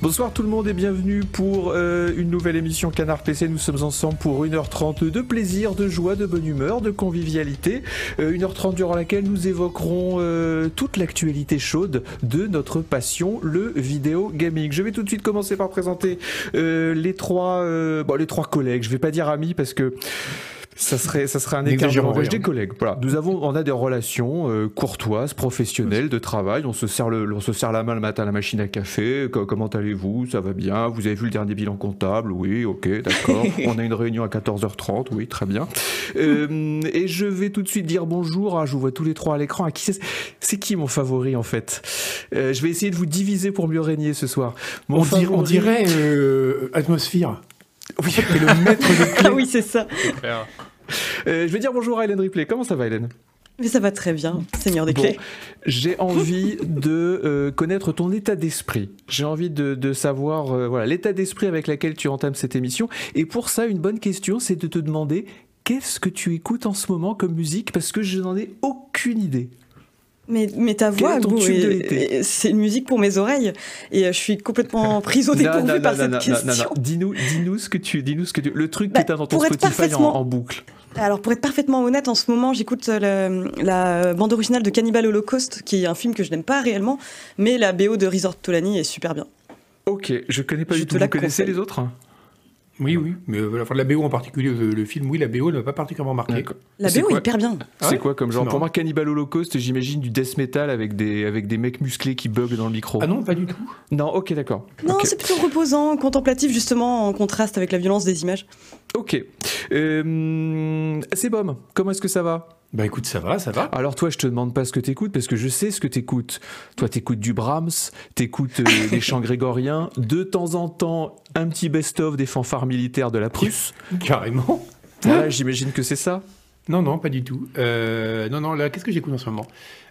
Bonsoir tout le monde et bienvenue pour euh, une nouvelle émission Canard PC. Nous sommes ensemble pour 1h30 de plaisir, de joie, de bonne humeur, de convivialité. Euh, 1h30 durant laquelle nous évoquerons euh, toute l'actualité chaude de notre passion, le vidéo gaming. Je vais tout de suite commencer par présenter euh, les trois, bon, les trois collègues. Je vais pas dire amis parce que ça serait, ça serait un écart de des collègues. Voilà. Nous avons, on a des relations euh, courtoises, professionnelles, de travail. On se serre le, on se serre la main le matin à la machine à café. Co- comment allez-vous? Ça va bien? Vous avez vu le dernier bilan comptable? Oui, ok, d'accord. on a une réunion à 14h30. Oui, très bien. Euh, et je vais tout de suite dire bonjour. Ah, je vous vois tous les trois à l'écran. À qui c'est C'est qui mon favori en fait? Euh, Je vais essayer de vous diviser pour mieux régner ce soir. Mon On, dir- on favori- dirait euh, atmosphère. Oui, le maître clés. Ah oui, c'est ça. Euh, je vais dire bonjour à Hélène Ripley. Comment ça va, Hélène? Mais ça va très bien, Seigneur des Bon, clés. J'ai envie de euh, connaître ton état d'esprit. J'ai envie de, de savoir euh, voilà l'état d'esprit avec lequel tu entames cette émission. Et pour ça, une bonne question, c'est de te demander qu'est-ce que tu écoutes en ce moment comme musique? Parce que je n'en ai aucune idée. Mais, mais ta voix, c'est une musique pour mes oreilles. Et euh, je suis complètement prise au dépourvu par cette question. Dis-nous, dis-nous ce que tu, dis-nous ce que tu, le truc Bah, que tu as dans ton Spotify en, parfaitement- en boucle. Alors, pour être parfaitement honnête, en ce moment, j'écoute euh, la bande originale de Cannibal Holocaust, qui est un film que je n'aime pas réellement, mais la BO de Resort Tolani est super bien. Ok, je connais pas Je du tout. la Vous connaissez les autres? Oui, oui. Mais euh, enfin, la BO en particulier, le film, oui, la BO ne m'a pas particulièrement marqué. D'accord. La C'est BO quoi hyper bien. Ah C'est ouais quoi comme genre Pour moi, Cannibal Holocaust, j'imagine du death metal avec des, avec des mecs musclés qui bug dans le micro. Ah non, pas du tout. Non, ok, d'accord. Non, c'est plutôt reposant, contemplatif, justement, en contraste avec la violence des images. Ok. Euh, c'est Bom, comment est-ce que ça va? Bah écoute, ça va, ça va. Alors toi, je te demande pas ce que t'écoutes parce que je sais ce que t'écoutes. Toi, t'écoutes du Brahms, t'écoutes euh, des chants grégoriens, de temps en temps un petit best-of des fanfares militaires de la Prusse. Carrément. Voilà, j'imagine que c'est ça. Non, non, pas du tout. Euh, non, non, là, qu'est-ce que j'écoute en ce moment?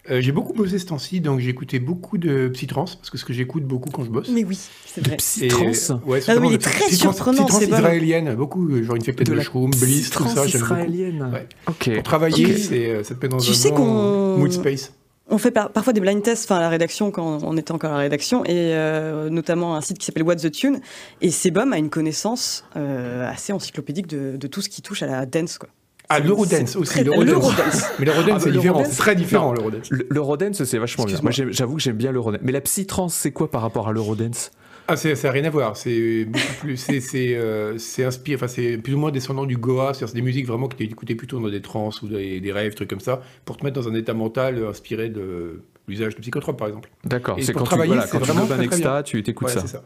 Euh, J'ai beaucoup bossé ce temps-ci, donc j'ai écouté beaucoup de psytrance, parce que ce que j'écoute beaucoup quand je bosse. Mais oui, c'est vrai. Et- psytrance. Ouais, Ah oui, il est très surprenant, bon. israélienne, beaucoup, euh, genre Infected De la Mushroom, Bliss, tout psytrance ça, j'aime beaucoup. israélienne. Ouais. Ok. Pour travailler, Ok. c'est, euh, ça te met dans Tu un sais bon qu'on- mood space. On fait par- parfois des blind tests, enfin à la rédaction quand on était encore à la rédaction, et euh, notamment un site qui s'appelle What's the Tune. Et Sebum a une connaissance euh, assez encyclopédique de, de tout ce qui touche à la dance, quoi. Ah, l'Eurodance aussi, l'Eurodance. Mais l'Eurodance, Ah, c'est différent, c'est très différent, l'Eurodance. Le- L'Eurodance, c'est vachement bien. Moi, j'avoue que j'aime bien l'Eurodance. Mais la psytrance, c'est quoi par rapport à l'Eurodance Ah, ça n'a rien à voir. C'est plus. C'est c'est, euh, c'est inspiré. Enfin, c'est plus ou moins descendant du Goa. C'est des musiques vraiment que tu écoutais plutôt dans des trans ou des, des rêves, trucs comme ça, pour te mettre dans un état mental euh, inspiré de l'usage de psychotropes, par exemple. D'accord. Et C'est quand tu, travailler, voilà, c'est quand tu vraiment un extra, tu t'écoutes Voilà, ça.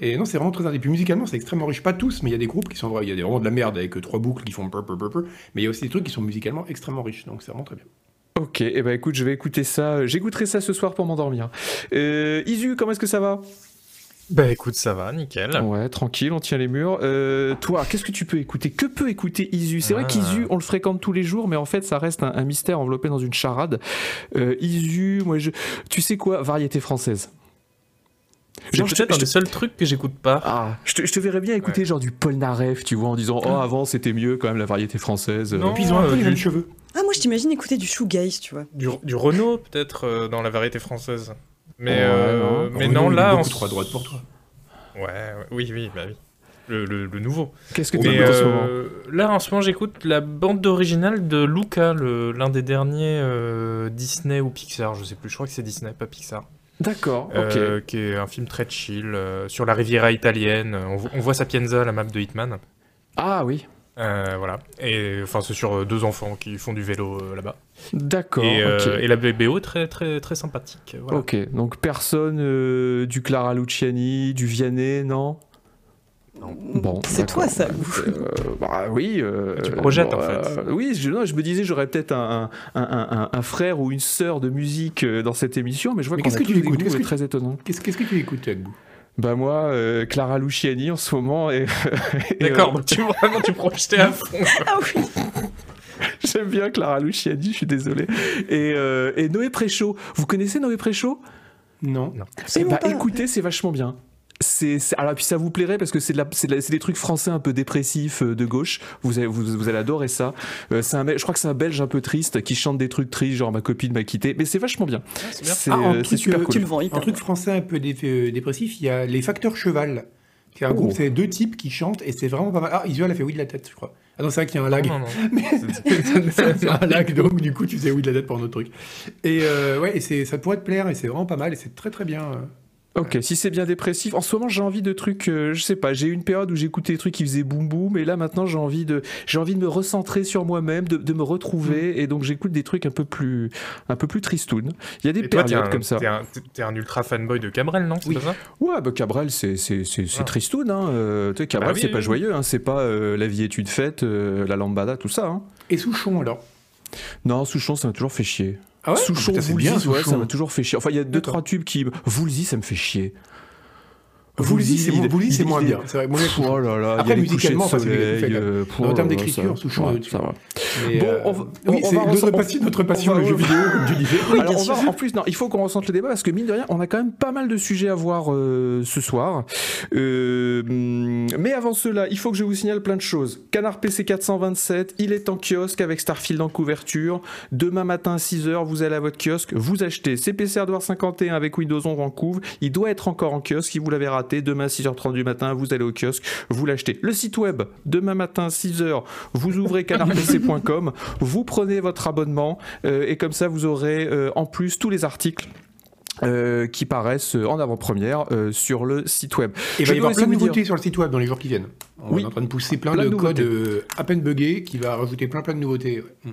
Et non, c'est vraiment très. Et puis musicalement, c'est extrêmement riche. Pas tous, mais il y a des groupes qui sont vrais. Il y a des- vraiment de la merde avec euh, trois boucles qui font pur, pur, pur, pur. Mais il y a aussi des trucs qui sont musicalement extrêmement riches. Donc c'est vraiment très bien. Ok, et eh ben écoute, je vais écouter ça. J'écouterai ça ce soir pour m'endormir. Euh, Isu, comment est-ce que ça va? Bah écoute, ça va, nickel. Ouais, tranquille, on tient les murs. Euh, toi, qu'est-ce que tu peux écouter? Que peut écouter Isu? C'est vrai Ah. qu'Isu, on le fréquente tous les jours, mais en fait, ça reste un, un mystère enveloppé dans une charade. Euh, Isu, moi, je, tu sais quoi? Variété française. C'est Genre, je te- peut-être un je des seuls trucs que j'écoute pas. Ah, je te, je te verrais bien écouter genre du Paul Naref, tu vois, en disant oh avant c'était mieux quand même la variété française. Non. Et puis ils ont un peu euh, les cheveux. Ah, moi je t'imagine écouter du shoegaze, tu vois. Du, du Renault, peut-être, euh, dans la variété française. Mais, Ouais, euh, non. mais Oh, non, là. trop à droite pour toi. Ouais, ouais, oui, oui, bah oui. Le, le- le nouveau. Qu'est-ce que tu écoutes en ce moment euh, là, en ce moment, j'écoute la bande originale de Luca, l'un des derniers euh, Disney ou Pixar, je sais plus. Je crois que c'est Disney, pas Pixar. D'accord, ok. Euh, qui est un film très chill euh, sur la Riviera italienne. On, on voit Sapienza, la map de Hitman. Ah oui, Euh, voilà. Et enfin, c'est sur deux enfants qui font du vélo là-bas. d'accord. Et, ok. et la BO très très très sympathique. Voilà. Ok, donc personne du Clara Luciani, du Vianney, non? Bon, C'est toi ça. Euh, bah oui. euh, Tu projettes, en euh, fait. oui, je, non, je me disais j'aurais peut-être un, un, un- un- un frère ou une sœur de musique euh, dans cette émission, mais je vois Mais qu'on qu'est-ce a que tous tu des écoutes? goûts Qu'est-ce que très étonnants. Qu'est-ce qu'est-ce que tu écoutes, Agbou Bah moi, euh, Clara Luciani en ce moment, et, et, D'accord, euh, donc tu vraiment tu projetais à fond. Ah oui j'aime bien Clara Luciani, je suis désolé. Et, euh, et Noé Préchaud, vous connaissez Noé Préchaud? Non. Eh Absolument bah pas. écoutez, c'est vachement bien. C'est c'est- alors puis ça vous plairait parce que c'est de la- c'est de la- c'est des trucs français un peu dépressifs euh, de gauche. Vous allez, vous, vous allez adorer ça. Euh, c'est un, je crois que c'est un Belge un peu triste qui chante des trucs tristes, genre ma copine m'a quitté. Mais c'est vachement bien. c'est bien. C'est Ah, un euh, c'est truc, super euh, cool. Vends Un truc français un peu dé- euh, dépressif, il y a les Facteurs Cheval. C'est un Oh. groupe, c'est deux types qui chantent et c'est vraiment pas mal. Ah, Isuel a fait oui de la tête, je crois. Ah non, c'est vrai qu'il y a un lag. Non, non, non. c'est un lag, donc du coup, tu faisais oui de la tête pour un autre truc. Et euh, ouais, et c'est- ça pourrait te plaire et c'est vraiment pas mal et c'est très très bien. Ok, si c'est bien dépressif. En ce moment, j'ai envie de trucs, euh, je sais pas, j'ai eu une période où j'écoutais des trucs qui faisaient boum boum, et là maintenant j'ai envie de, j'ai envie de me recentrer sur moi-même, de, de me retrouver, et donc j'écoute des trucs un peu plus, un peu plus tristoun. Il y a des Et toi, t'es périodes un, comme ça. t'es un, ultra fanboy de Cabrel, non? C'est Oui. pas ça? Ouais, bah Cabrel, c'est, c'est, Ah. tristoun, hein. euh, tu sais, Cabrel, Bah oui, c'est pas oui. joyeux, hein. C'est pas euh, la vie est une fête, euh, la lambada, tout ça, hein. Et Souchon alors? Non, Souchon, ça m'a toujours fait chier. Ah ouais Souchon, Ah, Woolsey, ouais, ça m'a toujours fait chier. Enfin, il y a deux, trois tubes qui. Woolsey, ça me fait chier. Woolsey, c'est il- c'est moins il- bien. C'est vrai, moins bien Oh là là, Après, musicalement, c'est euh, en termes d'écriture, Souchon Bon, on va- oui, c'est va notre passion, notre passion, le jeu vidéo, comme tu disais. Oui, Alors, on va- en plus, non, il faut qu'on recentre le débat parce que mine de rien, on a quand même pas mal de sujets à voir euh, ce soir. Euh, mais avant cela, il faut que je vous signale plein de choses. Canard PC 427, il est en kiosque avec Starfield en couverture. Demain matin à 6h, vous allez à votre kiosque, vous achetez CPC Hardware 51 avec Windows 11 en couve. Il doit être encore en kiosque. Si vous l'avez raté, demain à 6h30 du matin, vous allez au kiosque, vous l'achetez. Le site web, demain matin à 6h, vous ouvrez canardpc.com, vous prenez votre abonnement euh, et comme ça, vous aurez euh, en plus tous les articles. euh, qui paraissent en avant-première euh, sur le site web. Et va y avoir plein de nouveautés sur le site web dans les jours qui viennent. On Oui. est en train de pousser plein, Plein de de codes euh, à peine buggés qui va rajouter plein plein de nouveautés. ouais.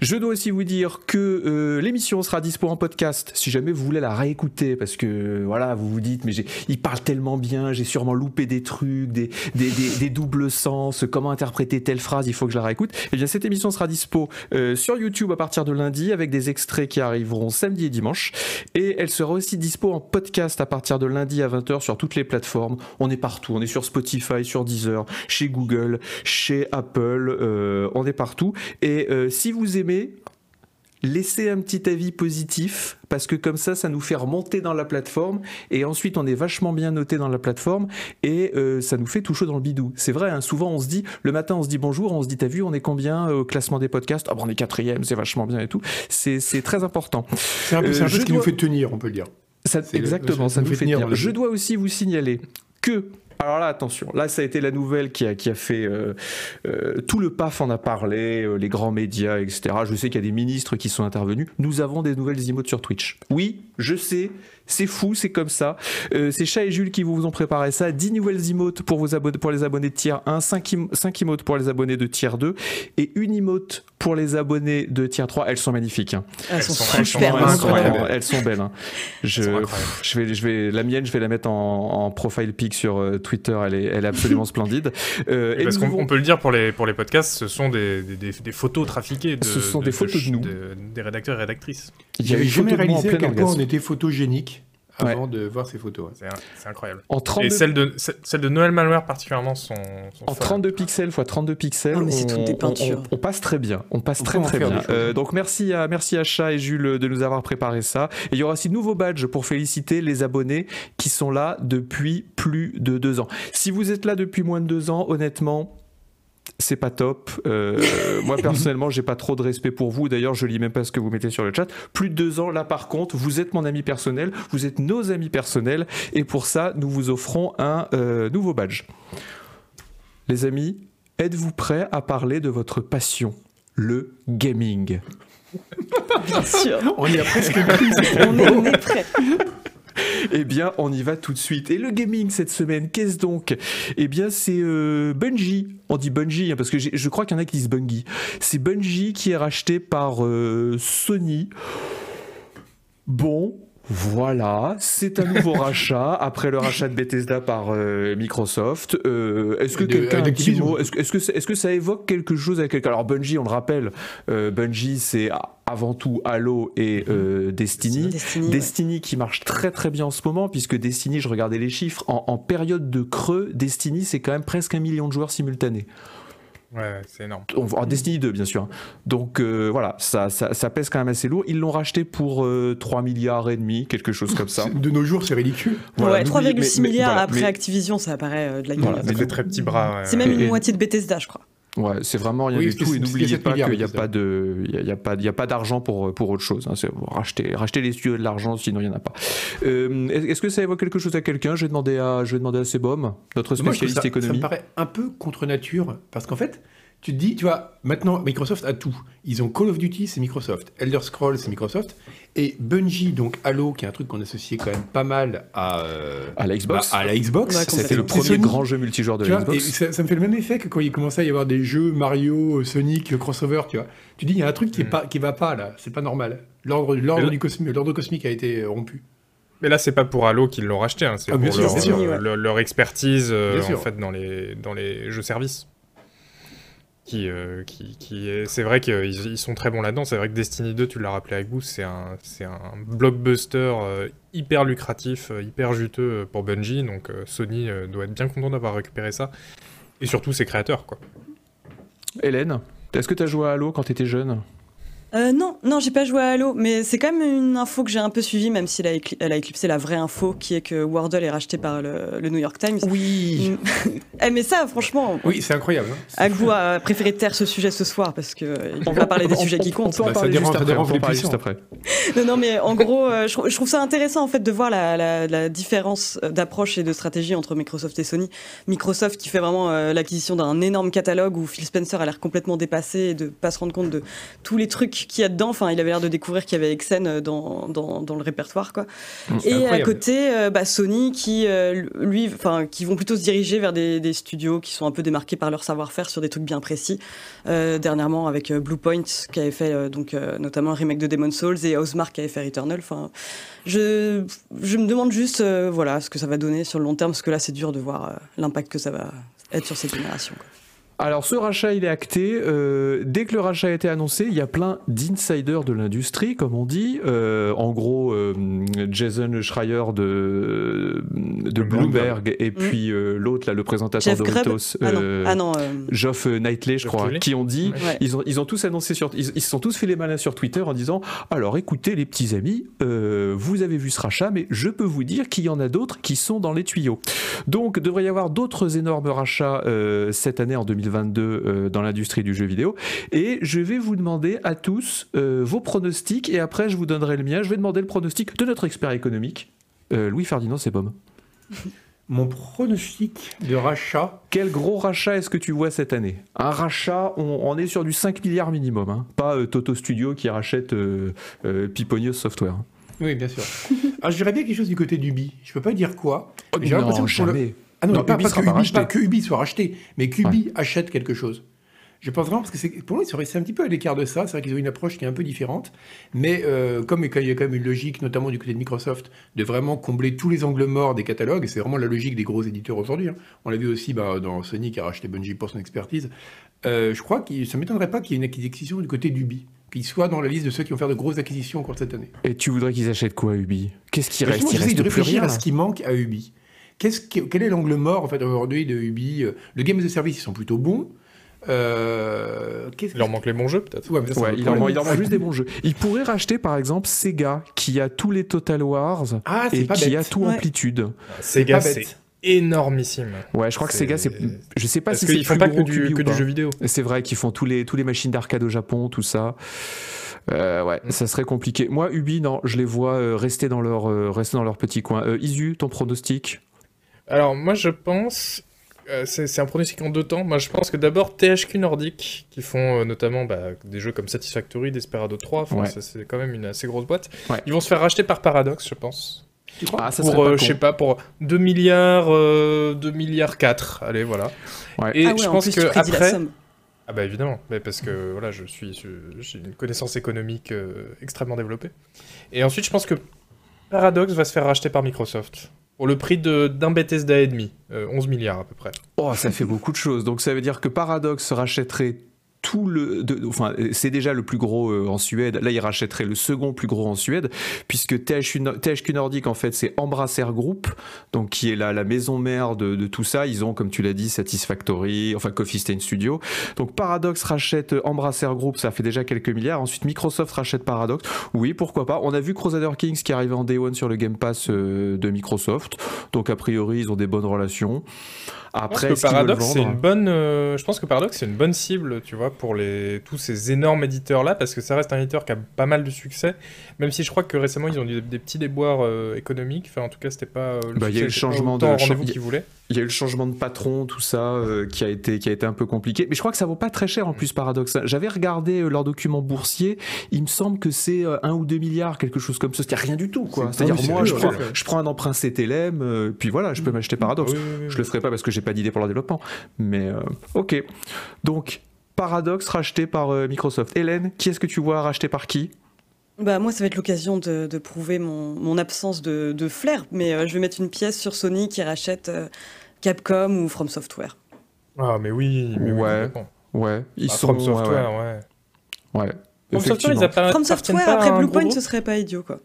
Je dois aussi vous dire que euh, l'émission sera dispo en podcast si jamais vous voulez la réécouter parce que voilà vous vous dites mais il parle tellement bien j'ai sûrement loupé des trucs des, des, des- doubles sens comment interpréter telle phrase il faut que je la réécoute. Et bien cette émission sera dispo euh, sur YouTube à partir de lundi avec des extraits qui arriveront samedi et dimanche. Et elle sera aussi dispo en podcast à partir de lundi à 20h sur toutes les plateformes. On est partout. On est sur Spotify sur Deezer chez Google chez Apple euh, on est partout. Et si vous aimez, laissez un petit avis positif parce que comme ça, ça nous fait remonter dans la plateforme et ensuite on est vachement bien noté dans la plateforme et euh, ça nous fait tout chaud dans le bidou. C'est vrai, hein, souvent on se dit, le matin on se dit bonjour, on se dit t'as vu, on est combien euh, au classement des podcasts? Ah bon, on est quatrième, c'est vachement bien et tout. C'est très important. C'est un peu, Euh, un qui nous fait tenir, on peut le dire. Ça, C'est le- exactement, ça ça nous fait tenir Je dois aussi vous signaler que. Alors là, attention, là ça a été la nouvelle qui a, qui a fait euh, euh, tout le PAF en a parlé, euh, les grands médias, etc. Je sais qu'il y a des ministres qui sont intervenus. Nous avons des nouvelles emotes sur Twitch. Oui, je sais, c'est fou, c'est comme ça. Euh, c'est Chat et Jules qui vous ont préparé ça. 10 nouvelles emotes pour, vos abonnés, pour les abonnés de tier 1, 5, emotes pour les abonnés de tier 2 et une emote pour les abonnés de tier 3. Elles sont magnifiques. hein. Elles sont sont- elles sont super. Elles sont, incroyables. elles sont belles. hein. Je, pff, vais, je vais, la mienne, je vais la mettre en, en profile pic sur euh, Twitter. Elle est, elle est absolument splendide. Euh, Et Parce qu'on peut le dire pour les, pour les podcasts, ce sont des, des, des- des photos trafiquées. De, Ce sont des photos de nous. des rédacteurs et rédactrices. il y a J'avais une jamais de réalisé à quel point on. Était photogénique avant de voir ces photos. ouais. C'est incroyable. En Et 32, celles de, ce- celles de Noël Malware particulièrement sont, sont en folles. 32 pixels x 32 pixels, Ah, mais on, toutes des on- peintures. on- on passe très bien. On passe On très bien. Euh, donc merci à merci à Chat et Jules de nous avoir préparé ça. Et il y aura aussi de nouveaux badges pour féliciter les abonnés qui sont là depuis plus de deux ans. Si vous êtes là depuis moins de deux ans, honnêtement. C'est pas top. Euh, moi personnellement, j'ai pas trop de respect pour vous. D'ailleurs, je lis même pas ce que vous mettez sur le chat. Plus de deux ans, là par contre, vous êtes mon ami personnel, vous êtes nos amis personnels, et pour ça, nous vous offrons un euh, nouveau badge. Les amis, êtes-vous prêts à parler de votre passion, le gaming? Bien sûr. On y a presque. On est, on est prêt. Eh bien, on y va tout de suite. Et le gaming cette semaine, qu'est-ce donc? Eh bien, c'est euh, Bungie. On dit Bungie hein, parce que je crois qu'il y en a qui disent Bungie. C'est Bungie qui est racheté par euh, Sony. Bon. Voilà, c'est un nouveau rachat après le rachat de Bethesda par euh, Microsoft. Euh, est-ce que quelqu'un Est-ce que, est-ce que, ça- est-ce que ça évoque quelque chose à quelqu'un? Alors Bungie, on le rappelle, euh, Bungie c'est avant tout Halo et euh, Destiny. Destiny. ouais. Destiny qui marche très très bien en ce moment, puisque Destiny, je regardais les chiffres, en, en période de creux, Destiny c'est quand même presque un million de joueurs simultanés. Ouais, c'est énorme. On va en Destiny 2, bien sûr. hein. Donc euh, voilà, ça, ça, ça pèse quand même assez lourd. Ils l'ont racheté pour euh, 3 milliards et demi, quelque chose comme ça. C'est- De nos jours, c'est ridicule. Voilà, ouais, n'oubliez- 3,6 mais- mais milliards voilà, après mais- Activision, ça apparaît euh, de la gueule. Voilà, là. mais Des très petits bras. ouais. C'est même Et- une et- moitié de Bethesda, je crois. Ouais, c'est vraiment rien Oui, du tout. Et n'oubliez 7 pas qu'il n'y a pas de, il y a, pas, il y a pas d'argent pour pour autre chose. hein. C'est racheter, racheter les studios de l'argent, sinon il y en a pas. Euh, Est-ce que ça évoque quelque chose à quelqu'un? Je vais demander à, je vais demander à Sebom, notre Moi, spécialiste ça, ça économie. me paraît un peu contre nature, parce qu'en fait, tu te dis, tu vois, maintenant, Microsoft a tout. Ils ont Call of Duty, c'est Microsoft. Elder Scrolls, c'est Microsoft. Et Bungie, donc Halo, qui est un truc qu'on associait quand même pas mal à, euh, À la Xbox. bah, à la Xbox. Ouais, C'était le premier Sony. grand jeu multijoueur de Tu la vois, et Xbox. ça, ça me fait le même effet que quand il commençait à y avoir des jeux Mario, Sonic, crossover, tu vois. Tu dis, il y a un truc qui, est Mm. pas, qui va pas là, c'est pas normal. L'ordre cosmi- cosmique a été euh, rompu. Mais là, c'est pas pour Halo qu'ils l'ont racheté, hein, c'est Ah, pour bien sûr, leur, bien sûr. euh, leur- leur expertise euh, en fait dans les dans les jeux services. Qui, euh, qui, qui est- c'est vrai qu'ils ils sont très bons là-dedans. C'est vrai que Destiny 2, tu l'as rappelé avec vous, c'est un, c'est un blockbuster euh, hyper lucratif, euh, hyper juteux pour Bungie. Donc Sony doit être bien content d'avoir récupéré ça. Et surtout ses créateurs, quoi. Hélène, est-ce que tu as joué à Halo quand tu étais jeune? Euh, non, non, j'ai pas joué à Halo, mais c'est quand même une info que j'ai un peu suivie, même si elle a, écli- elle a éclipsé la vraie info, qui est que Wordle est racheté par le, le New York Times. Oui. Eh, mais ça, franchement, Oui, c'est incroyable. hein. Agbu a préféré taire ce sujet ce soir parce que euh, il On va parler des on- sujets on- qui On comptent. peut en Bah, ça juste ça après. dérange on peut parler juste après. Non, non, mais en gros, euh, je, trou- je trouve ça intéressant en fait de voir la, la- la différence d'approche et de stratégie entre Microsoft et Sony. Microsoft qui fait vraiment euh, l'acquisition d'un énorme catalogue où Phil Spencer a l'air complètement dépassé et de pas se rendre compte de tous les trucs qu'il y a dedans. Enfin, il avait l'air de découvrir qu'il y avait Exen dans, dans, dans le répertoire, quoi. C'est Et à côté, euh, bah, Sony qui, euh, lui, enfin, qui vont plutôt se diriger vers des, des studios qui sont un peu démarqués par leur savoir-faire sur des trucs bien précis. Euh, dernièrement avec euh, Bluepoint qui avait fait euh, donc euh, notamment un remake de Demon's Souls et Housemarque qui avait fait Returnal. Enfin, je, je me demande juste, euh, voilà, ce que ça va donner sur le long terme, parce que là, c'est dur de voir euh, l'impact que ça va être sur cette génération. quoi. Alors ce rachat il est acté. Euh, dès que le rachat a été annoncé, il y a plein d'insiders de l'industrie, comme on dit. Euh, en gros, euh, Jason Schreier de, de Bloomberg et puis euh, l'autre là, le présentateur Jeff de Grubb Ritos, Ah non, ah non, euh, Geoff Knightley, je Geoff crois, qui ont dit, Ouais. ils ont, ils ont tous annoncé sur, ils, ils se sont tous fait les malins sur Twitter en disant, alors écoutez les petits amis, euh, vous avez vu ce rachat, mais je peux vous dire qu'il y en a d'autres qui sont dans les tuyaux. Donc, devrait y avoir d'autres énormes rachats euh, cette année en 2022 euh, dans l'industrie du jeu vidéo. Et je vais vous demander à tous euh, vos pronostics et après je vous donnerai le mien. Je vais demander le pronostic de notre expert économique, euh, Louis Ferdinand Sebom. Mon pronostic de rachat, Quel gros rachat est-ce que tu vois cette année? Un rachat, on, on est sur du 5 milliards minimum, hein. pas euh, Toto Studio qui rachète euh, euh, Piponios Software. oui, bien sûr. Alors, je dirais bien quelque chose du côté d'Ubi. Je peux pas dire quoi. l'impression non, pour le- jamais. Ah non, pas, que Ubi, racheté. pas que Ubi soit racheté, mais qu'Ubi achète quelque chose. Je pense vraiment parce que pour moi c'est c'est un petit peu à l'écart de ça. C'est vrai qu'ils ont une approche qui est un peu différente, mais euh, comme il y a quand même une logique, notamment du côté de Microsoft, de vraiment combler tous les angles morts des catalogues. et C'est vraiment la logique des gros éditeurs aujourd'hui. hein. On l'a vu aussi bah, dans Sony qui a racheté Bungie pour son expertise. Euh, je crois que ça m'étonnerait pas qu'il y ait une acquisition du côté d'Ubi, qu'il soit dans la liste de ceux qui vont faire de grosses acquisitions au cours de cette année. Et tu voudrais qu'ils achètent quoi, Ubi? Qu'est-ce qui reste? Justement, Il reste de plus réfléchir rien. à ce qui manque à Ubi. Quel est l'angle mort en fait aujourd'hui de Ubi euh, Le game as a service, ils sont plutôt bons. Euh, Il leur manque les bons jeux, peut-être. Ouais, Ouais, il, en, manque- juste des bons jeux. Il pourrait racheter par exemple Sega qui a tous les Total Wars Ah, et pas qui bête. a tout Ouais. amplitude. Sega, c'est énormissime. Ouais, je crois que Sega, c'est, je sais pas Parce si c'est qu'ils font plus pas que du, que jeu vidéo? C'est vrai qu'ils font tous les, tous les machines d'arcade au Japon, tout ça. Euh, ouais, Mm. ça serait compliqué. Moi, Ubi, non, je les vois euh, rester, dans leur, euh, rester dans leur petit coin. Euh, Isu, ton pronostic? Alors, moi, je pense. euh, c'est un pronostic en deux temps. Moi, je pense que d'abord THQ Nordic, qui font euh, notamment bah, des jeux comme Satisfactory, Desperado 3, enfin, Ouais. ça, c'est quand même une assez grosse boîte. Ouais. Ils vont se faire racheter par Paradox, je pense. Tu crois Ah, ça pour, serait pas euh, con. je sais pas, pour 2 milliards, euh, 2 milliards 4. Allez, voilà. Ouais. Et ah ouais, je en pense plus, que après. Ah bah évidemment, mais parce que voilà, je suis, j'ai une connaissance économique euh, extrêmement développée. Et ensuite, je pense que Paradox va se faire racheter par Microsoft pour le prix d'un Bethesda et demi, euh, 11 milliards à peu près. Oh, ça fait beaucoup de choses. Donc ça veut dire que Paradox rachèterait tout le, enfin, c'est déjà le plus gros euh, en Suède. Là, il rachèterait le second plus gros en Suède, puisque THQ, Nordic, en fait, c'est Embracer Group, donc qui est la, la maison mère de, tout ça. Ils ont, comme tu l'as dit, Satisfactory, enfin Coffee Stain Studio. Donc Paradox rachète Embracer Group, ça fait déjà quelques milliards. Ensuite, Microsoft rachète Paradox. Oui, pourquoi pas. On a vu Crusader Kings qui arrivait en Day One sur le Game Pass euh, de Microsoft. Donc a priori, ils ont des bonnes relations. Après, je pense que Paradox, c'est une bonne. Euh, je pense que Paradox, c'est une bonne cible, tu vois, pour les tous ces énormes éditeurs là, parce que ça reste un éditeur qui a pas mal de succès. Même si je crois que récemment ils ont eu des petits déboires euh, économiques. Enfin, en tout cas, c'était pas. Euh, bah, il y a eu le changement de qu'ils voulaient. Il y a eu le changement de patron, tout ça, qui a été qui a été un peu compliqué. Mais je crois que ça vaut pas très cher en plus Paradox. J'avais regardé leur document boursier. Il me semble que c'est 1 ou 2 milliards, quelque chose comme ça. C'est rien du tout, quoi. C'est-à-dire moi, je prends, je prends, un emprunt CTLM, puis voilà, je peux m'acheter Paradox. je le ferai pas parce que j'ai pas d'idée pour leur développement. Mais euh, ok. Donc, Paradox racheté par euh, Microsoft. Hélène, qui est-ce que tu vois racheté par qui? Bah, moi, ça va être l'occasion de, prouver mon, absence de, flair, mais euh, je vais mettre une pièce sur Sony qui rachète Capcom ou From Software. Ah, mais oui, mais ouais, ouais, ils bah, sont From Software, ouais. Ouais. From Software, From Software après Bluepoint, ce serait pas idiot, quoi.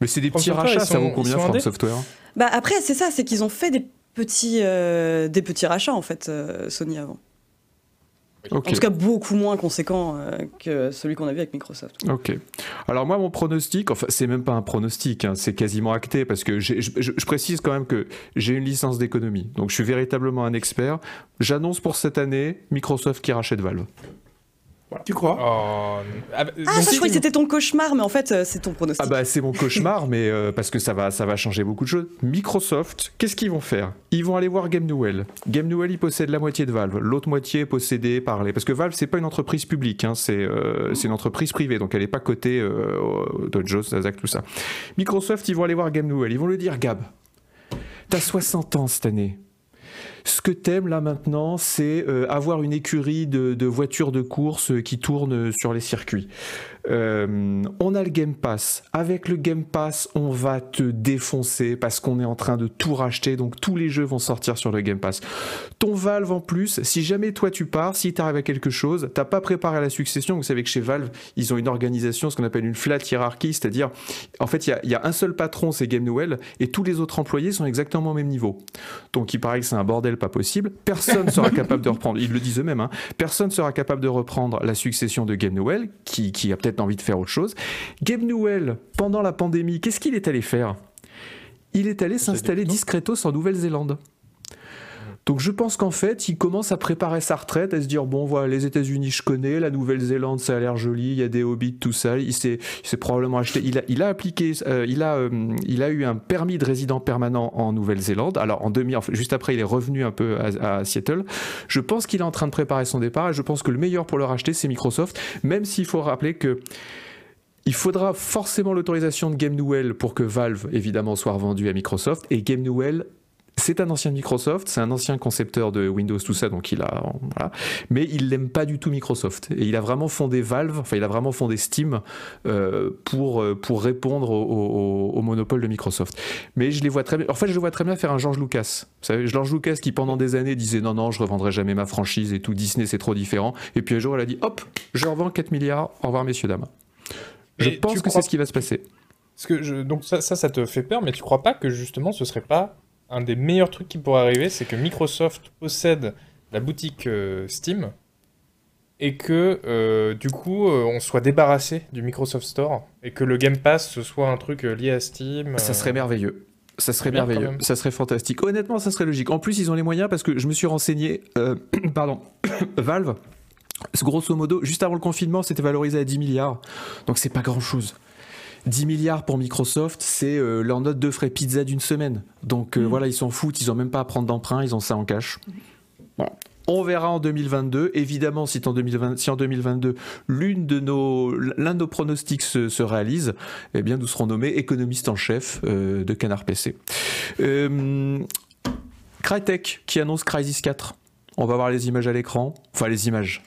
Mais c'est des petits rachats, ça vaut combien From Software? Bah après, c'est ça, c'est qu'ils ont fait des petits, euh, des petits rachats, en fait, euh, Sony avant. En tout cas, beaucoup moins conséquent euh, que celui qu'on a vu avec Microsoft. Ok. Alors moi, mon pronostic, enfin, c'est même pas un pronostic, hein, c'est quasiment acté parce que je, je, précise quand même que j'ai une licence d'économie, donc je suis véritablement un expert. J'annonce pour cette année Microsoft qui rachète Valve. Tu crois oh, Ah, ah ça, je croyais que c'était ton cauchemar, mais en fait, euh, c'est ton pronostic. Ah bah c'est mon cauchemar, mais euh, parce que ça va, ça va changer beaucoup de choses. Microsoft, qu'est-ce qu'ils vont faire? Ils vont aller voir Game Newell. Game Newell, il possède la moitié de Valve, l'autre moitié est possédée par les. Parce que Valve, c'est pas une entreprise publique, hein, c'est euh, une entreprise privée, donc elle n'est pas cotée euh, Dodge, Nasdaq, tout ça. Microsoft, ils vont aller voir Game Newell, ils vont lui dire Gab, t'as 60 ans cette année ce que t'aimes là maintenant, c'est euh, avoir une écurie de, voitures de course euh, qui tournent sur les circuits. Euh, on a le Game Pass. Avec le Game Pass, on va te défoncer parce qu'on est en train de tout racheter. Donc tous les jeux vont sortir sur le Game Pass. Ton Valve en plus, si jamais toi tu pars, si t'arrives à quelque chose, t'as pas préparé la succession. Vous savez que chez Valve, ils ont une organisation, ce qu'on appelle une flat hierarchy, c'est-à-dire en fait il y, a un seul patron, c'est Game Newell, et tous les autres employés sont exactement au même niveau. Donc il paraît que c'est un bordel pas possible. Personne sera capable de reprendre. Ils le disent eux-mêmes. Hein, personne sera capable de reprendre la succession de Game Newell, qui, a peut-être envie de faire autre chose. Gabe Newell, pendant la pandémie, qu'est-ce qu'il est allé faire? Il est allé s'installer discretos en Nouvelle-Zélande. Donc je pense qu'en fait, il commence à préparer sa retraite, à se dire bon voilà, les États-Unis je connais, la Nouvelle-Zélande ça a l'air joli, il y a des hobbits tout ça. Il s'est, probablement acheté, il a, il a appliqué, euh, il a, euh, il a eu un permis de résident permanent en Nouvelle-Zélande. Alors en demi, juste après il est revenu un peu à, Seattle. Je pense qu'il est en train de préparer son départ et je pense que le meilleur pour le racheter c'est Microsoft, même s'il faut rappeler que il faudra forcément l'autorisation de Game Newell pour que Valve, évidemment, soit revendu à Microsoft. Et Game Newell c'est un ancien Microsoft, c'est un ancien concepteur de Windows, tout ça, donc il a. Mais il n'aime pas du tout Microsoft. Et il a vraiment fondé Valve, enfin, il a vraiment fondé Steam euh, pour, euh, pour répondre au, monopole de Microsoft. Mais je les vois très bien. En fait, je le vois très bien faire un George Lucas. Vous savez, George Lucas qui pendant des années disait non, non, je revendrai jamais ma franchise et tout, Disney c'est trop différent. Et puis un jour, elle a dit hop, je revends 4 milliards, au revoir, messieurs, dames. Je pense que c'est ce qui va se passer. Parce que je... Donc ça, ça, ça te fait peur, mais tu crois pas que justement ce serait pas un des meilleurs trucs qui pourrait arriver, c'est que Microsoft possède la boutique euh, Steam et que euh, du coup euh, on soit débarrassé du Microsoft Store et que le Game Pass ce soit un truc lié à Steam. Ça serait merveilleux. Ça serait merveilleux, ça serait fantastique. Honnêtement, ça serait logique. En plus, ils ont les moyens parce que je me suis renseigné. pardon, Valve, grosso modo, juste avant le confinement, c'était valorisé à 10 milliards. Donc c'est pas grand chose. 10 milliards pour Microsoft, c'est euh, leur note de frais pizza d'une semaine. Donc euh, mm. voilà, ils s'en foutent, ils ont même pas à prendre d'emprunt, ils ont ça en cash. On verra en 2022. Évidemment, si en, 2022 l'une de nos, l'un de nos pronostics se, réalise, eh bien, nous serons nommés économistes en chef euh, de Canard PC. Crytek qui annonce Crysis 4. On va voir les images à l'écran. Enfin, les images.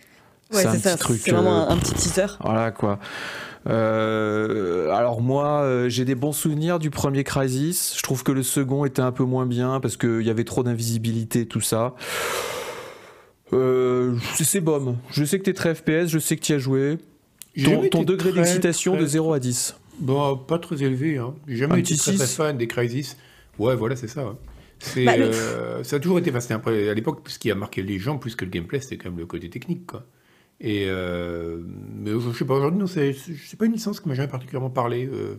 Ouais, c'est ça. C'est vraiment un petit teaser. Voilà quoi. Euh, alors moi, euh, j'ai des bons souvenirs du premier Crisis. Je trouve que le second était un peu moins bien parce qu'il y avait trop d'invisibilité, tout ça. Euh, c'est bon. Je sais que t'es très FPS, je sais que tu as joué. Ton, ton degré d'excitation très- de 0 à 10. Bon, pas très élevé. Hein. J'ai Un jamais été très, fan des Crysis. Ouais, voilà, c'est ça. ouais. C'est, Bah, le- euh, ça a toujours été. Enfin, c'était à l'époque, ce qui a marqué les gens plus que le gameplay, c'était quand même le côté technique, quoi. Et euh, mais je, sais pas aujourd'hui, non, c'est, c'est pas une licence qui m'a jamais particulièrement parlé. euh.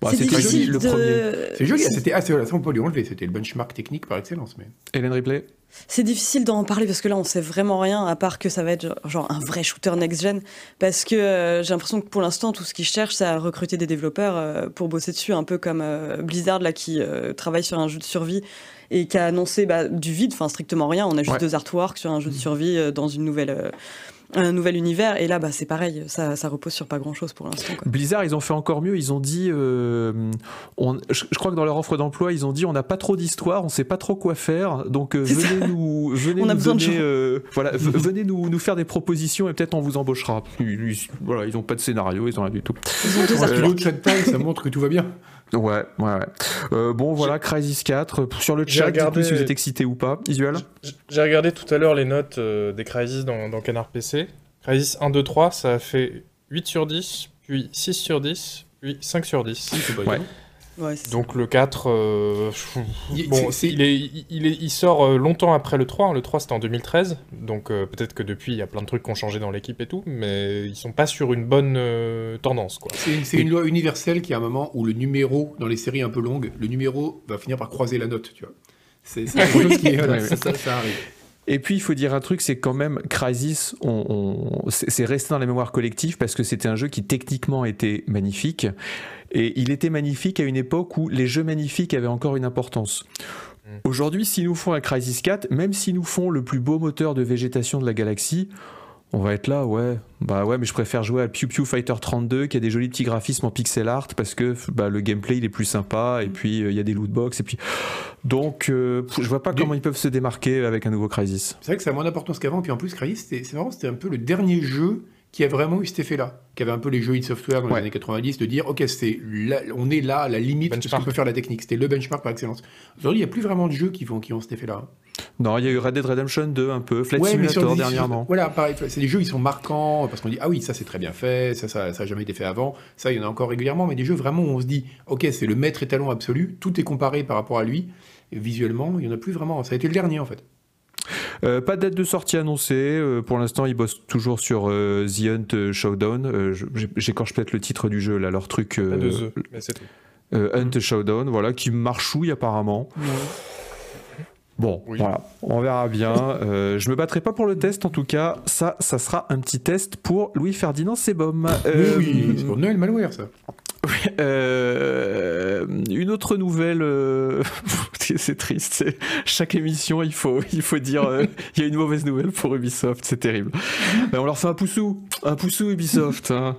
Bah, c'est c'est très joli, difficile le premier. C'est joli. ah, C'était, ah, c'est, voilà, ça on peut lui enlever. C'était le benchmark technique par excellence. Mais Hélène Ripley C'est difficile d'en parler parce que là, on sait vraiment rien, à part que ça va être genre- genre un vrai shooter next-gen. Parce que euh, j'ai l'impression que pour l'instant, tout ce qu'ils cherchent, c'est à recruter des développeurs euh, pour bosser dessus, un peu comme euh, Blizzard, là, qui euh, travaille sur un jeu de survie et qui a annoncé bah, du vide, enfin strictement rien. On a juste Ouais. deux artworks sur un jeu de survie euh, dans une nouvelle, euh, un nouvel univers. Et là, bah, c'est pareil, ça, ça repose sur pas grand-chose pour l'instant. quoi. Blizzard, ils ont fait encore mieux. Ils ont dit, euh, on- je, je crois que dans leur offre d'emploi, ils ont dit, on n'a pas trop d'histoire, on sait pas trop quoi faire, donc euh, ça. venez nous, venez On a nous donner, euh, voilà, v- venez nous, nous faire des propositions et peut-être on vous embauchera. Ils- ils- voilà, ils ont pas de scénario, ils ont rien du tout. Ils ont ça montre que tout va bien. Ouais, ouais, ouais. Euh, bon, voilà, Crysis 4. Sur le J'ai chat, regardé- dites-nous si vous êtes excité ou pas. Visuel J- J'ai regardé tout à l'heure les notes euh, des Crysis dans, dans Canard PC. Crysis 1, 2, 3, ça a fait 8 sur 10, puis 6 sur 10, puis 5 sur 10. C'est pas Ouais. Ouais, ça. Donc le 4, euh, Il- bon, c'est- c'est- il, est, il, est- il sort euh, longtemps après le 3. Le 3 c'était en 2013, donc euh, peut-être que depuis il y a plein de trucs qui ont changé dans l'équipe et tout, mais ils sont pas sur une bonne euh, tendance quoi. C'est une, loi universelle qui a un moment où le numéro, dans les séries un peu longues, le numéro va finir par croiser la note, tu vois. C'est ça, ça- ça arrive. Et puis il faut dire un truc, c'est quand même on, on- c'est resté dans la mémoire collective parce que c'était un jeu qui techniquement était magnifique. Et il était magnifique à une époque où les jeux magnifiques avaient encore une importance. Mm. Aujourd'hui, s'ils nous font un Crysis 4, même s'ils nous font le plus beau moteur de végétation de la galaxie, on va être là, ouais. Bah ouais, mais je préfère jouer à Pew Pew Fighter 32 qui a des jolis petits graphismes en pixel art parce que bah, le gameplay il est plus sympa et puis euh, il y a des loot box et puis donc euh, je vois pas comment ils peuvent se démarquer avec un nouveau Crysis. C'est vrai que ça a moins d'importance qu'avant. Puis en plus, c'était c'est marrant, c'était un peu le dernier jeu qui a vraiment eu cet effet-là. Qui avait un peu les jeux id Software dans Ouais. les années 90 de dire, ok, c'est on est là à la limite de ce Benchmark. qu'on peut faire la technique. C'était le benchmark par excellence. Aujourd'hui, il n'y a plus vraiment de jeux qui, vont, qui ont cet effet-là. Non, il y a eu Red Dead Redemption 2 un peu, Flight Ouais, mais Simulator des- dernièrement. Voilà, pareil, c'est des jeux qui sont marquants parce qu'on dit ah oui ça c'est très bien fait, ça ça ça a jamais été fait avant, ça il y en a encore régulièrement, mais des jeux vraiment où on se dit ok c'est le maître étalon absolu, tout est comparé par rapport à lui, et visuellement il y en a plus vraiment, ça a été le dernier en fait. Euh, pas de date de sortie annoncée. euh, pour l'instant, ils bossent toujours sur euh, The Hunt Showdown. J'écorche peut-être le titre du jeu, là, leur truc. Pas de œufs, mais c'est tout. Hunt Showdown, voilà, qui marchouille apparemment. Bon, Oui. voilà, on verra bien. Euh, je me battrai pas pour le test, en tout cas. Ça, ça sera un petit test pour Louis-Ferdinand Sebom. Euh, oui, c'est pour Noël Malware ça. Euh, une autre nouvelle, euh, c'est triste. Chaque émission, il faut, il faut dire, euh, il y a une mauvaise nouvelle pour Ubisoft, c'est terrible. On leur fait un poussou, un poussou Ubisoft. hein.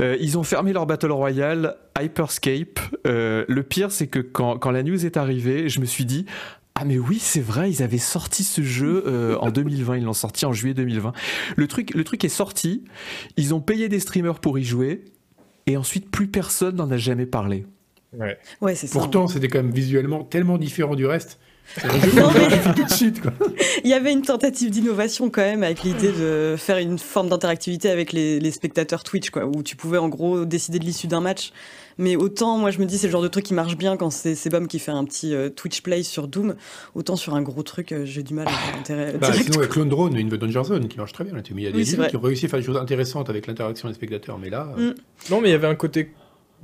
Ils ont fermé leur Battle Royale Hyperscape. Le pire, c'est que quand, quand la news est arrivée, je me suis dit. Ah mais oui c'est vrai ils avaient sorti ce jeu euh, en 2020 ils l'ont sorti en juillet 2020 le truc le truc est sorti ils ont payé des streamers pour y jouer et ensuite plus personne n'en a jamais parlé. Ouais. Ouais, c'est ça. Pourtant c'était quand même visuellement tellement différent du reste. Quoi. Il y avait une tentative d'innovation quand même avec l'idée de faire une forme d'interactivité avec les, les spectateurs Twitch, quoi, où tu pouvais en gros décider de l'issue d'un match. Mais autant, moi je me dis, c'est le genre de truc qui marche bien quand c'est Sebum qui fait un petit euh, Twitch play sur Doom, autant sur un gros truc, euh, j'ai du mal à avoir intérêt. Bah, direct. sinon il y a Clone Drone, une Danger Zone qui marche très bien là-dessus. Mais il y a des Oui, jeux qui ont réussi à faire des choses intéressantes avec l'interaction des spectateurs, mais là. euh, Mm. Non, mais il y avait un côté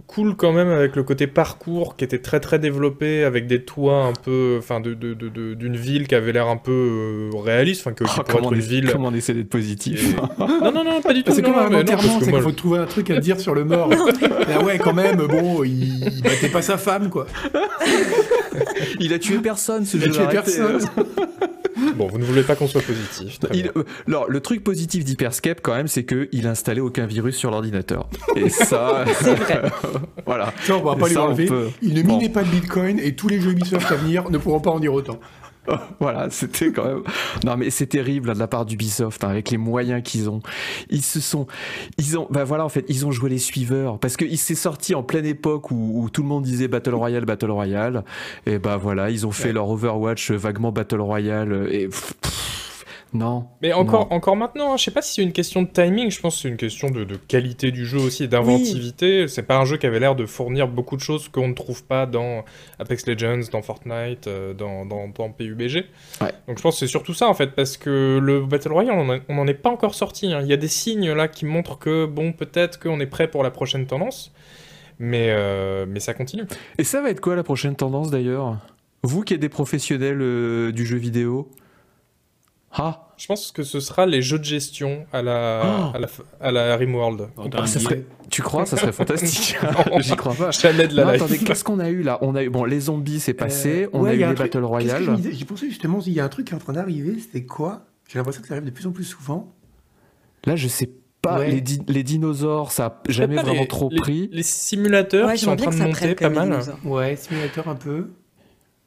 cool quand même avec le côté parcours qui était très très développé avec des toits un peu enfin de, de- de- de- d'une ville qui avait l'air un peu euh, réaliste enfin que Oh, comment, être on une essaie, ville comment on essaie d'être positif non non non pas du tout c'est non, comme non, un enterrement, c'est moi, qu'il faut trouver un truc à dire sur le mort. ah ouais, quand même, bon, il, battait pas sa femme, quoi. Il a tué personne ce Il a tué personne. bon vous ne voulez pas qu'on soit positif très Il- bien. euh, alors, le truc positif d'Hyperscape, quand même, c'est qu'il a installé aucun virus sur l'ordinateur. Et ça, C'est vrai. voilà. Ça, on va pas lui enlever. peut- Il ne Bon. minait pas de bitcoin et tous les jeux Ubisoft à venir ne pourront pas en dire autant. Voilà, c'était quand même. Non, mais c'est terrible là, de la part d'Ubisoft hein, avec les moyens qu'ils ont. Ils se sont, ils ont, bah voilà, en fait, ils ont joué les suiveurs parce que il s'est sorti en pleine époque où, où tout le monde disait Battle Royale, Battle Royale. Et bah voilà, ils ont fait Ouais. leur Overwatch euh, vaguement Battle Royale euh, et. pff, pff, Non. Mais encore, Non. encore maintenant, hein, je sais pas si c'est une question de timing, je pense que c'est une question de, de qualité du jeu aussi et d'inventivité. C'est pas un jeu qui avait l'air de fournir beaucoup de choses qu'on ne trouve pas dans Apex Legends, dans Fortnite, euh, dans, dans, dans PUBG. Ouais. Donc je pense que c'est surtout ça en fait, parce que le Battle Royale, on en- on n'en est pas encore sorti. hein. Il y a des signes là qui montrent que, bon, peut-être qu'on est prêt pour la prochaine tendance, mais, euh, mais ça continue. Et ça va être quoi la prochaine tendance d'ailleurs? Vous qui êtes des professionnels euh, du jeu vidéo? Ah Je pense que ce sera les jeux de gestion à la, Oh. à la, à la Rimworld. En Ah, ça serait- Tu crois Ça serait fantastique. J'y crois pas. Jamais de la Non, life. attendez, qu'est-ce qu'on a eu là? On a eu bon les zombies c'est passé, Euh, on ouais, a il eu les truc- battle royale. disais J'y pensais justement, il y a un truc qui est en train d'arriver, c'était quoi? J'ai l'impression que ça arrive de plus en plus souvent. Là je sais pas Ouais. les, di- les dinosaures ça a jamais vraiment les- trop les- pris. Les simulateurs Ouais, qui sont en train de ça monter pas mal. Ouais, simulateur un peu.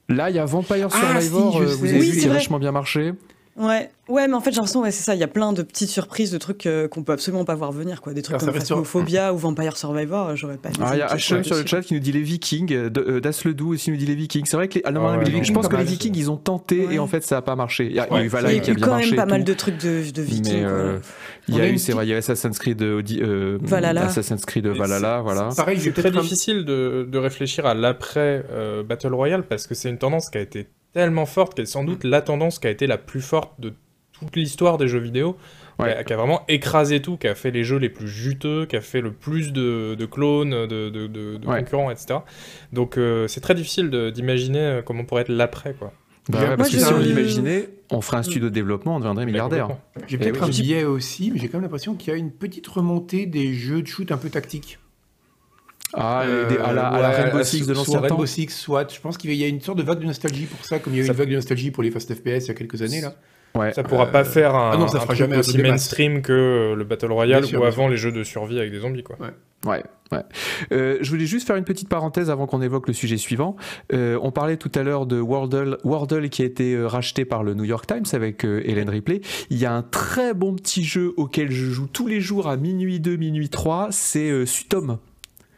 Là il y a Vampire Ah, Survivor, euh, vous avez Oui, vu qui a vachement bien marché. Ouais, ouais, mais en fait, j'ai l'impression, ouais, c'est ça. Il y a plein de petites surprises, de trucs euh, qu'on peut absolument pas voir venir, quoi. Des trucs Alors, comme sur- Phasmophobia ou Vampire Survivor, euh, j'aurais pas. Ah, il y a H&M sur le chat qui nous dit les Vikings, euh, euh, Das le Doux aussi nous dit les Vikings. C'est vrai que les, ah, non, Ah non, les Vikings, je pense que les Vikings ils ont tenté Ouais. et en fait ça a pas marché. Il y a, il y a Ouais, eu Valhalla Il y qui a a eu quand même pas mal de trucs de, de vikings. Euh, il y a a eu, c'est vrai, il y a Assassin's Creed, Valhalla. Assassin's Creed Valhalla, voilà. Pareil, C'est très difficile de, réfléchir à l'après Battle Royale parce que c'est une tendance qui a été tellement forte qu'elle est sans doute la tendance qui a été la plus forte de toute l'histoire des jeux vidéo, qui, a, qui a vraiment écrasé tout, qui a fait les jeux les plus juteux, qui a fait le plus de, de clones, de, de- de- de Ouais. concurrents, etc. Donc euh, c'est très difficile d'imaginer euh, comment pourrait être l'après. quoi. Bah ouais, parce que si on l'imaginait, on ferait un studio de développement, on deviendrait milliardaire. J'ai Eh peut-être oui. un biais aussi, mais j'ai quand même l'impression qu'il y a une petite remontée des jeux de shoot un peu tactiques. Ah, Euh, des- à la, à la ouais, Rainbow Six de soit l'ancien temps. Rainbow Six, soit. Je pense qu'il y a une sorte de vague de nostalgie pour ça, comme il y a eu Ça- une vague de nostalgie pour les Fast FPS il y a quelques années là. Ouais. Ça pourra Euh, pas faire un, ah non, ça un fera truc jamais aussi mainstream que euh, le Battle Royale sûr, ou avant les jeux de survie avec des zombies. quoi. Ouais, ouais. Euh, je voulais juste faire une petite parenthèse avant qu'on évoque le sujet suivant. Euh, on parlait tout à l'heure de Wordle, Wordle qui a été euh, racheté par le New York Times avec euh, Hélène Ripley. Il y a un très bon petit jeu auquel je joue tous les jours à minuit 2, minuit 3, c'est euh, Sutom.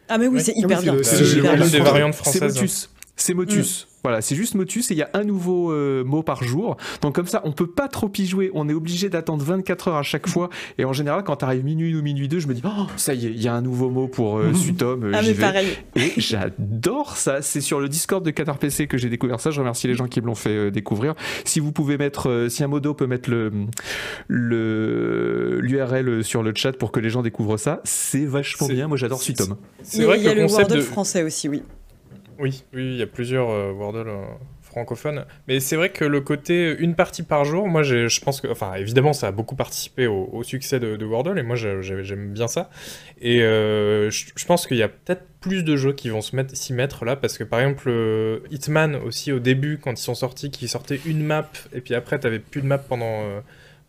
Ah, mais oui, Ouais. c'est mais hyper c'est bien. le- C'est c'est bien. des variantes C'est françaises. Motus. C'est Motus. Voilà, c'est juste Motus et il y a un nouveau euh, mot par jour. Donc comme ça, on peut pas trop y jouer. On est obligé d'attendre 24 heures à chaque fois. Et en général, quand t'arrives minuit ou minuit 2, je me dis, oh, ça y est, il y a un nouveau mot pour euh, Sutom. euh, Ah, mais vais. pareil. Et j'adore ça. C'est sur le Discord de Qatar PC que j'ai découvert ça. Je remercie les gens qui me l'ont fait euh, découvrir. Si vous pouvez mettre, euh, si un modo peut mettre le le l'URL sur le chat pour que les gens découvrent ça, c'est vachement bien. Moi, j'adore Sutom. C'est Il y a, vrai il que y a le le concept Wordle de... français aussi, oui. Oui, oui, il y a plusieurs euh, Wordle euh, francophones. Mais c'est vrai que le côté une partie par jour, moi je pense que, enfin évidemment ça a beaucoup participé au, succès de, de Wordle et moi j'ai- j'ai- j'aime bien ça. Et euh, je, pense qu'il y a peut-être plus de jeux qui vont se mettre s'y mettre là parce que par exemple euh, Hitman aussi au début quand ils sont sortis, qui sortaient une map et puis après t'avais plus de map pendant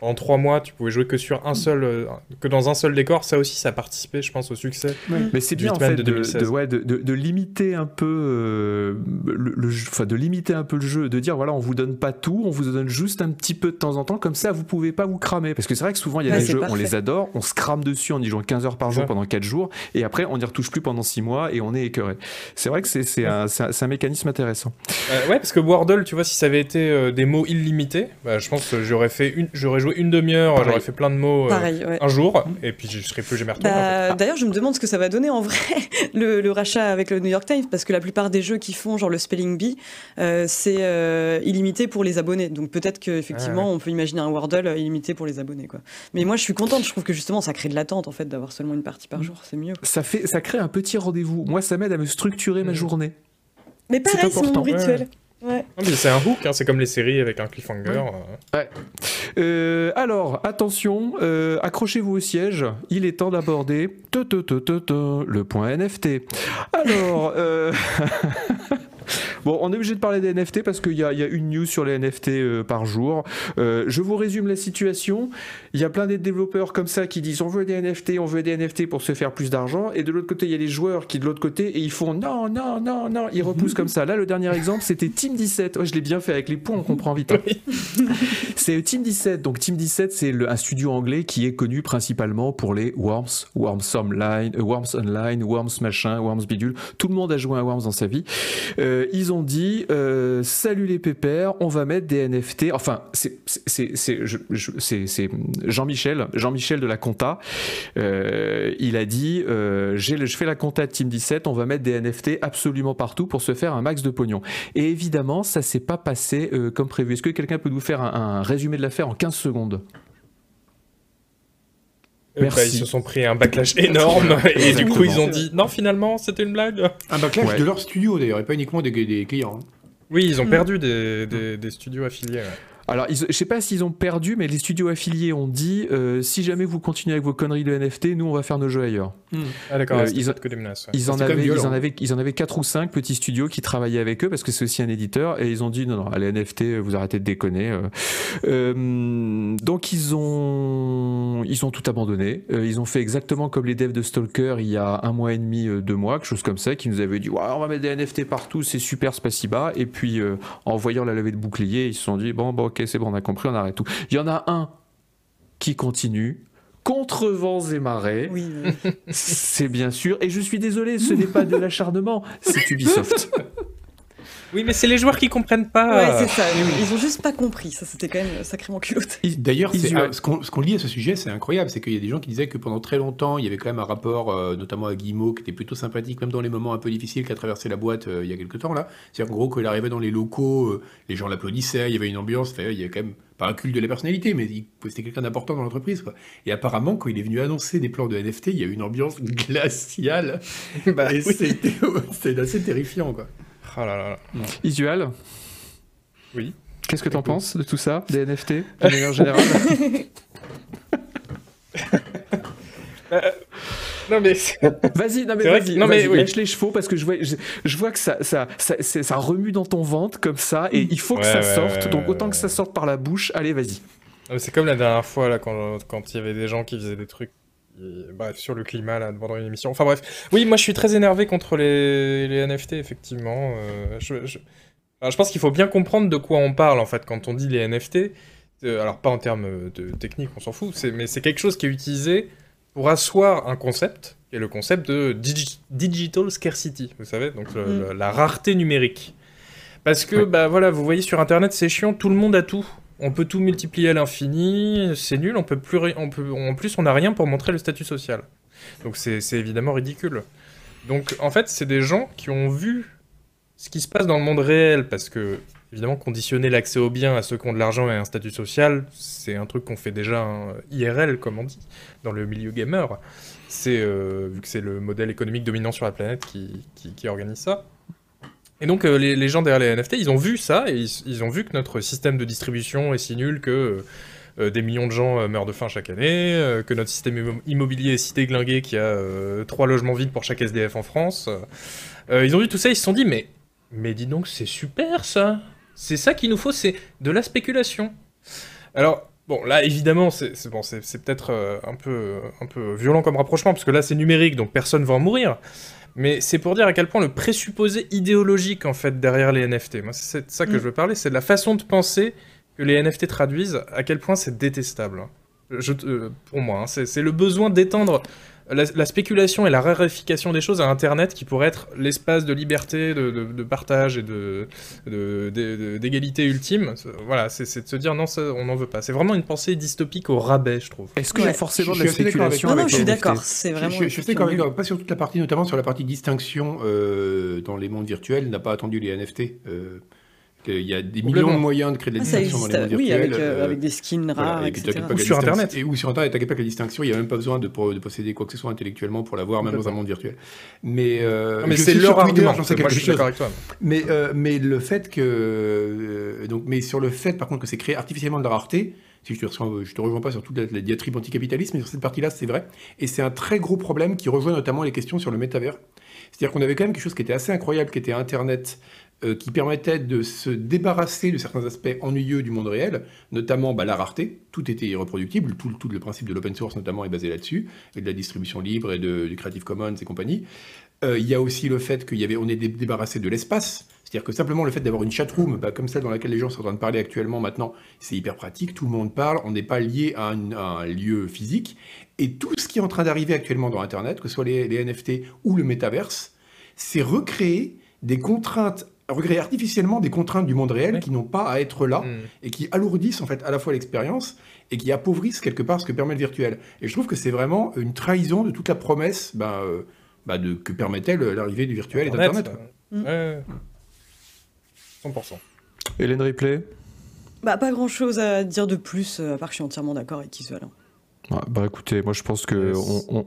pendant trois mois, tu pouvais jouer que sur un seul, euh, que dans un seul décor. Ça aussi, ça a participé, je pense, au succès. Mais c'est Du bien en fait de de, 2016. de- ouais, de, de- de limiter un peu euh, le, le jeu- enfin de limiter un peu le jeu, de dire voilà on vous donne pas tout, on vous donne juste un petit peu de temps en temps, comme ça vous pouvez pas vous cramer. Parce que c'est vrai que souvent il y a Ouais, des jeux, on les adore, on se crame dessus en y jouant 15 heures par jour Ouais. pendant 4 jours, et après on n'y retouche plus pendant 6 mois et on est écœuré. C'est vrai que c'est un, c'est un- un mécanisme intéressant. Euh, ouais, parce que Wordle, tu vois, si ça avait été euh, des mots illimités, bah, je pense que j'aurais fait une, j'aurais joué une demi-heure, j'aurais fait plein de mots euh, Pareil, ouais. un jour, et puis je serais plus jamais retourné. en fait. Bah, D'ailleurs, je me demande ce que ça va donner en vrai, le, le rachat avec le New York Times, parce que la plupart des jeux qui font, genre le Spelling Bee, euh, c'est euh, illimité pour les abonnés. Donc peut-être qu'effectivement, Ah on peut imaginer un Wordle illimité pour les abonnés. Quoi. Mais moi, je suis contente, je trouve que justement, ça crée de l'attente en fait d'avoir seulement une partie par jour, c'est mieux. Ça, fait, ça crée un petit rendez-vous. Moi ça m'aide à me structurer ma Mhm. journée. Mais pareil, c'est mon rituel. Ouais. C'est un hook, hein, c'est comme les séries avec un cliffhanger. euh. Euh, alors, attention, euh, accrochez-vous au siège, il est temps d'aborder le point NFT. Alors, euh, bon, on est obligé de parler des NFT parce qu'il y, a- il y a une news sur les NFT euh, par jour. Euh, je vous résume la situation. Il y a plein de développeurs comme ça qui disent on veut des NFT, on veut des NFT pour se faire plus d'argent. Et de l'autre côté, il y a les joueurs qui, de l'autre côté, et ils font non, non, non, non, ils repoussent comme ça. Là, le dernier exemple, c'était Team 17. Ouais, je l'ai bien fait avec les points, on comprend vite. hein. C'est Team 17. Donc Team 17, c'est un studio anglais qui est connu principalement pour les Worms, Worms Online, euh, Worms Online, Worms machin, Worms bidule. Tout le monde a joué à Worms dans sa vie. Euh, ils ont dit euh, salut les pépères, on va mettre des NFT. Enfin, c'est c'est c'est je- je- c'est- c'est Jean-Michel, Jean-Michel de la Compta. Euh, il a dit euh, je fais la compta de Team 17, on va mettre des NFT absolument partout pour se faire un max de pognon. Et évidemment, ça s'est pas passé euh, comme prévu. Est-ce que quelqu'un peut nous faire un, résumé de l'affaire en 15 secondes? Euh, Merci. bah, ils se sont pris un backlash énorme et du coup ils ont dit non finalement c'était une blague. Un backlash Ouais. de leur studio d'ailleurs, et pas uniquement des, des clients. hein. Oui ils ont Mm. perdu des, des, des studios affiliés. ouais. Alors, ils, je sais pas s'ils ont perdu, mais les studios affiliés ont dit euh, si jamais vous continuez avec vos conneries de NFT, nous on va faire nos jeux ailleurs. Ah d'accord, Euh, ils ont- peut-être que des menaces. ouais. Ils en, C'est avaient, ils, en avaient, ils en avaient 4 ou 5 petits studios qui travaillaient avec eux parce que c'est aussi un éditeur et ils ont dit non, non, allez, NFT, vous arrêtez de déconner. euh. Euh, donc ils ont, ils ont tout abandonné. Euh, ils ont fait exactement comme les devs de Stalker il y a un mois et demi, euh, deux mois, quelque chose comme ça, qui nous avaient dit ouais, on va mettre des NFT partout, c'est super, spasiba. Et puis euh, en voyant la levée de bouclier, ils se sont dit bon, bon ok, c'est bon, on a compris, on arrête tout. Il y en a un qui continue. Contre vents et marées, Oui, oui. c'est bien sûr, et je suis désolé, ce n'est pas de l'acharnement, c'est Ubisoft. Oui mais c'est les joueurs qui comprennent pas. Ouais, c'est ça. Ils ont juste pas compris. Ça, c'était quand même sacrément culotté. D'ailleurs, ah, ce qu'on lit à ce sujet, c'est incroyable. C'est qu'il y a des gens qui disaient que pendant très longtemps, il y avait quand même un rapport, euh, notamment à Guillemot, qui était plutôt sympathique, même dans les moments un peu difficiles qu'a traversé la boîte euh, il y a quelques temps. là. C'est-à-dire qu'en gros, quand il arrivait dans les locaux, euh, les gens l'applaudissaient, il y avait une ambiance, enfin, il y a quand même pas un culte de la personnalité, mais il- c'était quelqu'un d'important dans l'entreprise. Et apparemment, quand il est venu annoncer des plans de NFT, il y a eu une ambiance glaciale. Bah, et oui. c'était c'était assez terrifiant. Quoi. Oh là là. Isual Oui. Qu'est-ce que t'en penses de tout ça, des NFT, de manière générale Non mais Vas-y, non mais vas-y, non, mais vas-y, oui. lâche les chevaux parce que je vois, je, je vois que ça, ça, ça, ça remue dans ton ventre comme ça et il faut que Ouais, ça ouais, sorte. ouais, donc ouais, autant que ça sorte par la bouche, allez, vas-y. Ah, C'est comme la dernière fois là quand quand il y avait des gens qui faisaient des trucs bref sur le climat là pendant une émission. Enfin bref. Oui, moi je suis très énervé contre les, les NFT effectivement. Euh, je, je- Alors, je pense qu'il faut bien comprendre de quoi on parle en fait quand on dit les NFT. Euh, alors pas en termes de technique, on s'en fout, mais c'est quelque chose qui est utilisé pour asseoir un concept, qui est le concept de digi- digital scarcity, vous savez, donc le- Mm. la rareté numérique. Parce que Ouais. bah voilà, vous voyez sur internet, c'est chiant, tout le monde a tout. On peut tout multiplier à l'infini, c'est nul, on peut plus on peut en plus on n'a rien pour montrer le statut social. Donc c'est évidemment ridicule. Donc en fait, c'est des gens qui ont vu ce qui se passe dans le monde réel parce que évidemment conditionner l'accès aux biens à ceux qui ont de l'argent et un statut social, c'est un truc qu'on fait déjà hein, IRL comme on dit dans le milieu gamer. C'est euh, vu que c'est le modèle économique dominant sur la planète qui, qui organise ça. Et donc euh, les, gens derrière les NFT, ils ont vu ça et ils, ont vu que notre système de distribution est si nul que euh, des millions de gens euh, meurent de faim chaque année, euh, que notre système immo- immobilier est si déglingué qu'il y a euh, trois logements vides pour chaque SDF en France. Euh, ils ont vu tout ça, ils se sont dit mais mais dis donc c'est super ça, c'est ça qu'il nous faut, c'est de la spéculation. Alors bon là évidemment c'est bon peut-être euh, un peu un peu violent comme rapprochement parce que là c'est numérique donc personne va en mourir. Mais c'est pour dire à quel point le présupposé idéologique en fait derrière les NFT. Moi c'est ça que Mm. je veux parler, c'est de la façon de penser que les NFT traduisent, à quel point c'est détestable. Je, euh, pour moi, hein. c'est le besoin d'étendre la, la spéculation et la raréfication des choses à Internet qui pourrait être l'espace de liberté, de, de- de partage et de de- de- de- d'égalité ultime. C'est- Voilà, c'est de se dire non, ça, on n'en veut pas. C'est vraiment une pensée dystopique au rabais, je trouve. Est-ce qu'il y a Ouais. forcément Je de la spéculation Non, non, je suis d'accord. C'est Je, vraiment. je- je suis d'accord effectivement avec toi, pas sur toute la partie, notamment sur la partie distinction euh, dans les mondes virtuels, n'a pas attendu les NFT. euh, qu'il y a des millions de moyens de créer de la Ah, distinction dans les mondes oui, virtuels. avec, euh, euh, avec des skins voilà, rares, etc. Ou sur Internet. Et, ou sur Internet, t'inquiète pas que la distinction, il n'y a même pas besoin de, posséder quoi que ce soit intellectuellement pour l'avoir, même dans un monde virtuel. Mais, euh, Non, mais c'est leur sur Twitter, argument. j'en sais quelque je suis chose. d'accord avec toi. Mais, euh, mais le fait que. euh, donc, mais sur le fait, par contre, que c'est créé artificiellement de la rareté, si je te, reçois- je te rejoins pas sur toute la, la diatribe anticapitalisme, mais sur cette partie-là, c'est vrai. Et c'est un très gros problème qui rejoint notamment les questions sur le métavers. C'est-à-dire qu'on avait quand même quelque chose qui était assez incroyable, qui était Internet, euh, qui permettait de se débarrasser de certains aspects ennuyeux du monde réel, notamment bah, la rareté. Tout était irreproductible, tout, le principe de l'open source notamment est basé là-dessus, et de la distribution libre et du Creative Commons et compagnie. Euh, Il y a aussi le fait qu'il y avait, on est dé- débarrassé de l'espace. C'est-à-dire que simplement le fait d'avoir une chatroom, bah, comme celle dans laquelle les gens sont en train de parler actuellement maintenant, c'est hyper pratique, tout le monde parle, on n'est pas lié à un, à un, lieu physique. Et tout ce qui est en train d'arriver actuellement dans Internet, que ce soit les, les NFT ou le métaverse, c'est recréer des contraintes recréer artificiellement des contraintes du monde réel qui n'ont pas à être là Mm. et qui alourdissent en fait à la fois l'expérience et qui appauvrissent quelque part ce que permet le virtuel. Et je trouve que c'est vraiment une trahison de toute la promesse bah, euh, bah, de, que permettait l'arrivée du virtuel et d'Internet. euh, ouais, ouais. 100%. Hélène Ripley? Bah, pas grand chose à dire de plus, euh, à part que je suis entièrement d'accord avec Isuel. Ouais, Bah écoutez, moi je pense que Euh,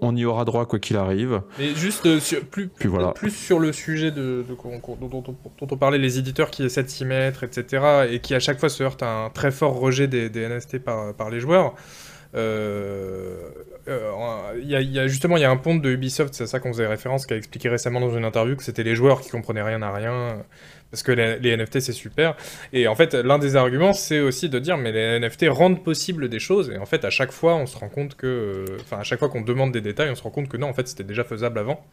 on, y aura droit quoi qu'il arrive. Mais juste euh, sur- plus, Puis voilà. plus sur le sujet de, dont, dont- dont on parlait, les éditeurs qui essaient de s'y mettre, etc., et qui à chaque fois se heurtent à un très fort rejet des, des NFT par, par les joueurs. Euh, euh, y a- il y a, justement, il y a un ponte de Ubisoft, c'est à ça qu'on faisait référence, qui a expliqué récemment dans une interview que c'était les joueurs qui comprenaient rien à rien, parce que les, NFT c'est super. Et en fait, l'un des arguments, c'est aussi de dire, mais les NFT rendent possible des choses, et en fait, à chaque fois, on se rend compte que, euh, enfin, à chaque fois qu'on demande des détails, on se rend compte que non, en fait, c'était déjà faisable avant.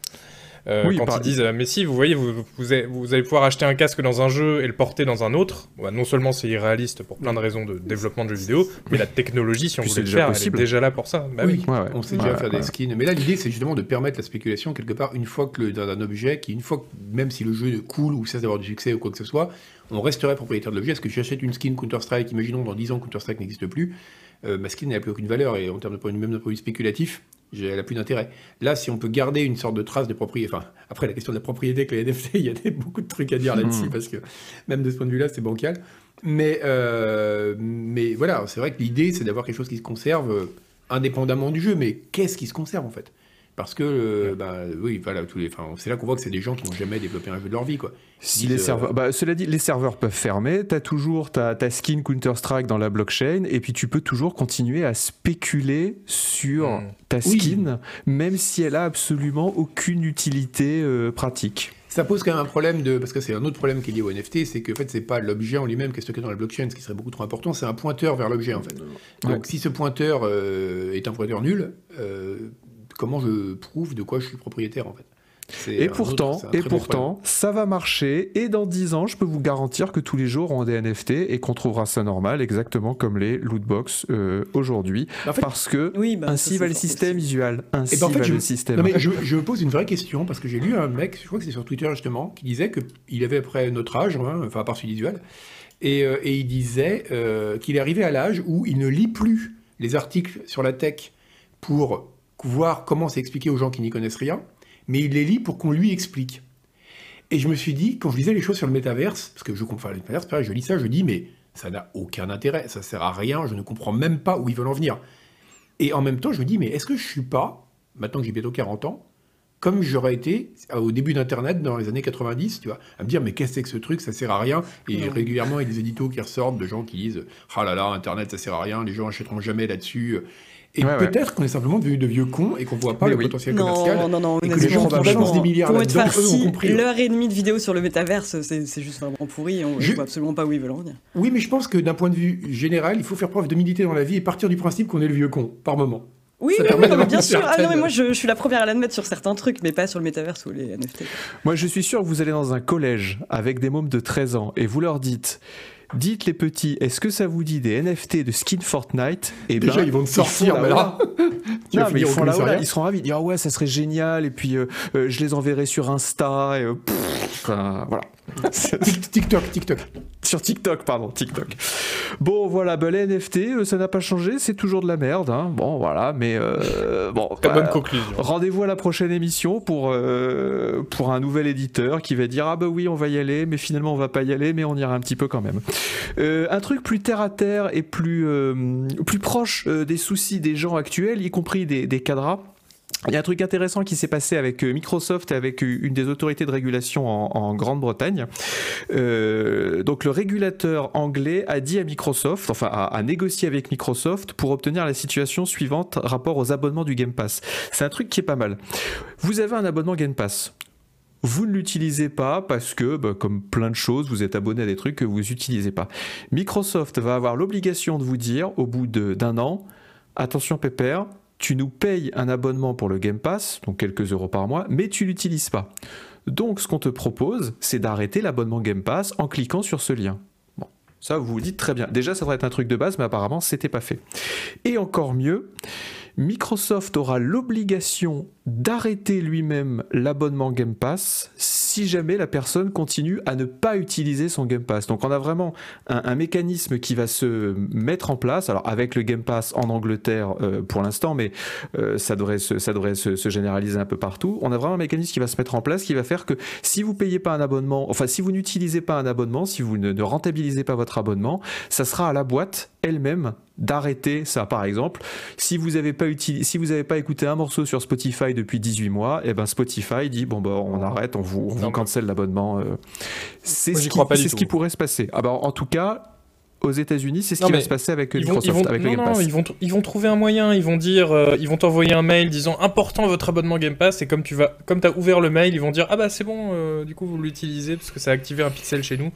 Euh, Oui, quand par- ils disent, mais si, vous voyez, vous, vous, allez, vous allez pouvoir acheter un casque dans un jeu et le porter dans un autre. Bah, non seulement c'est irréaliste pour plein de raisons de développement de jeux vidéo, mais la technologie, si on Puis voulait le déjà faire, possible. elle est déjà là pour ça. Bah oui. Oui, Ouais, ouais. on sait Ouais, déjà faire ouais. des skins. Mais là, l'idée, c'est justement de permettre la spéculation quelque part une fois que le, dans un objet, qui une fois que, même si le jeu coule ou cesse d'avoir du succès ou quoi que ce soit, on resterait propriétaire de l'objet. Est-ce que j'achète une skin Counter-Strike, imaginons dans 10 ans Counter-Strike n'existe plus, euh, ma skin n'a plus aucune valeur et en termes de point de vue même de produit spéculatif, elle a plus d'intérêt. Là, si on peut garder une sorte de trace de propriété, enfin, après la question de la propriété avec les NFT, il y a des- beaucoup de trucs à dire là-dessus Mhm. parce que même de ce point de vue-là, c'est bancal. Mais, euh, mais voilà, c'est vrai que l'idée, c'est d'avoir quelque chose qui se conserve euh, indépendamment du jeu. Mais qu'est-ce qui se conserve en fait? Parce que, euh, bah, oui, voilà, tous les, enfin, c'est là qu'on voit que c'est des gens qui n'ont jamais développé un jeu de leur vie, quoi. Si les euh, serveurs, bah, cela dit, les serveurs peuvent fermer. T'as toujours ta, ta skin Counter Strike dans la blockchain, et puis tu peux toujours continuer à spéculer sur Mm. ta Oui. skin, même si elle a absolument aucune utilité euh, pratique. Ça pose quand même un problème de, parce que c'est un autre problème qui est lié au NFT, c'est que en fait, c'est pas l'objet en lui-même qui est stocké dans la blockchain, ce qui serait beaucoup trop important, c'est un pointeur vers l'objet en fait. Donc, Ouais. si ce pointeur euh, est un pointeur nul, euh, comment je prouve de quoi je suis propriétaire en fait C'est Et pourtant, autre- et problème. pourtant, ça va marcher. Et dans 10 ans, je peux vous garantir que tous les jours on a des NFT et qu'on trouvera ça normal, exactement comme les lootbox euh, aujourd'hui. En fait, Parce que Oui, bah, ainsi ça, va le système visuel. Ainsi ben, en fait, va je- le système. Non, mais je, je me pose une vraie question parce que j'ai lu un mec, je crois que c'est sur Twitter justement, qui disait qu'il avait après notre âge, hein, enfin à part celui visuel, et, euh, et il disait euh, qu'il est arrivé à l'âge où il ne lit plus les articles sur la tech pour voir comment c'est expliqué aux gens qui n'y connaissent rien, mais il les lit pour qu'on lui explique. Et je me suis dit, quand je lisais les choses sur le métaverse, parce que je comprends le métaverse, pareil, je lis ça, je dis, mais ça n'a aucun intérêt, ça sert à rien, je ne comprends même pas où ils veulent en venir. Et en même temps, je me dis, mais est-ce que je suis pas, maintenant que j'ai bientôt 40 ans, comme j'aurais été au début d'Internet dans les années 90, tu vois, à me dire, mais qu'est-ce que c'est que ce truc, ça sert à rien. Et régulièrement, il y a des éditos qui ressortent de gens qui disent, ah là là, Internet, ça sert à rien, les gens achèteront jamais là-dessus. Et Ouais, ouais. peut-être qu'on est simplement devenu de vieux cons et qu'on voit pas Mais le oui. potentiel commercial. Non, non, non, et que les gens dépensent des milliards Pour être là-dedans, eux, ont compris. l'heure et demie de vidéo sur le métaverse, c'est juste vraiment pourri. On Je- ne voit absolument pas où ils veulent en venir. Oui, mais je pense que d'un point de vue général, il faut faire preuve d'humilité dans la vie et partir du principe qu'on est le vieux con, par moment. Oui, oui, oui, non, bien sûr. Ah non, mais moi, je, je suis la première à l'admettre sur certains trucs, mais pas sur le métaverse ou les NFT. Moi, je suis sûr que vous allez dans un collège avec des mômes de 13 ans et vous leur dites Dites les petits, est-ce que ça vous dit des NFT de skin Fortnite? Et Déjà, ils vont te sortir, mais là, Non, mais ils font ils seront ravis. Ils ah ouais, ça serait génial. Et puis, euh, euh, je les enverrai sur Insta. Et, euh, pff, voilà. TikTok, TikTok. sur TikTok, pardon, TikTok. Bon, voilà, bah, les NFT, euh, ça n'a pas changé. C'est toujours de la merde. hein. Bon, voilà, mais euh, bon. Bah, bonne conclusion. Rendez-vous à la prochaine émission pour, euh, pour un nouvel éditeur qui va dire Ah bah oui, on va y aller, mais finalement on va pas y aller, mais on ira un petit peu quand même. Euh, un truc plus terre à terre et plus, euh, plus proche euh, des soucis des gens actuels, y compris des, des cadras. Il y a un truc intéressant qui s'est passé avec euh, Microsoft et avec euh, une des autorités de régulation en, Grande-Bretagne. Euh, donc le régulateur anglais a dit à Microsoft, enfin a, négocié avec Microsoft pour obtenir la situation suivante rapport aux abonnements du Game Pass. C'est un truc qui est pas mal. Vous avez un abonnement Game Pass. Vous ne l'utilisez pas parce que, bah, comme plein de choses, vous êtes abonné à des trucs que vous n'utilisez pas. Microsoft va avoir l'obligation de vous dire, au bout d'un an, attention pépère, tu nous payes un abonnement pour le Game Pass, donc quelques euros par mois, mais tu l'utilises pas. Donc ce qu'on te propose, c'est d'arrêter l'abonnement Game Pass en cliquant sur ce lien. Bon, ça vous vous dites très bien. Déjà, ça devrait être un truc de base, mais apparemment, c'était pas fait. Et encore mieux, Microsoft aura l'obligation d'arrêter lui-même l'abonnement Game Pass jamais la personne continue à ne pas utiliser son Game Pass. Donc on a vraiment un, mécanisme qui va se mettre en place, alors avec le Game Pass en Angleterre euh, pour l'instant, mais euh, ça devrait, se, généraliser un peu partout. On a vraiment un mécanisme qui va se mettre en place qui va faire que si vous payez pas un abonnement, enfin si vous n'utilisez pas un abonnement, si vous ne rentabilisez pas votre abonnement, ça sera à la boîte elle-même d'arrêter ça. Par exemple, si vous n'avez pas utilisé, si vous n'avez pas écouté un morceau sur Spotify depuis 18 mois, et eh ben Spotify dit bon bah on arrête, on vous, on vous cancelle l'abonnement. Euh. C'est ce, qui, c'est ce qui pourrait se passer. Ah bah, en tout cas, aux États-Unis, c'est ce qui va se passer avec Microsoft, avec le Game Pass. ils vont, ils vont trouver un moyen. Ils vont dire, euh, ils vont t'envoyer un mail disant important votre abonnement Game Pass. Et comme tu vas, comme as ouvert le mail, ils vont dire ah bah c'est bon. Euh, du coup vous l'utilisez parce que ça a activé un pixel chez nous.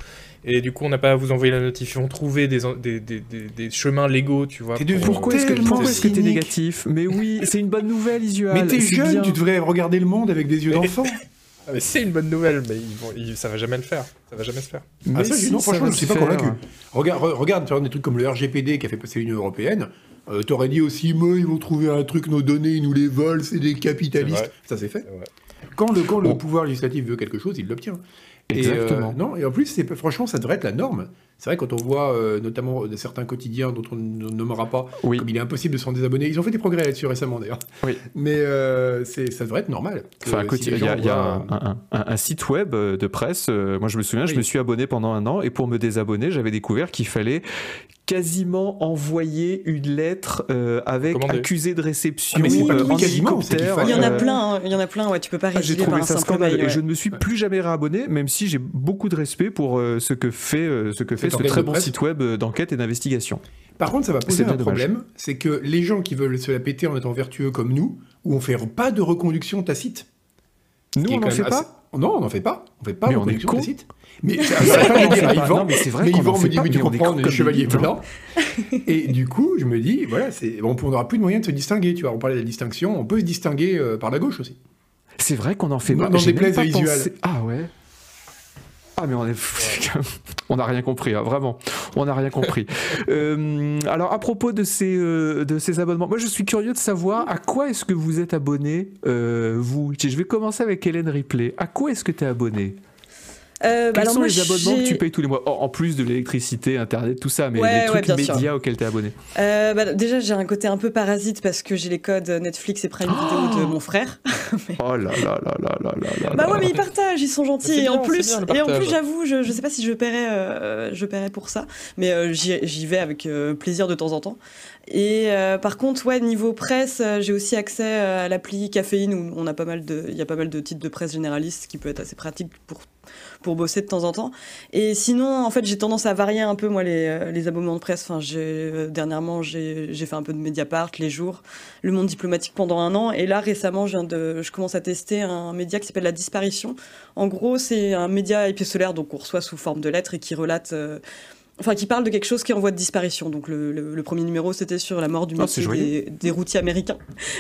Et du coup on n'a pas à vous envoyer la notif. Ils vont trouver des, des, des, des chemins légaux, tu vois. pourquoi est-ce que, est-ce que t'es négatif? Mais oui, c'est une bonne nouvelle, Isual. Mais t'es jeune, tu devrais regarder le monde avec des yeux d'enfant. Ah, mais c'est une bonne nouvelle, mais ils ça va jamais le faire. Ça va jamais se faire. Mais ah, ça, non, franchement, je suis pas convaincu. Regarde, regarde, tu des trucs comme le RGPD qui a fait passer l'Union européenne. Euh, T'aurais dit aussi, moi, ils vont trouver un truc, nos données, ils nous les volent, c'est des capitalistes. Ça, c'est fait. Quand le, quand le pouvoir législatif veut quelque chose, il l'obtient. Exactement. Et, euh, non, et en plus, franchement, ça devrait être la norme. C'est vrai, quand on voit euh, notamment certains quotidiens dont on ne nommera pas, comme il est impossible de s'en désabonner, ils ont fait des progrès là-dessus récemment d'ailleurs. Oui. Mais euh, ça devrait être normal. Enfin, il y a, un, site web de presse. moi, je me souviens, je me suis abonné pendant un an et pour me désabonner, j'avais découvert qu'il fallait quasiment envoyer une lettre avec accusé de réception ah, mais pas en quasiment, Il y en a plein, hein. il y en a plein. Ouais, tu peux pas ah, par un simple mail. Je ne me suis plus jamais réabonné, même si j'ai beaucoup de respect pour ce que fait ce que fait ce très bon site web d'enquête et d'investigation. Par contre, ça va poser un problème, c'est que les gens qui veulent se la péter en étant vertueux comme nous, où on fait pas de reconduction tacite. Nous, on n'en fait pas Non, on n'en fait pas. On fait pas de reconduction tacite. Mais c'est Yvan, mais c'est vrai mais Yvan me dit, mais tu comprends, on est chevalier blanc. Et du coup, je me dis, voilà, on n'aura plus de moyens de se distinguer. Tu vois, on parlait de la distinction, on peut se distinguer euh, par la gauche aussi. C'est vrai qu'on en fait pas. Dans des plaies visuelles. Ah ouais. Ah mais on est, on n'a rien compris, hein, vraiment, on n'a rien compris. Euh, alors à propos de ces euh, de ces abonnements, moi je suis curieux de savoir à quoi est-ce que vous êtes abonné, euh, vous? Je vais commencer avec Hélène Ripley. À quoi est-ce que tu es abonné? Euh, bah Quels sont les abonnements que tu payes tous les mois En plus de l'électricité, Internet, tout ça, mais les trucs médias auxquels tu es abonné euh, bah, Déjà, j'ai un côté un peu parasite parce que j'ai les codes Netflix et Prime Video de mon frère. Oh là là là là là là Bah ouais, mais ils partagent, ils sont gentils. et, en plus, et en plus, j'avoue, je, je sais pas si je paierais, euh, je paierais pour ça, mais j'y vais avec plaisir de temps en temps. Et par contre, ouais, niveau presse, j'ai aussi accès à l'appli Caféine où on a pas mal de, il y a pas mal de titres de presse généralistes, qui peut être assez pratique pour pour bosser de temps en temps. Et sinon, en fait, j'ai tendance à varier un peu, moi, les, euh, abonnements de presse. Enfin, euh, dernièrement, j'ai fait un peu de Mediapart, Les Jours, Le Monde Diplomatique pendant un an. Et là, récemment, je commence à tester un média qui s'appelle La Disparition. En gros, c'est un média épistolaire, donc on reçoit sous forme de lettres et qui relate... Euh, enfin qui parle de quelque chose qui est en voie de disparition. Donc le, le, premier numéro c'était sur la mort du ah, métier des, routiers américains.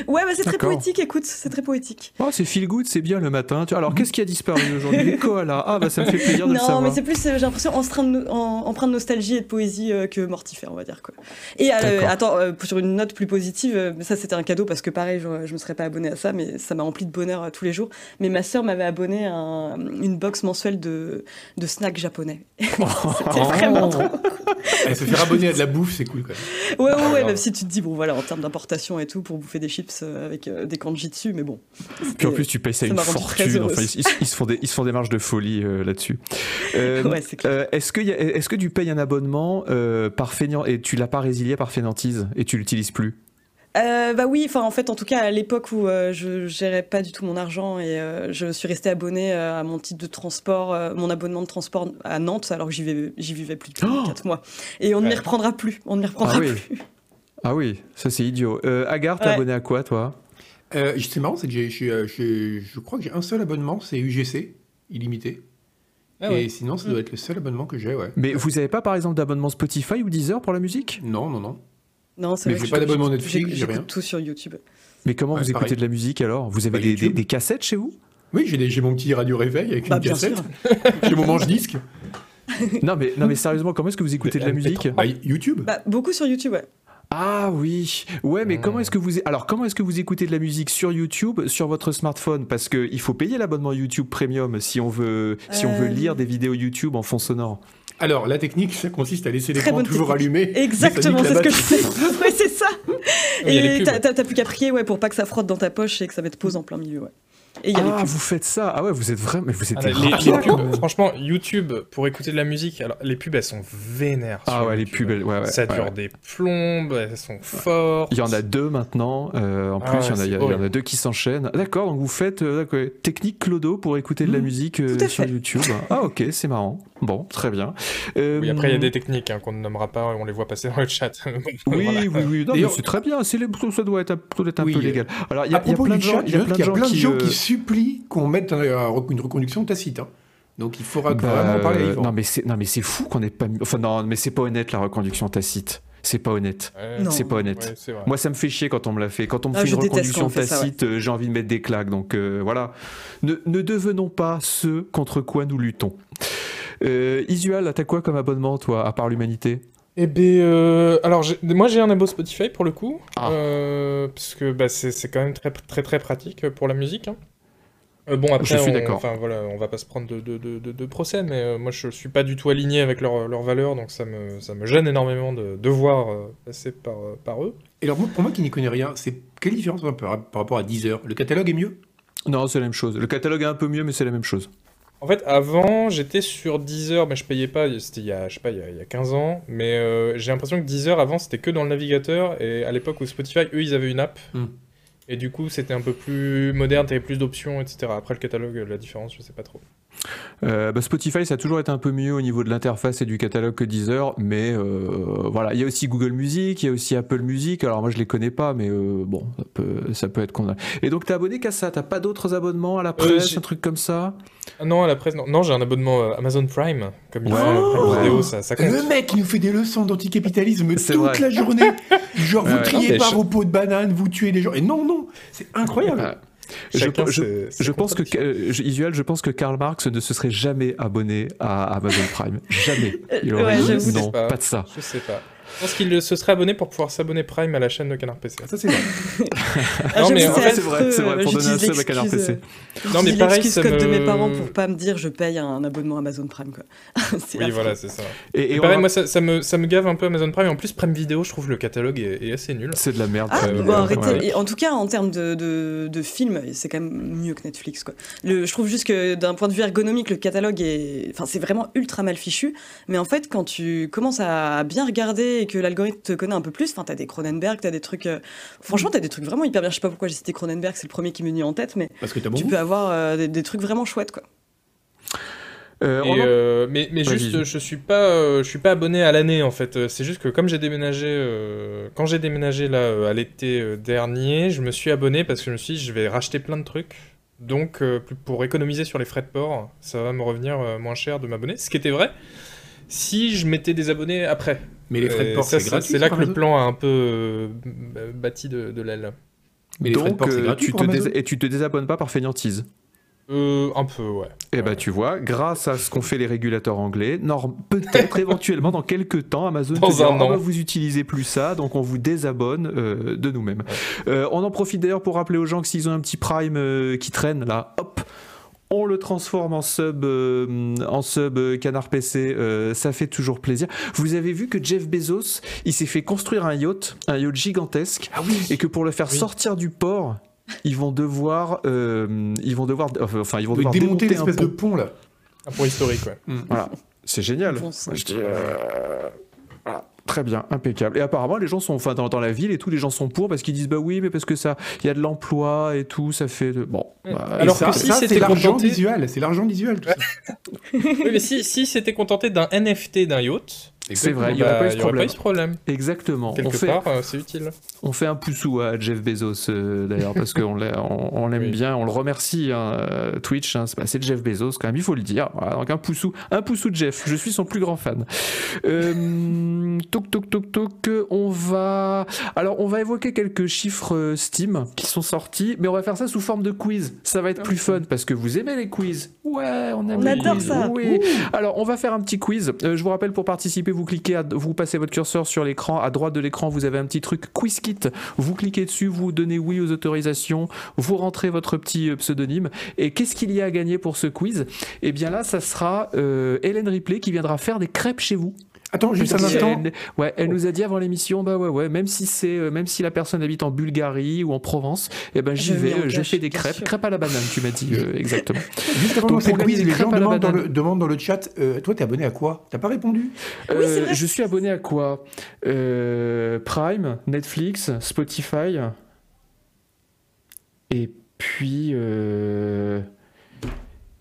Ouais, bah, c'est très poétique, écoute, c'est très poétique. Oh, c'est feel good, c'est bien le matin. Alors qu'est-ce qui a disparu aujourd'hui Les koalas. Ah bah ça me fait plaisir de le savoir. Non, mais c'est plus, j'ai l'impression, empreint de, nostalgie et de poésie euh, que mortifère, on va dire quoi. Et euh, attends, euh, sur une note plus positive, ça c'était un cadeau parce que pareil, je, je me serais pas abonné à ça, mais ça m'a rempli de bonheur tous les jours. Mais ma sœur m'avait abonné à une box mensuelle de, de snacks japonais. c'était vraiment trop se faire abonner à de la bouffe, c'est cool quand même. Ouais, ouais, ouais, même si tu te dis, bon voilà, en termes d'importation et tout, pour bouffer des chips euh, avec euh, des kanji dessus, mais bon. Puis en plus, tu payes ça, une fortune. Enfin, ils, se font des, ils se font des marges de folie euh, là-dessus. ouais, c'est clair. est-ce, que est-ce que tu payes un abonnement par feignant et tu l'as pas résilié par fainéantise et tu l'utilises plus? Euh, bah oui, enfin en fait en tout cas à l'époque où euh, je gérais pas du tout mon argent et euh, je suis restée abonnée à mon titre de transport, mon abonnement de transport à Nantes alors que j'y vivais, j'y vivais plus de 4 oh mois et on ne m'y reprendra plus, on ne m'y reprendra ah oui. plus. Ah oui, ça c'est idiot. Agar, t'es abonné à quoi toi? C'est marrant, c'est que j'ai, je crois que j'ai un seul abonnement, c'est UGC illimité. Ah et sinon, ça doit mm. être le seul abonnement que j'ai, ouais. Mais vous avez pas par exemple d'abonnement Spotify ou Deezer pour la musique? Non, non, non. Non, c'est Mais j'ai pas d'abonnement Netflix, j'ai rien. J'écoute tout sur YouTube. Mais comment Ouais, vous écoutez pareil. de la musique alors? Vous avez Bah, des, des- YouTube. des cassettes chez vous? Oui, j'ai mon petit radio réveil avec Bah, une bien cassette. J'ai mon manche-disque. non mais, non mais sérieusement, comment est-ce que vous écoutez de la MP3. musique? Bah, YouTube. Bah, beaucoup sur YouTube, ouais. Ah oui, ouais, mais comment est-ce que vous alors comment est-ce que vous écoutez de la musique sur YouTube, sur votre smartphone? Parce que il faut payer l'abonnement YouTube Premium si on veut si on veut Euh. lire des vidéos YouTube en fond sonore. Alors, la technique, ça consiste à laisser l'écran toujours allumé. Exactement, c'est ça ce que je fais. ouais, c'est ça. il y a les Et t'as plus qu'à prier, ouais, pour pas que ça frotte dans ta poche et que ça mette pause en plein milieu, ouais. Et y a Ah, vous faites ça Ah ouais, vous êtes vraiment mais vous êtes Ah, franchement, YouTube, pour écouter de la musique, alors les pubs, elles sont vénères. Ah ouais, les pubs, elles- ouais, ouais, Ça dure ouais. des plombes, elles sont fortes. Il y en a deux maintenant. euh, en Ah plus, ouais, il y en a- y, y en deux qui s'enchaînent. D'accord, donc vous faites euh, technique Clodo pour écouter de la Mmh, musique euh, sur fait. YouTube. Ah ok, c'est marrant. Bon, très bien. Euh, Oui, après, il y a des techniques hein, qu'on ne nommera pas, on les voit passer dans le chat. Oui, Voilà. oui, oui. D'ailleurs- c'est très bien. C'est les... Ça doit être doit être un Oui, peu euh, légal. Alors, il y a, à il y a propos plein du de gens, chat, il y a plein de gens qui, qui, euh, supplient qu'on mette un- une reconduction tacite. hein. Donc il faudra bah, vraiment en parler non, mais c'est non, mais c'est fou qu'on ait pas. mis- Enfin, non, mais c'est pas honnête la reconduction tacite. C'est pas honnête. Ouais. C'est pas honnête. ouais. Moi, ça me fait chier quand on me l'a fait. Quand on me Ah, fait une reconduction ouais. tacite, euh, j'ai envie de mettre des claques. Donc euh, voilà. Ne, ne devenons pas ceux contre quoi nous luttons. Euh, Isual, t'as quoi comme abonnement, toi, à part l'humanité? Eh ben, euh, alors moi j'ai un abo Spotify pour le coup, Ah. euh, parce que bah, c'est quand même très très très pratique pour la musique. hein. Euh, bon après, Je suis on, d'accord. enfin voilà, on va pas se prendre de, de, de, de- de procès, mais euh, moi je suis pas du tout aligné avec leurs leurs valeurs, donc ça me ça me gêne énormément de devoir euh, passer par par eux. Et alors, pour moi qui n'y connais rien, c'est quelle différence par, par rapport à Deezer? Le catalogue est mieux? Non, c'est la même chose. Le catalogue est un peu mieux, mais c'est la même chose. En fait, avant, j'étais sur Deezer, mais je payais pas, c'était il y a, je sais pas, il y a, il y a 15 ans, mais euh, j'ai l'impression que Deezer, avant, c'était que dans le navigateur, et à l'époque où Spotify, eux, ils avaient une app, Hmm. et du coup, c'était un peu plus moderne, t'avais plus d'options, etc. Après, le catalogue, la différence, je sais pas trop. Euh, bah, Spotify, ça a toujours été un peu mieux au niveau de l'interface et du catalogue que Deezer, mais euh, voilà, il y a aussi Google Music, il y a aussi Apple Music. Alors moi, je les connais pas, mais euh, bon, ça peut, ça peut être qu'on a. Et donc, t'es abonné qu'à ça? T'as pas d'autres abonnements à la presse, un truc comme ça? Non, à la presse, non, non j'ai un abonnement Amazon Prime, comme il Ouais, ouais. Vidéo, ça, ça compte. Le mec, il nous fait des leçons d'anticapitalisme toute vrai. la journée. Genre, vous triez pas je- vos pots de banane, vous tuez des gens. Et non, non, c'est incroyable. Je, Chacun je- ses- ses je pense que euh, je pense Karl Marx ne se serait jamais abonné à Amazon Prime. Jamais. Il Euh, aurait ouais, dit non, pas. pas de ça. Je sais pas. Je pense qu'il se serait abonné pour pouvoir s'abonner Prime à la chaîne de Canard PC. Ça, c'est vrai. Ah, Non, mais en c'est fait, c'est vrai, c'est vrai, pour donner un sub à Canard PC. Non, mais pareil, ça code de mes me- parents pour pas me dire je paye un abonnement Amazon Prime, quoi. C'est Oui, affreux. voilà, c'est ça. Et, pareil, va- moi, ça, ça me, ça me gave un peu Amazon Prime. En plus, Prime Vidéo, je trouve le catalogue est, est assez nul. c'est de la merde. Ah, Euh, bon, ouais, arrêtez. ouais. Et en tout cas, en termes de, de, de films, c'est quand même mieux que Netflix. Quoi. Le, je trouve juste que d'un point de vue ergonomique, le catalogue est. Enfin, c'est vraiment ultra mal fichu. Mais en fait, quand tu commences à bien regarder et que l'algorithme te connaît un peu plus, enfin, t'as des Cronenberg, t'as des trucs. euh, Franchement, t'as des trucs vraiment hyper bien. Je sais pas pourquoi j'ai cité Cronenberg, c'est le premier qui me vient en tête, mais Parce que bon tu goût. peux avoir euh, des, des trucs vraiment chouettes, quoi. Euh, en- euh, mais juste, je suis pas, euh, je suis pas abonné à l'année en fait. C'est juste que comme j'ai déménagé, euh, quand j'ai déménagé là euh, à l'été euh, dernier, je me suis abonné parce que je me suis dit je vais racheter plein de trucs. Donc euh, pour économiser sur les frais de port, ça va me revenir euh, moins cher de m'abonner. Ce qui était vrai si je mettais des abonnés après. Mais les frais de Et port, c'est gratuit. C'est là que le plan a un peu euh, bâti de, de l'aile. Mais les frais de Donc, port, c'est euh, gratuit tu pour te dés- et tu te désabonnes pas par fainéantise. Euh, un peu, ouais. Eh ben, tu vois, grâce à ce qu'ont fait les régulateurs anglais, peut-être éventuellement dans quelques temps, Amazon Dans te dira, Ah bah, vous utilisez plus ça, donc on vous désabonne euh, de nous-mêmes. Euh, on en profite d'ailleurs pour rappeler aux gens que s'ils ont un petit Prime euh, qui traîne là, hop. On le transforme en sub, euh, en sub euh, Canard PC, euh, ça fait toujours plaisir. Vous avez vu que Jeff Bezos, il s'est fait construire un yacht, un yacht gigantesque, Ah oui. et que pour le faire Oui. sortir du port, ils vont devoir, euh, ils vont devoir, enfin ils vont devoir démonter démonter un l'espèce de pont. pont là. Un point historique, ouais. Voilà, c'est génial. Bon sang. Je dis, euh, voilà, très bien, impeccable. Et apparemment, les gens sont, enfin, dans, dans la ville et tout, les gens sont pour parce qu'ils disent bah oui, mais parce que ça, il y a de l'emploi et tout, ça fait de... bon. Bah, Alors ça, que si ça, c'était c'est l'argent contenté- visuel. C'est l'argent visuel tout ça. oui, mais si, si c'était contenté d'un NFT d'un yacht, C'est vrai, il n'y Bah, aurait pas eu ce problème. ce problème. Exactement. On Quelque fait, part, euh, c'est utile. on fait un poussou à Jeff Bezos euh, d'ailleurs parce qu'on l'a- on, on l'aime Oui. bien, on le remercie hein, euh, Twitch, hein, c'est bah, c'est Jeff Bezos quand même, il faut le dire. Voilà, donc un poussou, un poussou de Jeff, je suis son plus grand fan. Euh, toc toc toc toc, on va alors on va évoquer quelques chiffres Steam qui sont sortis, mais on va faire ça sous forme de quiz. Ça va être plus fun parce que vous aimez les quiz. Ouais, on aime On les adore quiz. ça. Oui. Alors, on va faire un petit quiz. Euh, je vous rappelle, pour participer, vous passez votre curseur sur l'écran. À droite de l'écran, vous avez un petit truc Quiz Kit. Vous cliquez dessus, vous donnez oui aux autorisations, vous rentrez votre petit euh, pseudonyme. Et qu'est-ce qu'il y a à gagner pour ce quiz? Eh bien là, ça sera euh, Hélène Ripley qui viendra faire des crêpes chez vous. Attends, juste un instant. qu'elle- ouais, elle nous a dit avant l'émission, bah ouais, ouais, même si c'est, euh, même si la personne habite en Bulgarie ou en Provence, eh ben j'y Je vais, je fais des crêpes, crêpes à la banane, tu m'as dit euh, exactement. Juste avant de quiz, les gens demandent dans, le, demandent dans le chat euh, Toi, t'es abonné à quoi? T'as pas répondu? Oui, c'est Euh, vrai. je suis abonné à quoi? Euh, Prime, Netflix, Spotify. Et puis.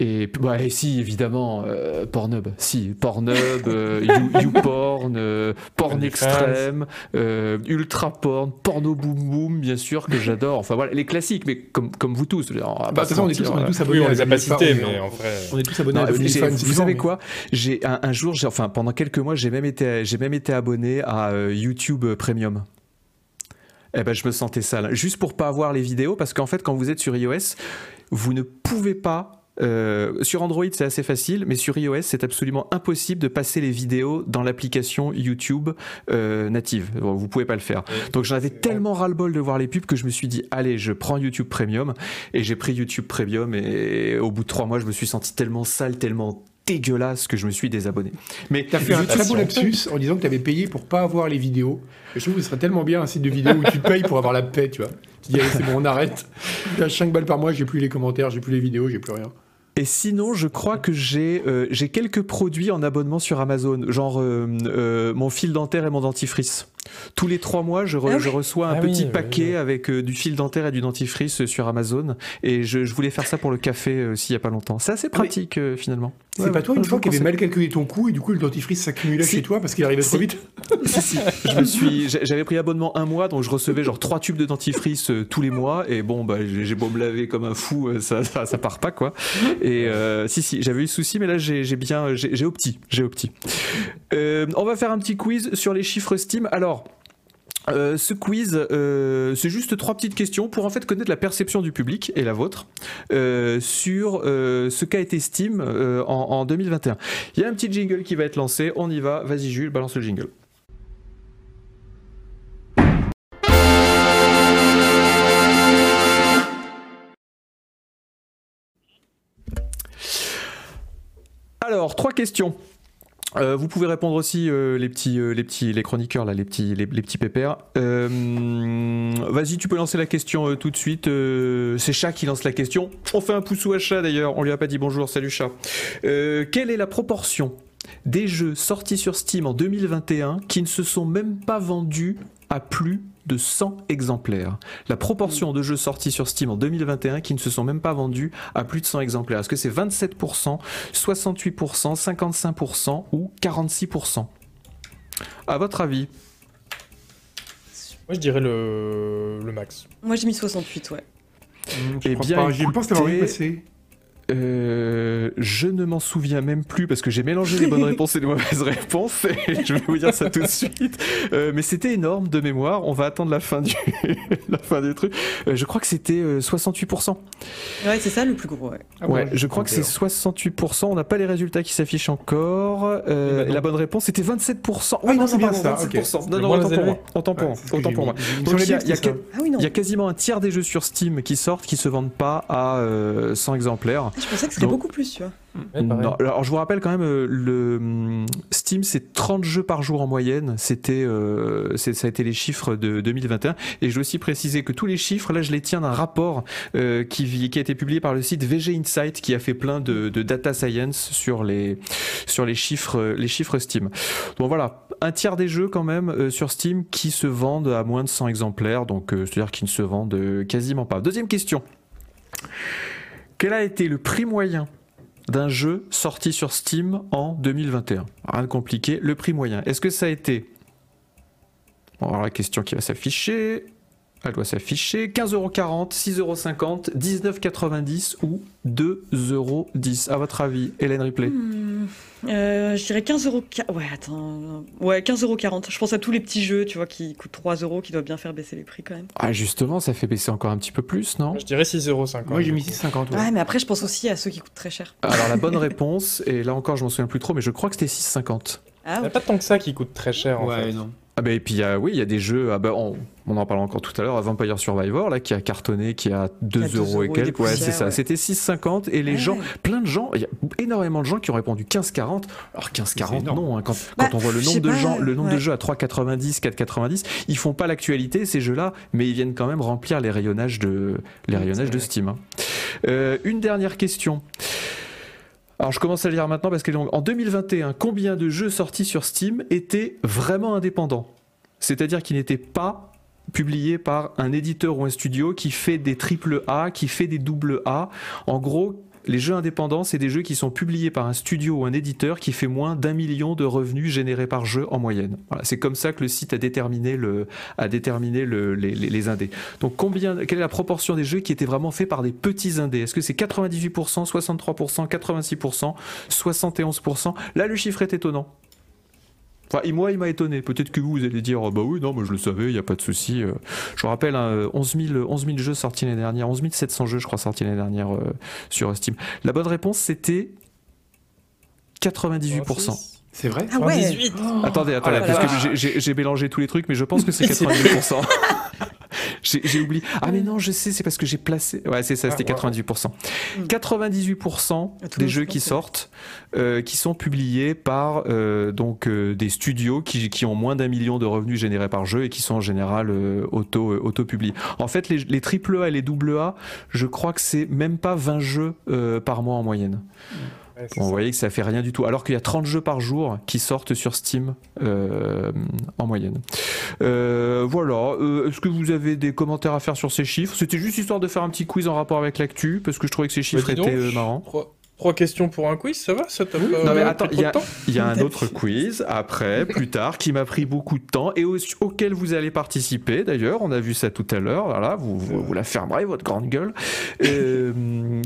Et, bah, et si, évidemment, euh, Pornhub. Si, Pornhub, euh, You- YouPorn, euh, Porn. Extrême, euh, Ultra Porn, Porno Boom Boom, bien sûr, que j'adore. Enfin voilà, les classiques, mais comme, comme vous tous. va Bah, De toute façon, on est tous, on est tous abonnés Oui, on les a pas cités, mais en vrai. On est tous abonnés Non, à vous savez mais- quoi? J'ai un, un jour, j'ai- enfin pendant quelques mois, j'ai même été, j'ai même été abonné à euh, YouTube Premium. Eh ben, je me sentais sale, juste pour pas avoir les vidéos, parce qu'en fait, quand vous êtes sur iOS, vous ne pouvez pas. Euh, sur Android, c'est assez facile, mais sur iOS, c'est absolument impossible de passer les vidéos dans l'application YouTube euh, native. Bon, vous pouvez pas le faire. Donc j'en avais tellement ras-le-bol de voir les pubs que je me suis dit, allez, je prends YouTube Premium. Et j'ai pris YouTube Premium et au bout de trois mois, je me suis senti tellement sale, tellement dégueulasse que je me suis désabonné. Mais T'as fait un très beau lapsus en disant que t'avais payé pour pas avoir les vidéos. Et je trouve que ce serait tellement bien un site de vidéo où tu payes pour avoir la paix, tu vois. Tu dis, allez, c'est bon, on arrête. À 5 balles par mois, j'ai plus les commentaires, j'ai plus les vidéos, j'ai plus rien. Et sinon, je crois que j'ai euh, j'ai quelques produits en abonnement sur Amazon, genre euh, euh, mon fil dentaire et mon dentifrice. Tous les trois mois, je, re- Ah oui. je reçois un Ah petit oui, paquet oui. avec euh, du fil dentaire et du dentifrice euh, sur Amazon. Et je, je voulais faire ça pour le café euh, aussi il y a pas longtemps. C'est assez pratique euh, finalement. C'est Ouais, pas toi une fois qui avait mal calculé ton coût et du coup le dentifrice s'accumulait Si. chez toi parce qu'il arrivait trop vite si, si. Je me suis, j'avais pris abonnement un mois, donc je recevais genre trois tubes de dentifrice tous les mois. Et bon, bah, j'ai beau me laver comme un fou, ça, ça, ça part pas quoi. Et si, si, j'avais eu souci, mais là j'ai bien, j'ai j'ai opti, j'ai opti. On va faire un petit quiz sur les chiffres Steam. Alors. Euh, ce quiz, euh, c'est juste trois petites questions pour en fait connaître la perception du public et la vôtre euh, sur ce qu'a été Steam en, en 2021. Il y a un petit jingle qui va être lancé, on y va. Vas-y Jules, balance le jingle. Alors, trois questions. Euh, vous pouvez répondre aussi euh, les petits, euh, les petits, les chroniqueurs là, les petits, les, petits pépères. Vas-y, tu peux lancer la question tout de suite. C'est Chat qui lance la question. On fait un poussou à Chat d'ailleurs. On lui a pas dit bonjour. Salut Chat. Quelle est la proportion des jeux sortis sur Steam en 2021 qui ne se sont même pas vendus à plus de 100 exemplaires. La proportion de jeux sortis sur Steam en 2021 qui ne se sont même pas vendus à plus de 100 exemplaires. Est-ce que c'est 27%, 68%, 55% ou 46% À votre avis? Moi, je dirais le, le max. Moi, j'ai mis 68, ouais. Je Eh pense bien, pas, je pense t'avoir vu écoutez- passer. Euh, je ne m'en souviens même plus parce que j'ai mélangé les bonnes réponses et les mauvaises réponses et je vais vous dire ça tout de suite. Euh, mais c'était énorme de mémoire. On va attendre la fin du, la fin du truc. Euh, je crois que c'était euh, 68%. Ouais, c'est ça le plus gros, ouais. Ah ouais, bon, je crois que c'est 68%. On n'a pas les résultats qui s'affichent encore. Euh, Eh ben et la bonne réponse c'était 27%. Ah non, c'est bien ça, 27%. ok. Non, non, autant pour moi. Autant pour Ouais, moi. Autant pour moi. Donc, il y a- y a. Ah oui, y a quasiment un tiers des jeux sur Steam qui sortent qui se vendent pas à euh, 100 exemplaires. Je pensais que c'était Donc- beaucoup plus, tu vois. Ouais, pareil. Non, alors je vous rappelle quand même, euh, le hum, Steam c'est 30 jeux par jour en moyenne, c'était, euh, ça a été les chiffres de 2021. Et je veux aussi préciser que tous les chiffres, là je les tiens d'un rapport euh, qui, a été publié par le site VG Insight qui a fait plein de, de data science sur les, sur les chiffres, les chiffres Steam. Donc voilà, un tiers des jeux quand même euh, sur Steam qui se vendent à moins de 100 exemplaires, donc euh, c'est-à-dire qui ne se vendent quasiment pas. Deuxième question. Quel a été le prix moyen d'un jeu sorti sur Steam en 2021 Rien de compliqué. Le prix moyen. Est-ce que ça a été? Bon, alors la question qui va s'afficher. Elle doit s'afficher 15,40€, 6,50€, 19,90€ ou 2,10€. À votre avis, Hélène Ripley Hmm, euh, je dirais 15 euros. Ouais, attends. Ouais, 15,40€. Je pense à tous les petits jeux, tu vois, qui coûtent 3 euros, qui doivent bien faire baisser les prix quand même. Ah, justement, ça fait baisser encore un petit peu plus, non? Je dirais 6,50€. Moi, j'ai mis 6,50. Ouais. Ouais. mais après, je pense aussi à ceux qui coûtent très cher. Alors, la bonne réponse, et là encore, je m'en souviens plus trop, mais je crois que c'était 6,50. Ah, Il n'y a pas tant que ça qui coûte très cher en Ouais, fait. non. Ah bah et puis il y a, oui, il y a des jeux, ah bah, on, on en parle encore tout à l'heure, à Vampire Survivor, là, qui a cartonné, qui a 2 À 2 euros et euros et des quelques, ouais, c'est ça, ouais. c'était 6,50 et les Ouais. gens, plein de gens, il y a énormément de gens qui ont répondu 15,40, alors 15,40 C'est énorme. non, hein, quand, Bah, quand on voit le nombre de pas, gens, le nombre de jeux à 3,90, 4,90, ils font pas l'actualité ces jeux-là, mais ils viennent quand même remplir les rayonnages de, les rayonnages de. Steam. hein. Euh, une dernière question. Alors je commence à lire maintenant parce qu'elle. En 2021, combien de jeux sortis sur Steam étaient vraiment indépendants? C'est-à-dire qu'ils n'étaient pas publiés par un éditeur ou un studio qui fait des triple A, qui fait des double A. En gros, les jeux indépendants, c'est des jeux qui sont publiés par un studio ou un éditeur qui fait moins d'un million de revenus générés par jeu en moyenne. C'est comme ça que le site a déterminé, les indés. Donc combien, quelle est la proportion des jeux qui étaient vraiment faits par des petits indés? Est-ce que c'est 98%, 63%, 86%, 71% Là, le chiffre est étonnant. Enfin, et moi, il m'a étonné. Peut-être que vous, vous allez dire, oh, bah oui, non, moi je le savais, il n'y a pas de souci. Euh, Je vous rappelle, hein, 11, 000, 11 000 jeux sortis l'année dernière, 11 700 jeux, je crois, sortis l'année dernière euh, sur Steam. La bonne réponse, c'était 98%. C'est vrai? Ah ouais. 18 Attendez, attendez, la parce que j'ai- mélangé tous les trucs, mais je pense que c'est C'est 98%. J'ai oublié. Ah mais non, je sais, c'est parce que j'ai placé. Ouais, c'est ça, Ah, c'était wow. 98%. Mm. 98% Ah, tout le des jeux qui sortent, euh, qui sont publiés par euh, donc euh, des studios qui, qui ont moins d'un million de revenus générés par jeu et qui sont en général auto euh, auto-publiés. En fait, les, les triple A et les double A, je crois que c'est même pas 20 jeux par mois en moyenne. Ouais, Bon, vous voyez que ça fait rien du tout. Alors qu'il y a 30 jeux par jour qui sortent sur Steam euh, en moyenne. Euh, voilà. Euh, Est-ce que vous avez des commentaires à faire sur ces chiffres? C'était juste histoire de faire un petit quiz en rapport avec l'actu parce que je trouvais que ces chiffres Bah, donc, étaient euh, marrants. Trois questions pour un quiz, ça va Ça t'a pas Non mais euh, attends, il y a, de temps il y a un autre quiz après, plus tard, qui m'a pris beaucoup de temps et au- auquel vous allez participer d'ailleurs. On a vu ça tout à l'heure. Voilà, vous, vous, vous la fermerez votre grande gueule. Euh,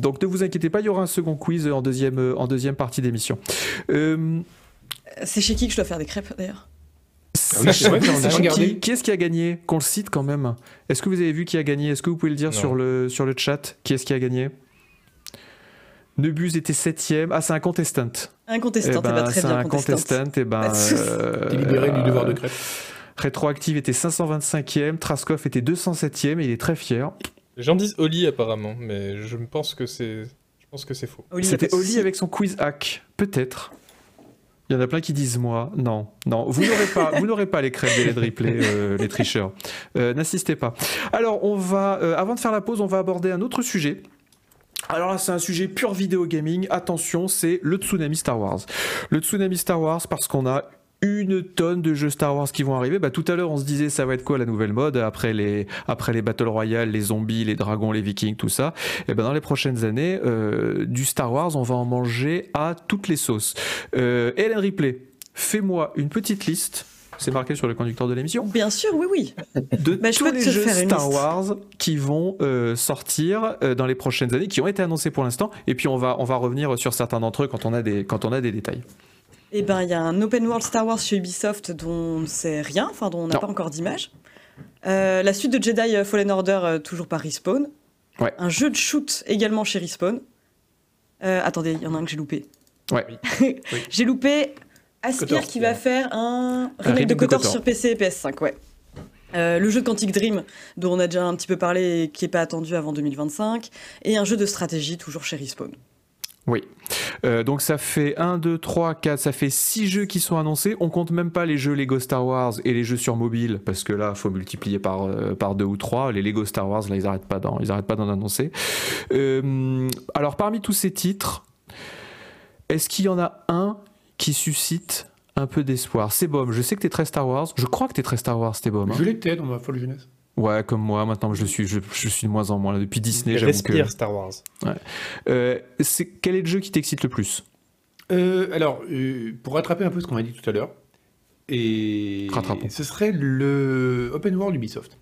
donc ne vous inquiétez pas, il y aura un second quiz en deuxième, en deuxième partie d'émission. Euh, C'est chez qui que je dois faire des crêpes d'ailleurs? oui, c'est vrai, on a Sachez regardé. qui, qui est-ce qui a gagné? Qu'on le cite quand même. Est-ce que vous avez vu qui a gagné? Est-ce que vous pouvez le dire Non. sur le, sur le chat? Qui est-ce qui a gagné? Nebus était septième. Ah, c'est un contestant. Un contestant, Eh ben, eh ben, très c'est bien, un contestant. Et ben, de soucis. euh, T'es libéré du devoir de crêpe. Rétroactive était 525e, Traskov était 207e et il est très fier. Les gens disent Oli apparemment, mais je pense que c'est, je pense que c'est faux. C'était de Oli avec son quiz hack, peut-être. Il y en a plein qui disent moi. Non, non, vous n'aurez pas, vous n'aurez pas les crêpes des LED replay, euh, les tricheurs. Euh, N'assistez pas. Alors, on va, euh, avant de faire la pause, on va aborder un autre sujet. Alors là, c'est un sujet pur vidéo gaming. Attention, c'est le tsunami Star Wars. Le tsunami Star Wars parce qu'on a une tonne de jeux Star Wars qui vont arriver. Bah, tout à l'heure, on se disait ça va être quoi la nouvelle mode après les, après les Battle Royale, les zombies, les dragons, les vikings, tout ça? Et ben dans les prochaines années, euh, du Star Wars, on va en manger à toutes les sauces. Euh, Hélène Ripley, fais-moi une petite liste. C'est marqué sur le conducteur de l'émission Bien sûr, oui, oui. de Bah, tous les jeux Star. Wars qui vont euh, sortir euh, dans les prochaines années, qui ont été annoncés pour l'instant, et puis on va on va revenir sur certains d'entre eux quand on a des quand on a des détails. Eh ben, il y a un open world Star Wars chez Ubisoft dont on ne sait rien, enfin dont on n'a pas encore d'image. Euh, la suite de Jedi Fallen Order, euh, toujours par Respawn. Ouais. Un jeu de shoot également chez Respawn. Euh, attendez, il y en a un que j'ai loupé. Ouais. j'ai loupé Aspire qui va ouais. faire un remake, remake de Kotor, sur PC et PS5, ouais. Euh, le jeu de Quantic Dream, dont on a déjà un petit peu parlé et qui n'est pas attendu avant 2025. Et un jeu de stratégie, toujours chez Respawn. Oui. Euh, donc ça fait 1, 2, 3, 4, ça fait 6 jeux qui sont annoncés. On compte même pas les jeux Lego Star Wars et les jeux sur mobile, parce que là, faut multiplier par, euh, par 2 ou 3. Les Lego Star Wars, là, ils arrêtent pas d'en, ils arrêtent pas d'en annoncer. Euh, alors parmi tous ces titres, est-ce qu'il y en a un qui suscite un peu d'espoir C'est Bob, je sais que t'es très Star Wars. Je crois que t'es très Star Wars, Bob. hein. Je l'étais dans ma folle jeunesse. Ouais, comme moi, maintenant je suis, je, je suis de moins en moins. là. Depuis Disney, j'avoue respire que. Star Wars. Euh, c'est- quel est le jeu qui t'excite le plus? Euh, alors, euh, pour rattraper un peu ce qu'on a dit tout à l'heure, et Rattrapons. ce serait le Open World Ubisoft.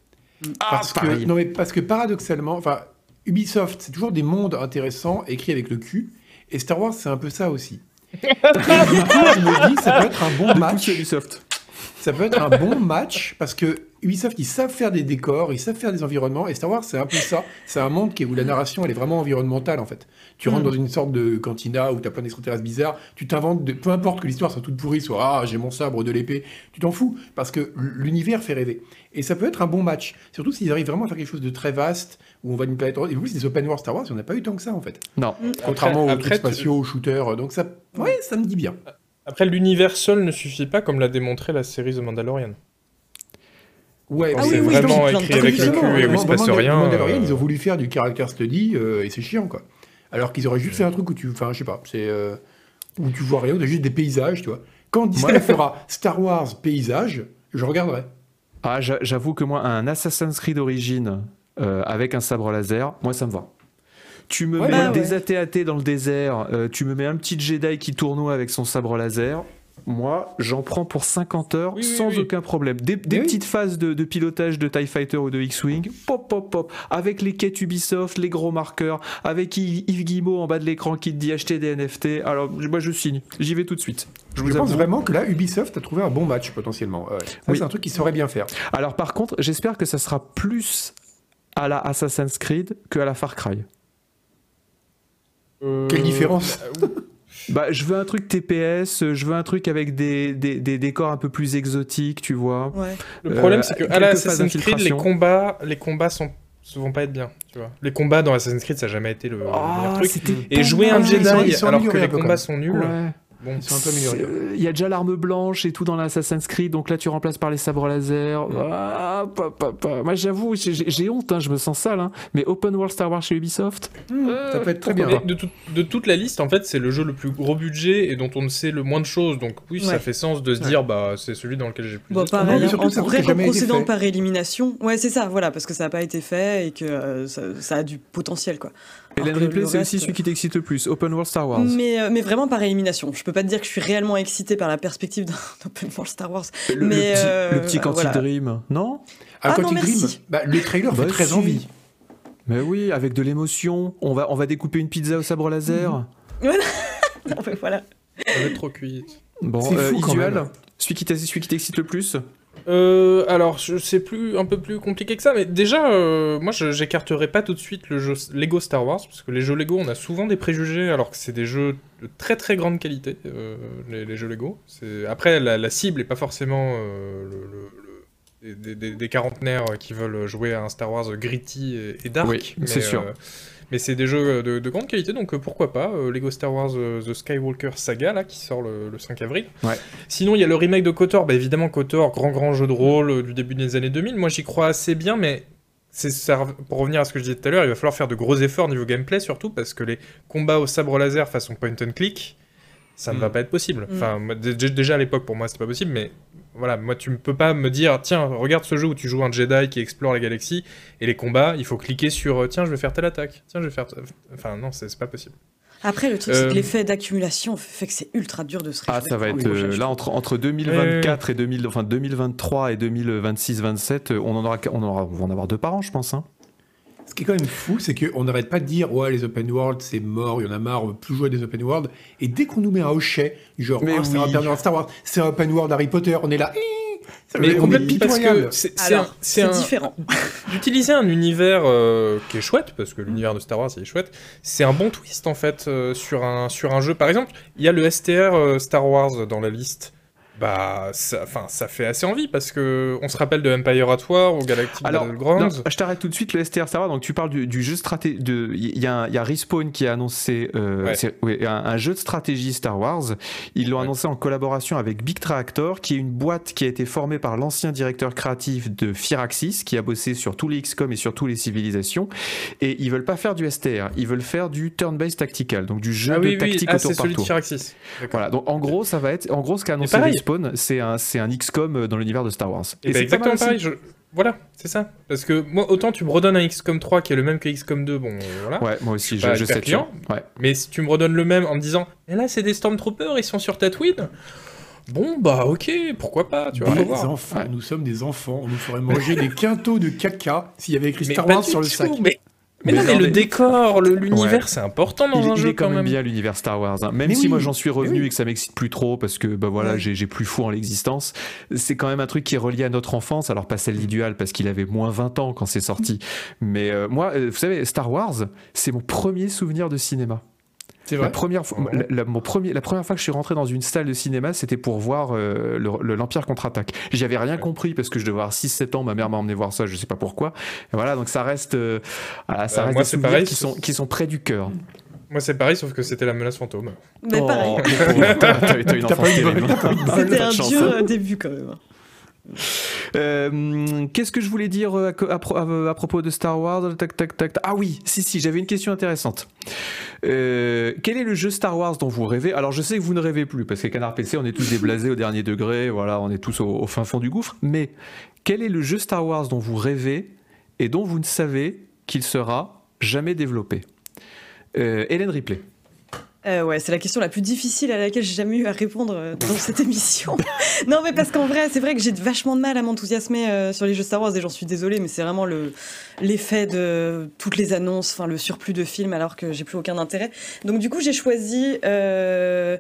parce que, Ah, non, mais parce que paradoxalement, enfin, Ubisoft, c'est toujours des mondes intéressants écrits avec le cul, et Star Wars, c'est un peu ça aussi. Je me dis, ça peut être un bon match. Ubisoft. Ça peut être un bon match parce que Ubisoft, ils savent faire des décors, ils savent faire des environnements. Et Star Wars, c'est un peu ça. C'est un monde qui où la narration, elle est vraiment environnementale, en fait. Tu rentres dans une sorte de cantina où tu as plein d'extraterrestres bizarres. Tu t'inventes, de- peu importe que l'histoire soit toute pourrie, soit ah, j'ai mon sabre de l'épée. Tu t'en fous parce que l'univers fait rêver. Et ça peut être un bon match. Surtout s'ils arrivent vraiment à faire quelque chose de très vaste où on va d'une planète. à l'autre. Et en plus, des open world Star Wars, il n'y en a pas eu tant que ça, en fait. Non. Contrairement Après- aux trucs spatiaux, aux shooters. Donc ça, ouais, ça me dit bien. Après, l'univers seul ne suffit pas, comme l'a démontré la série The Mandalorian. Ouais, Ah c'est oui, vraiment écrit avec le cul et où il se passe rien. Mandalorian, euh, ils ont voulu faire du character study euh, et c'est chiant quoi. Alors qu'ils auraient juste fait un truc où tu, enfin je sais pas, c'est euh, où tu vois rien, où t'as juste des paysages, tu vois. Quand Disney fera Star Wars paysage, je regarderai. Ah, j'a- j'avoue que moi, un Assassin's Creed Origin euh, avec un sabre laser, moi ça me va. Tu me Ouais, mets bah des ouais. AT-AT dans le désert, euh, tu me mets un petit Jedi qui tournoie avec son sabre laser. Moi, j'en prends pour 50 heures Oui, sans oui. aucun problème. Des, petites phases de, de pilotage de TIE Fighter ou de X-Wing, pop, pop, pop, avec les quêtes Ubisoft, les gros marqueurs, avec Yves Guillemot en bas de l'écran qui te dit acheter des NFT. Alors, moi, je signe. J'y vais tout de suite. Je pense vraiment que là, Ubisoft a trouvé un bon match potentiellement. Ouais. C'est un truc qu'ils sauraient bien faire. Alors, par contre, j'espère que ça sera plus à la Assassin's Creed que à la Far Cry. Quelle différence Bah, je veux un truc TPS, euh, je veux un truc avec des, des, des décors un peu plus exotiques, tu vois. Ouais. Le problème, Euh, c'est que à quelques la Assassin's Creed, les combats, les combats sont souvent pas être bien, tu vois. Les combats dans Assassin's Creed, ça n'a jamais été le meilleur Ah, truc. Et jouer un Jedi alors que les combats sont nuls, Ouais. Bon, Ils sont un peu améliorés. Euh, Il y a déjà l'arme blanche et tout dans l'Assassin's Creed, donc là tu remplaces par les sabres laser. Ah, pa, pa, pa. Moi j'avoue, j'ai- honte, hein, je me sens sale, hein. mais Open World Star Wars chez Ubisoft, ça peut être très bien. de, tout- de toute la liste, en fait, c'est le jeu le plus gros budget et dont on ne sait le moins de choses. Donc oui, ça fait sens de se dire, bah, c'est celui dans lequel j'ai plus Bon, de pareil, hein, en, vrai, en procédant par élimination, ouais, c'est ça, voilà, parce que ça n'a pas été fait et que euh, ça, ça a du potentiel, quoi. Que Ripley le c'est aussi celui qui t'excite le plus, Open World Star Wars. Mais, euh, mais vraiment par élimination. Je peux pas te dire que je suis réellement excitée par la perspective d'un Open World Star Wars. Le, le mais, petit, euh, le petit Quantic voilà. Dream, non Ah, Ah quand non. Dream, bah, le trailer Bah, fait très si. envie. Mais oui, avec de l'émotion, on va, on va découper une pizza au sabre laser. Non, mais voilà. Ça va être trop cuit. Bon, C'est euh, fou, t'a- celui qui t'excite le plus Euh, alors, c'est plus un peu plus compliqué que ça, mais déjà, euh, moi, je- j'écarterai pas tout de suite le jeu Lego Star Wars, parce que les jeux Lego, on a souvent des préjugés, alors que c'est des jeux de très très grande qualité, euh, les, les jeux Lego. Après, la, la cible est pas forcément euh, le- le- le- des, des- des quarantenaires qui veulent jouer à un Star Wars gritty et, et dark. Oui, c'est sûr. Euh, mais c'est des jeux de, de grande qualité, donc euh, pourquoi pas. euh, Lego Star Wars euh, The Skywalker Saga, là, qui sort le, le 5 avril. Ouais. Sinon, il y a le remake de KOTOR. Bah, évidemment, KOTOR, grand grand jeu de rôle euh, du début des années 2000. Moi, j'y crois assez bien, mais c'est ça, pour revenir à ce que je disais tout à l'heure, il va falloir faire de gros efforts niveau gameplay, surtout parce que les combats au sabre laser façon point and click, ça ne Mm. va pas être possible. Mm. Enfin, déjà à l'époque, pour moi, c'était pas possible, mais voilà, moi, tu ne peux pas me dire, tiens, regarde ce jeu où tu joues un Jedi qui explore la galaxie, et les combats, il faut cliquer sur, euh, tiens, je vais faire telle attaque, tiens, je vais faire. t- Enfin, non, c'est pas possible. Après, le truc, c'est Euh, que l'effet d'accumulation fait que c'est ultra dur de se Ah, ça va être euh, là entre, entre 2024 et 2000, enfin 2023 et 2026-27, on en aura, on aura, on va en avoir deux par an, je pense. Hein. Ce qui est quand même fou, c'est qu'on n'arrête pas de dire ouais les open world c'est mort, il y en a marre, on veut plus jouer à des open world. Et dès qu'on nous met un hochet, genre Mais oh, c'est un oui. open world Star Wars, c'est un open world Harry Potter, on est là. Mais on est complètement, parce pitoyable. que c'est différent. d'utiliser un univers euh, qui est chouette, parce que l'univers de Star Wars il est chouette, c'est un bon twist en fait euh, sur, un, sur un jeu. Par exemple, il y a le STR euh, Star Wars dans la liste. Bah, ça, enfin, ça fait assez envie parce que on se rappelle de Empire at War ou Galactic Alors, Battlegrounds. non, je t'arrête tout de suite, le STR Star Wars. Donc, tu parles du, du jeu stratégie. Il y, y a Respawn qui a annoncé euh, Ouais. c'est- ouais, un, un jeu de stratégie Star Wars. Ils l'ont Ouais. annoncé en collaboration avec Big Tractor, qui est une boîte qui a été formée par l'ancien directeur créatif de Firaxis, qui a bossé sur tous les XCOM et sur tous les civilisations. Et ils veulent pas faire du STR, ils veulent faire du turn-based tactical, donc du jeu ah de oui, oui, tactique ah, au tour c'est par celui de. Firaxis. Voilà, donc en gros, ça va être, en gros, ce qu'a annoncé pareil. Respawn, c'est un, c'est un XCOM dans l'univers de Star Wars. Et, bah, c'est exactement pareil. Voilà, c'est ça. Parce que moi, autant tu me redonnes un XCOM 3 qui est le même que XCOM 2, bon, voilà. Ouais, moi aussi, Je sais client. Ouais. Mais si tu me redonnes le même en me disant, et là, c'est des Stormtroopers, ils sont sur Tatooine. Bon, bah, ok, pourquoi pas, tu vois. Des voir. enfants, Ouais. nous sommes des enfants. On nous ferait manger des quintaux de caca s'il y avait écrit Star Wars sur le tout, sac. Mais, mais Mais non, mais non, le décor, l'univers, c'est important dans Il, un il jeu est quand, même même. bien l'univers Star Wars. hein. Même Mais si oui. moi j'en suis revenu oui. et que ça m'excite plus trop parce que bah voilà Ouais. j'ai plus foi en l'existence. C'est quand même un truc qui est relié à notre enfance. Alors pas celle d'Idual parce qu'il avait moins 20 ans quand c'est sorti. Mais euh, moi, euh, vous savez, Star Wars, c'est mon premier souvenir de cinéma. C'est La première, fois, Ouais. la, la- mon premier, la première fois que je suis rentré dans une salle de cinéma, c'était pour voir euh, le- le- l'Empire contre-attaque. J'y avais rien compris parce que je devais avoir 6-7 ans, ma mère m'a emmené voir ça, je sais pas pourquoi. Et voilà, donc ça reste, euh, voilà, ça Euh, reste moi, des souvenirs pareil, qui sont, qui sont près du cœur. Moi, c'est pareil, sauf que c'était la menace fantôme. Mais pareil. Oh, t'as t'as une. C'était un dur hein. début quand même. Euh, Qu'est-ce que je voulais dire euh, à, co- à pro- à- à propos de Star Wars Tac, tac, tac. Ah oui, si, si, j'avais une question intéressante. Euh, quel est le jeu Star Wars dont vous rêvez? Alors, je sais que vous ne rêvez plus, parce que Canard PC, on est tous déblasés au dernier degré, voilà, on est tous au, fin fond du gouffre. Mais quel est le jeu Star Wars dont vous rêvez et dont vous ne savez qu'il sera jamais développé? Euh, Hélène Ripley. Euh, ouais, c'est la question la plus difficile à laquelle j'ai jamais eu à répondre euh, dans cette émission. non, mais parce qu'en vrai, c'est vrai que j'ai vachement de mal à m'enthousiasmer euh, sur les jeux Star Wars et j'en suis désolée, mais c'est vraiment le l'effet de toutes les annonces, enfin le surplus de films alors que j'ai plus aucun intérêt. Donc du coup, j'ai choisi de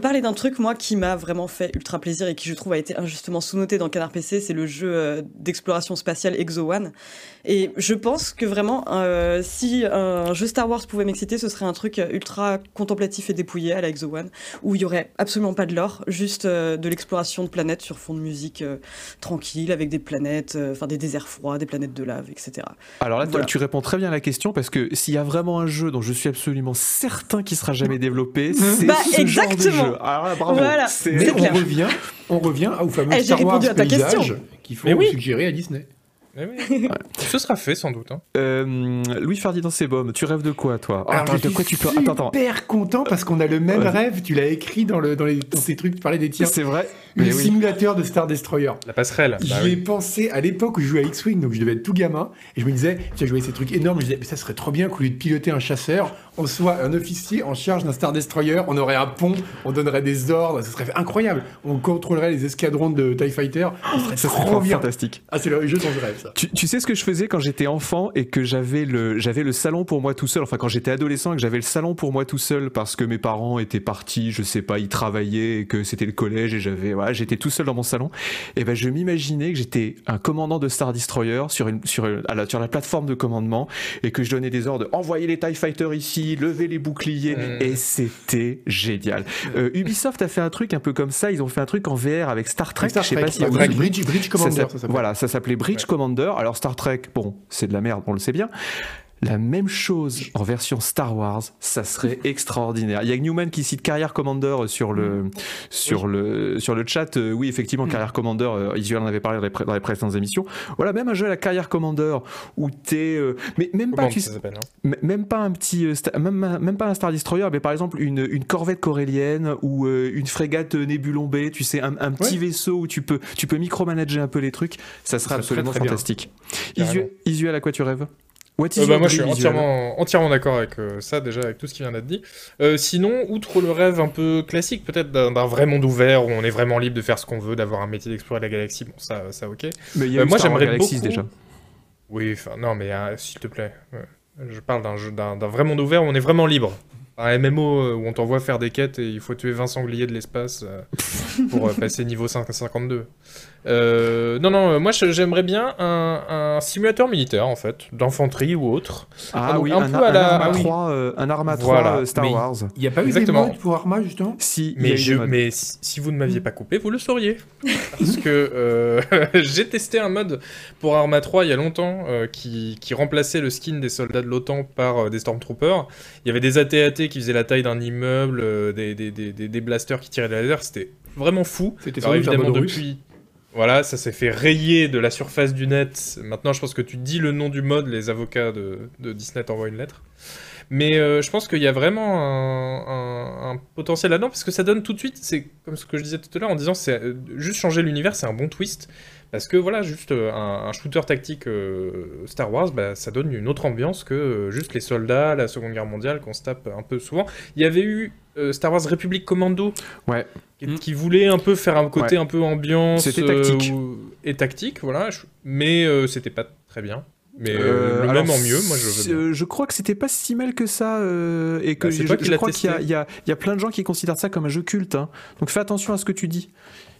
parler d'un truc moi qui m'a vraiment fait ultra plaisir et qui je trouve a été injustement sous-noté dans Canard PC, c'est le jeu d'exploration spatiale Exo One. Et je pense que vraiment, si un jeu Star Wars pouvait m'exciter, ce serait un truc ultra contemplatif et dépouillé à la Exo One, où il y aurait absolument pas de lore, juste euh, de l'exploration de planètes sur fond de musique euh, tranquille, avec des planètes, euh, enfin des déserts froids, des planètes de lave, etc. Alors là, tu- Voilà. tu réponds très bien à la question parce que s'il y a vraiment un jeu dont je suis absolument certain qu'il sera jamais développé, c'est Bah, ce genre de exactement. jeu. Alors là, bravo. Voilà. C'est- Mais C'est on clair. revient, on revient au fameux Eh, j'ai Star Wars répondu à ta paysage question. qu'il faut Mais oui. suggérer à Disney. Mais oui. Ce sera fait sans doute. hein. Euh, Louis Ferdinand Sebum, tu rêves de quoi toi Alors, Attends, je de suis quoi tu peux Attends, attends. super content parce qu'on a le même Ouais. rêve. Tu l'as écrit dans, le, dans, les, dans tes trucs, tu parlais des tiens. C'est vrai. Le Mais oui. simulateur de Star Destroyer. La passerelle. bah J'y ai oui. pensé à l'époque où je jouais à X-Wing, donc je devais être tout gamin, et je me disais, tiens, je voyais ces trucs énormes, je me disais, mais ça serait trop bien qu'au lieu de piloter un chasseur, on soit un officier en charge d'un Star Destroyer, on aurait un pont, on donnerait des ordres, ça serait incroyable. On contrôlerait les escadrons de TIE Fighter, ça serait Ça serait trop bien. fantastique. Ah, c'est le jeu dont je rêve, ça. Tu, tu sais ce que je faisais quand j'étais enfant et que j'avais le, j'avais le salon pour moi tout seul, enfin quand j'étais adolescent et que j'avais le salon pour moi tout seul parce que mes parents étaient partis, je sais pas, ils travaillaient et que c'était le collège et j'avais, voilà, j'étais tout seul dans mon salon. Et ben je m'imaginais que j'étais un commandant de Star Destroyer sur, une, sur, à la, sur la plateforme de commandement et que je donnais des ordres, envoyez les TIE Fighters ici, levez les boucliers et c'était génial. Euh, Ubisoft a fait un truc un peu comme ça, ils ont fait un truc en VR avec Star Trek, Star je sais pas si Trek, Bridge, Bridge Commander, ça. Voilà, ça s'appelait Bridge Commander. Alors Star Trek, bon, c'est de la merde, on le sait bien. La même chose en version Star Wars, ça serait extraordinaire. Il y a Newman qui cite Carrière Commander sur le, sur le, sur le chat. Euh, oui, effectivement, Carrière Commander, euh, Isuel en avait parlé dans les, pré- dans les précédentes émissions. Voilà, même un jeu à la Carrière Commander où t'es. euh, mais même pas, tu hein même pas un petit euh, même, pas un Star Destroyer mais par exemple une, une corvette corélienne ou une frégate Nebulon B tu sais un, un petit Ouais. vaisseau où tu peux tu peux micromanager un peu les trucs ça serait absolument fantastique Isuel, à quoi tu rêves What is Euh, bah, moi, je suis entièrement, entièrement d'accord avec euh, ça, déjà, avec tout ce qui vient d'être dit. Euh, sinon, outre le rêve un peu classique, peut-être d'un vrai monde ouvert où on est vraiment libre de faire ce qu'on veut, d'avoir un métier d'explorer la galaxie, bon, ça, ça ok. mais il y a Euh, eu moi, j'aimerais beaucoup- déjà Oui, enfin, non, mais euh, s'il te plaît. Je parle d'un jeu, d'un d'un vrai monde ouvert où on est vraiment libre. Un MMO où on t'envoie faire des quêtes et il faut tuer 20 sangliers de l'espace euh, pour euh, passer niveau 5 52. Euh, non, non, moi j'aimerais bien un, un simulateur militaire en fait, d'infanterie ou autre. ah donc oui un un, peu un à la- Arma ah oui. 3 euh, un Arma 3 Voilà, euh, Star mais- Wars Il n'y a pas eu Exactement. des modes pour Arma, justement si il y a Mais, eu je, mais si, si vous ne m'aviez pas coupé, vous le sauriez. Parce que euh, j'ai testé un mode pour Arma 3 il y a longtemps euh, qui, qui remplaçait le skin des soldats de l'OTAN par euh, des Stormtroopers. Il y avait des AT-AT qui faisaient la taille d'un immeuble, euh, des, des, des, des- des blasters qui tiraient des lasers. C'était vraiment fou. C'était évidemment russe. Voilà, ça s'est fait rayer de la surface du net. Maintenant, je pense que tu dis le nom du mode, les avocats de, Disney t'envoient une lettre. Mais euh, je pense qu'il y a vraiment un potentiel là-dedans, parce que ça donne tout de suite, c'est comme ce que je disais tout à l'heure en disant, c'est euh, juste changer l'univers, c'est un bon twist. Parce que voilà, juste euh, un, un shooter tactique euh, Star Wars, bah, ça donne une autre ambiance que euh, juste les soldats, la Seconde Guerre mondiale qu'on se tape un peu souvent. Il y avait eu euh, Star Wars République Commando, Ouais. qui, Mm. qui voulait un peu faire un côté un peu ambiance C'était tactique. où- et tactique, voilà. je- Mais euh, c'était pas très bien. Mais Euh, euh, le alors, même en mieux, moi je veux je crois que c'était pas si mal que ça euh, et que Bah, je, crois qu'il y a, y, a, y a plein de gens qui considèrent ça comme un jeu culte. hein. Donc fais attention à ce que tu dis.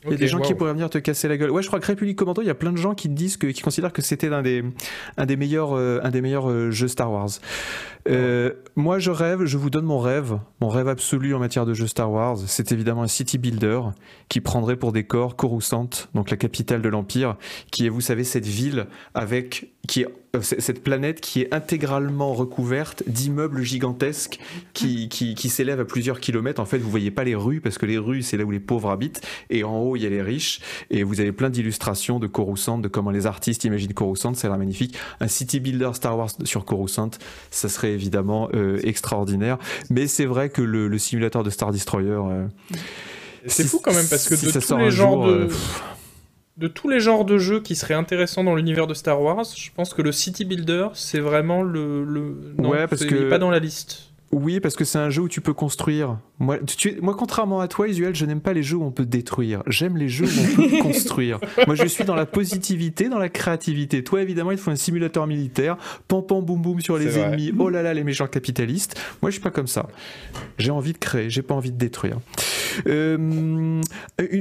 Il y a des gens qui pourraient venir te casser la gueule. Ouais, je crois que République Commando, il y a plein de gens qui disent que, qui considèrent que c'était un des, un des meilleurs, euh, un des meilleurs euh, jeux Star Wars. Euh, moi, je rêve, je vous donne mon rêve, mon rêve absolu en matière de jeux Star Wars, c'est évidemment un city builder qui prendrait pour décor Coruscant, donc la capitale de l'Empire, qui est, vous savez, cette ville avec qui est cette planète qui est intégralement recouverte d'immeubles gigantesques qui, qui, qui s'élèvent à plusieurs kilomètres. En fait, vous voyez pas les rues parce que les rues, c'est là où les pauvres habitent. Et en haut, il y a les riches. Et vous avez plein d'illustrations de Coruscant, de comment les artistes imaginent Coruscant. C'est l'air magnifique. Un city builder Star Wars sur Coruscant, ça serait évidemment euh, extraordinaire. Mais c'est vrai que le, le simulateur de Star Destroyer. euh, C'est si- fou quand même parce que si de ça tous sort les un genres jour, de... euh, de tous les genres de jeux qui seraient intéressants dans l'univers de Star Wars, je pense que le City Builder, c'est vraiment le, le... non, Ouais, parce que- pas dans la liste. Oui, parce que c'est un jeu où tu peux construire. Moi, tu- moi contrairement à toi, Isuel, je n'aime pas les jeux où on peut détruire. J'aime les jeux où on peut construire. Moi, je suis dans la positivité, dans la créativité. Toi, évidemment, il te faut un simulateur militaire. Pam, pam, boum, boum sur les vrai. ennemis. Oh là là, les méchants capitalistes. Moi, je suis pas comme ça. J'ai envie de créer, j'ai pas envie de détruire. Euh,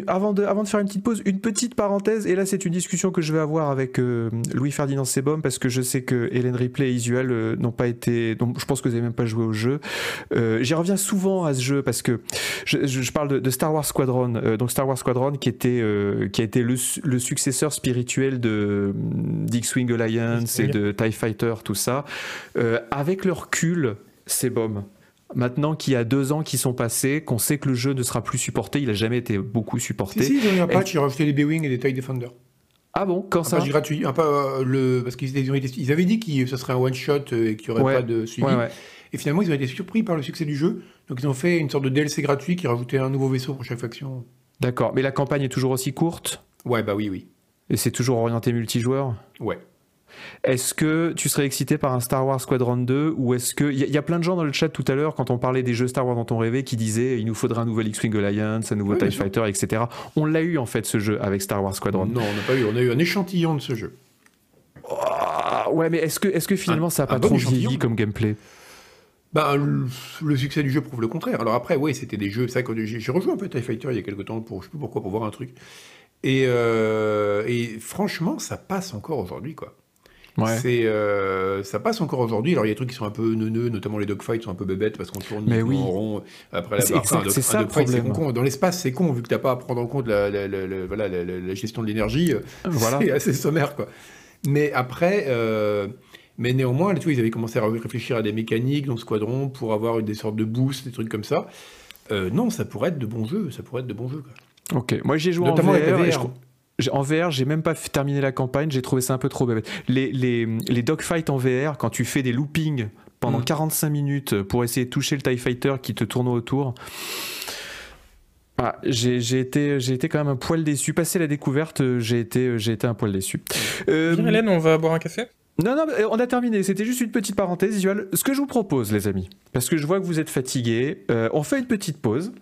avant, de, avant de faire une petite pause, une petite parenthèse. Et là, c'est une discussion que je vais avoir avec euh, Louis-Ferdinand Sebom parce que je sais que Hélène Ripley et Isuel euh, n'ont pas été. Donc, je pense que vous n'avez même pas joué au jeu. J'y reviens souvent à ce jeu parce que je, je- je parle de, de Star Wars Squadron. Donc Star Wars Squadron qui était qui a été le, su- le successeur spirituel de d'X-Wing Alliance et X-Wing. de Tie Fighter, tout ça. Avec le recul, bon. Maintenant qu'il y a deux ans qui sont passés, qu'on sait que le jeu ne sera plus supporté, il a jamais été beaucoup supporté. Si, si, ils ont eu un patch, ils ont rajouté des B-Wing et des TIE Defender. Ah bon, quand Un ça patch gratuit. Un pas, euh, le... Parce qu'ils ils avaient dit que ce serait un one-shot et qu'il n'y aurait Ouais. pas de suivi. Ouais, ouais. Et finalement, ils ont été surpris par le succès du jeu. Donc, ils ont fait une sorte de DLC gratuit qui rajoutait un nouveau vaisseau pour chaque faction. D'accord. Mais la campagne est toujours aussi courte? Ouais, bah oui, oui. et c'est toujours orienté multijoueur? Ouais. Est-ce que tu serais excité par un Star Wars Squadron 2 ou est-ce que. Il y, a- il y a plein de gens dans le chat tout à l'heure, quand on parlait des jeux Star Wars dont on rêvait, qui disaient il nous faudrait un nouvel X-Wing Alliance, un nouveau Oui, TIE. Fighter, etc. On l'a eu en fait ce jeu avec Star Wars Squadron. Non, on n'a pas eu. On a eu un échantillon de ce jeu. Ah, ouais, mais est-ce que, est que finalement Un- ça n'a pas trop vieilli comme gameplay? Bah, le, le succès du jeu prouve le contraire. Alors après, oui, c'était des jeux. Que j'ai rejoué un peu TIE Fighter il y a quelques temps, pour, je sais plus pourquoi, pour voir un truc. Et, euh, et franchement, ça passe encore aujourd'hui, quoi. Ouais. C'est, euh, ça passe encore aujourd'hui. Alors il y a des trucs qui sont un peu neuneux, notamment les dogfights sont un peu bébêtes parce qu'on tourne Mais oui. en rond. Après la barre, c'est ça le problème. con. Dans l'espace, c'est con vu que t'as pas à prendre en compte la, la- la- gestion de l'énergie. euh, Voilà. C'est assez sommaire, quoi. Mais après, euh, mais néanmoins, tu vois, ils avaient commencé à réfléchir à des mécaniques dans Squadron pour avoir des sortes de boosts, des trucs comme ça. Euh, non, ça pourrait être de bons jeux. Ça pourrait être de bons jeux. Quoi. Ok, moi j'ai joué Notamment en avec la VR. et VR. je j'ai- En VR, j'ai même pas terminé la campagne, j'ai trouvé ça un peu trop bébête. Les, les, les dogfights en VR, quand tu fais des loopings pendant Mm. 45 minutes pour essayer de toucher le TIE Fighter qui te tourne autour, ah, j'ai été, j'ai été quand même un poil déçu. Passé la découverte, j'ai été, j'ai été un poil déçu. Euh, Hélène, on va boire un café? Non, non, euh, on a terminé. C'était juste une petite parenthèse visuelle. Ce que je vous propose, les amis, parce que je vois que vous êtes fatigués, euh, on fait une petite pause.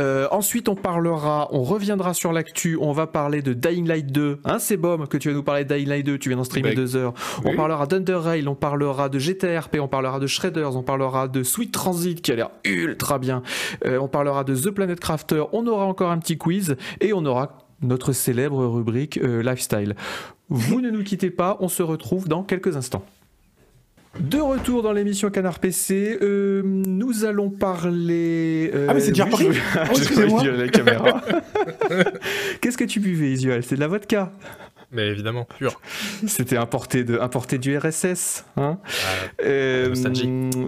Euh, ensuite, on parlera, on reviendra sur l'actu. On va parler de Dying Light 2. Hein, c'est Bom que tu vas nous parler de Dying Light 2. Tu viens d'en streamer Bah, deux heures. On parlera d'Under Rail, on parlera de GTRP, on parlera de Shredders, on parlera de Sweet Transit qui a l'air ultra bien. Euh, on parlera de The Planet Crafter. On aura encore un petit quiz et on aura notre célèbre rubrique euh, lifestyle. Vous ne nous quittez pas, on se retrouve dans quelques instants. De retour dans l'émission Canard PC, euh, nous allons parler. euh, Ah, mais c'est déjà oui, reparti je- Oh, je excusez-moi. vois la caméra. Qu'est-ce que tu buvais, Isuel? C'est de la vodka Mais évidemment, pur. C'était importé, de, importé du RSS. Hein Ah, Euh,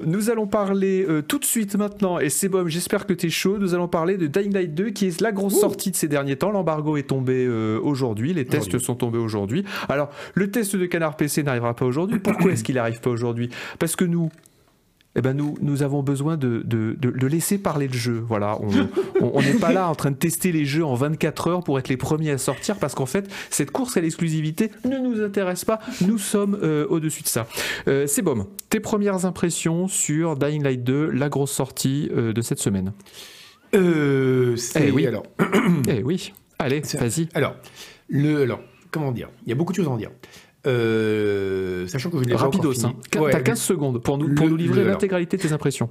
nous allons parler euh, tout de suite maintenant, et c'est bon, j'espère que tu es chaud. Nous allons parler de Dying Light 2, qui est la grosse Ouh. sortie de ces derniers temps. L'embargo est tombé euh, aujourd'hui, les tests sont tombés aujourd'hui. Alors, le test de Canard PC n'arrivera pas aujourd'hui. Pourquoi est-ce qu'il n'arrive pas aujourd'hui? Parce que nous, eh ben nous, nous avons besoin de, de, de, laisser parler le jeu. Voilà, on n'est pas là en train de tester les jeux en 24 heures pour être les premiers à sortir parce qu'en fait, cette course à l'exclusivité ne nous intéresse pas. Nous sommes euh, au-dessus de ça. Euh, c'est bon. Tes premières impressions sur Dying Light 2, la grosse sortie euh, de cette semaine? Euh, Eh oui. Alors, eh oui. Allez, vas-y. Alors, le, alors, comment dire? Il y a beaucoup de choses à en dire. Euh, sachant que je n'ai pas encore fini. Hein. T'as 15 secondes pour nous, pour nous livrer l'intégralité de tes impressions.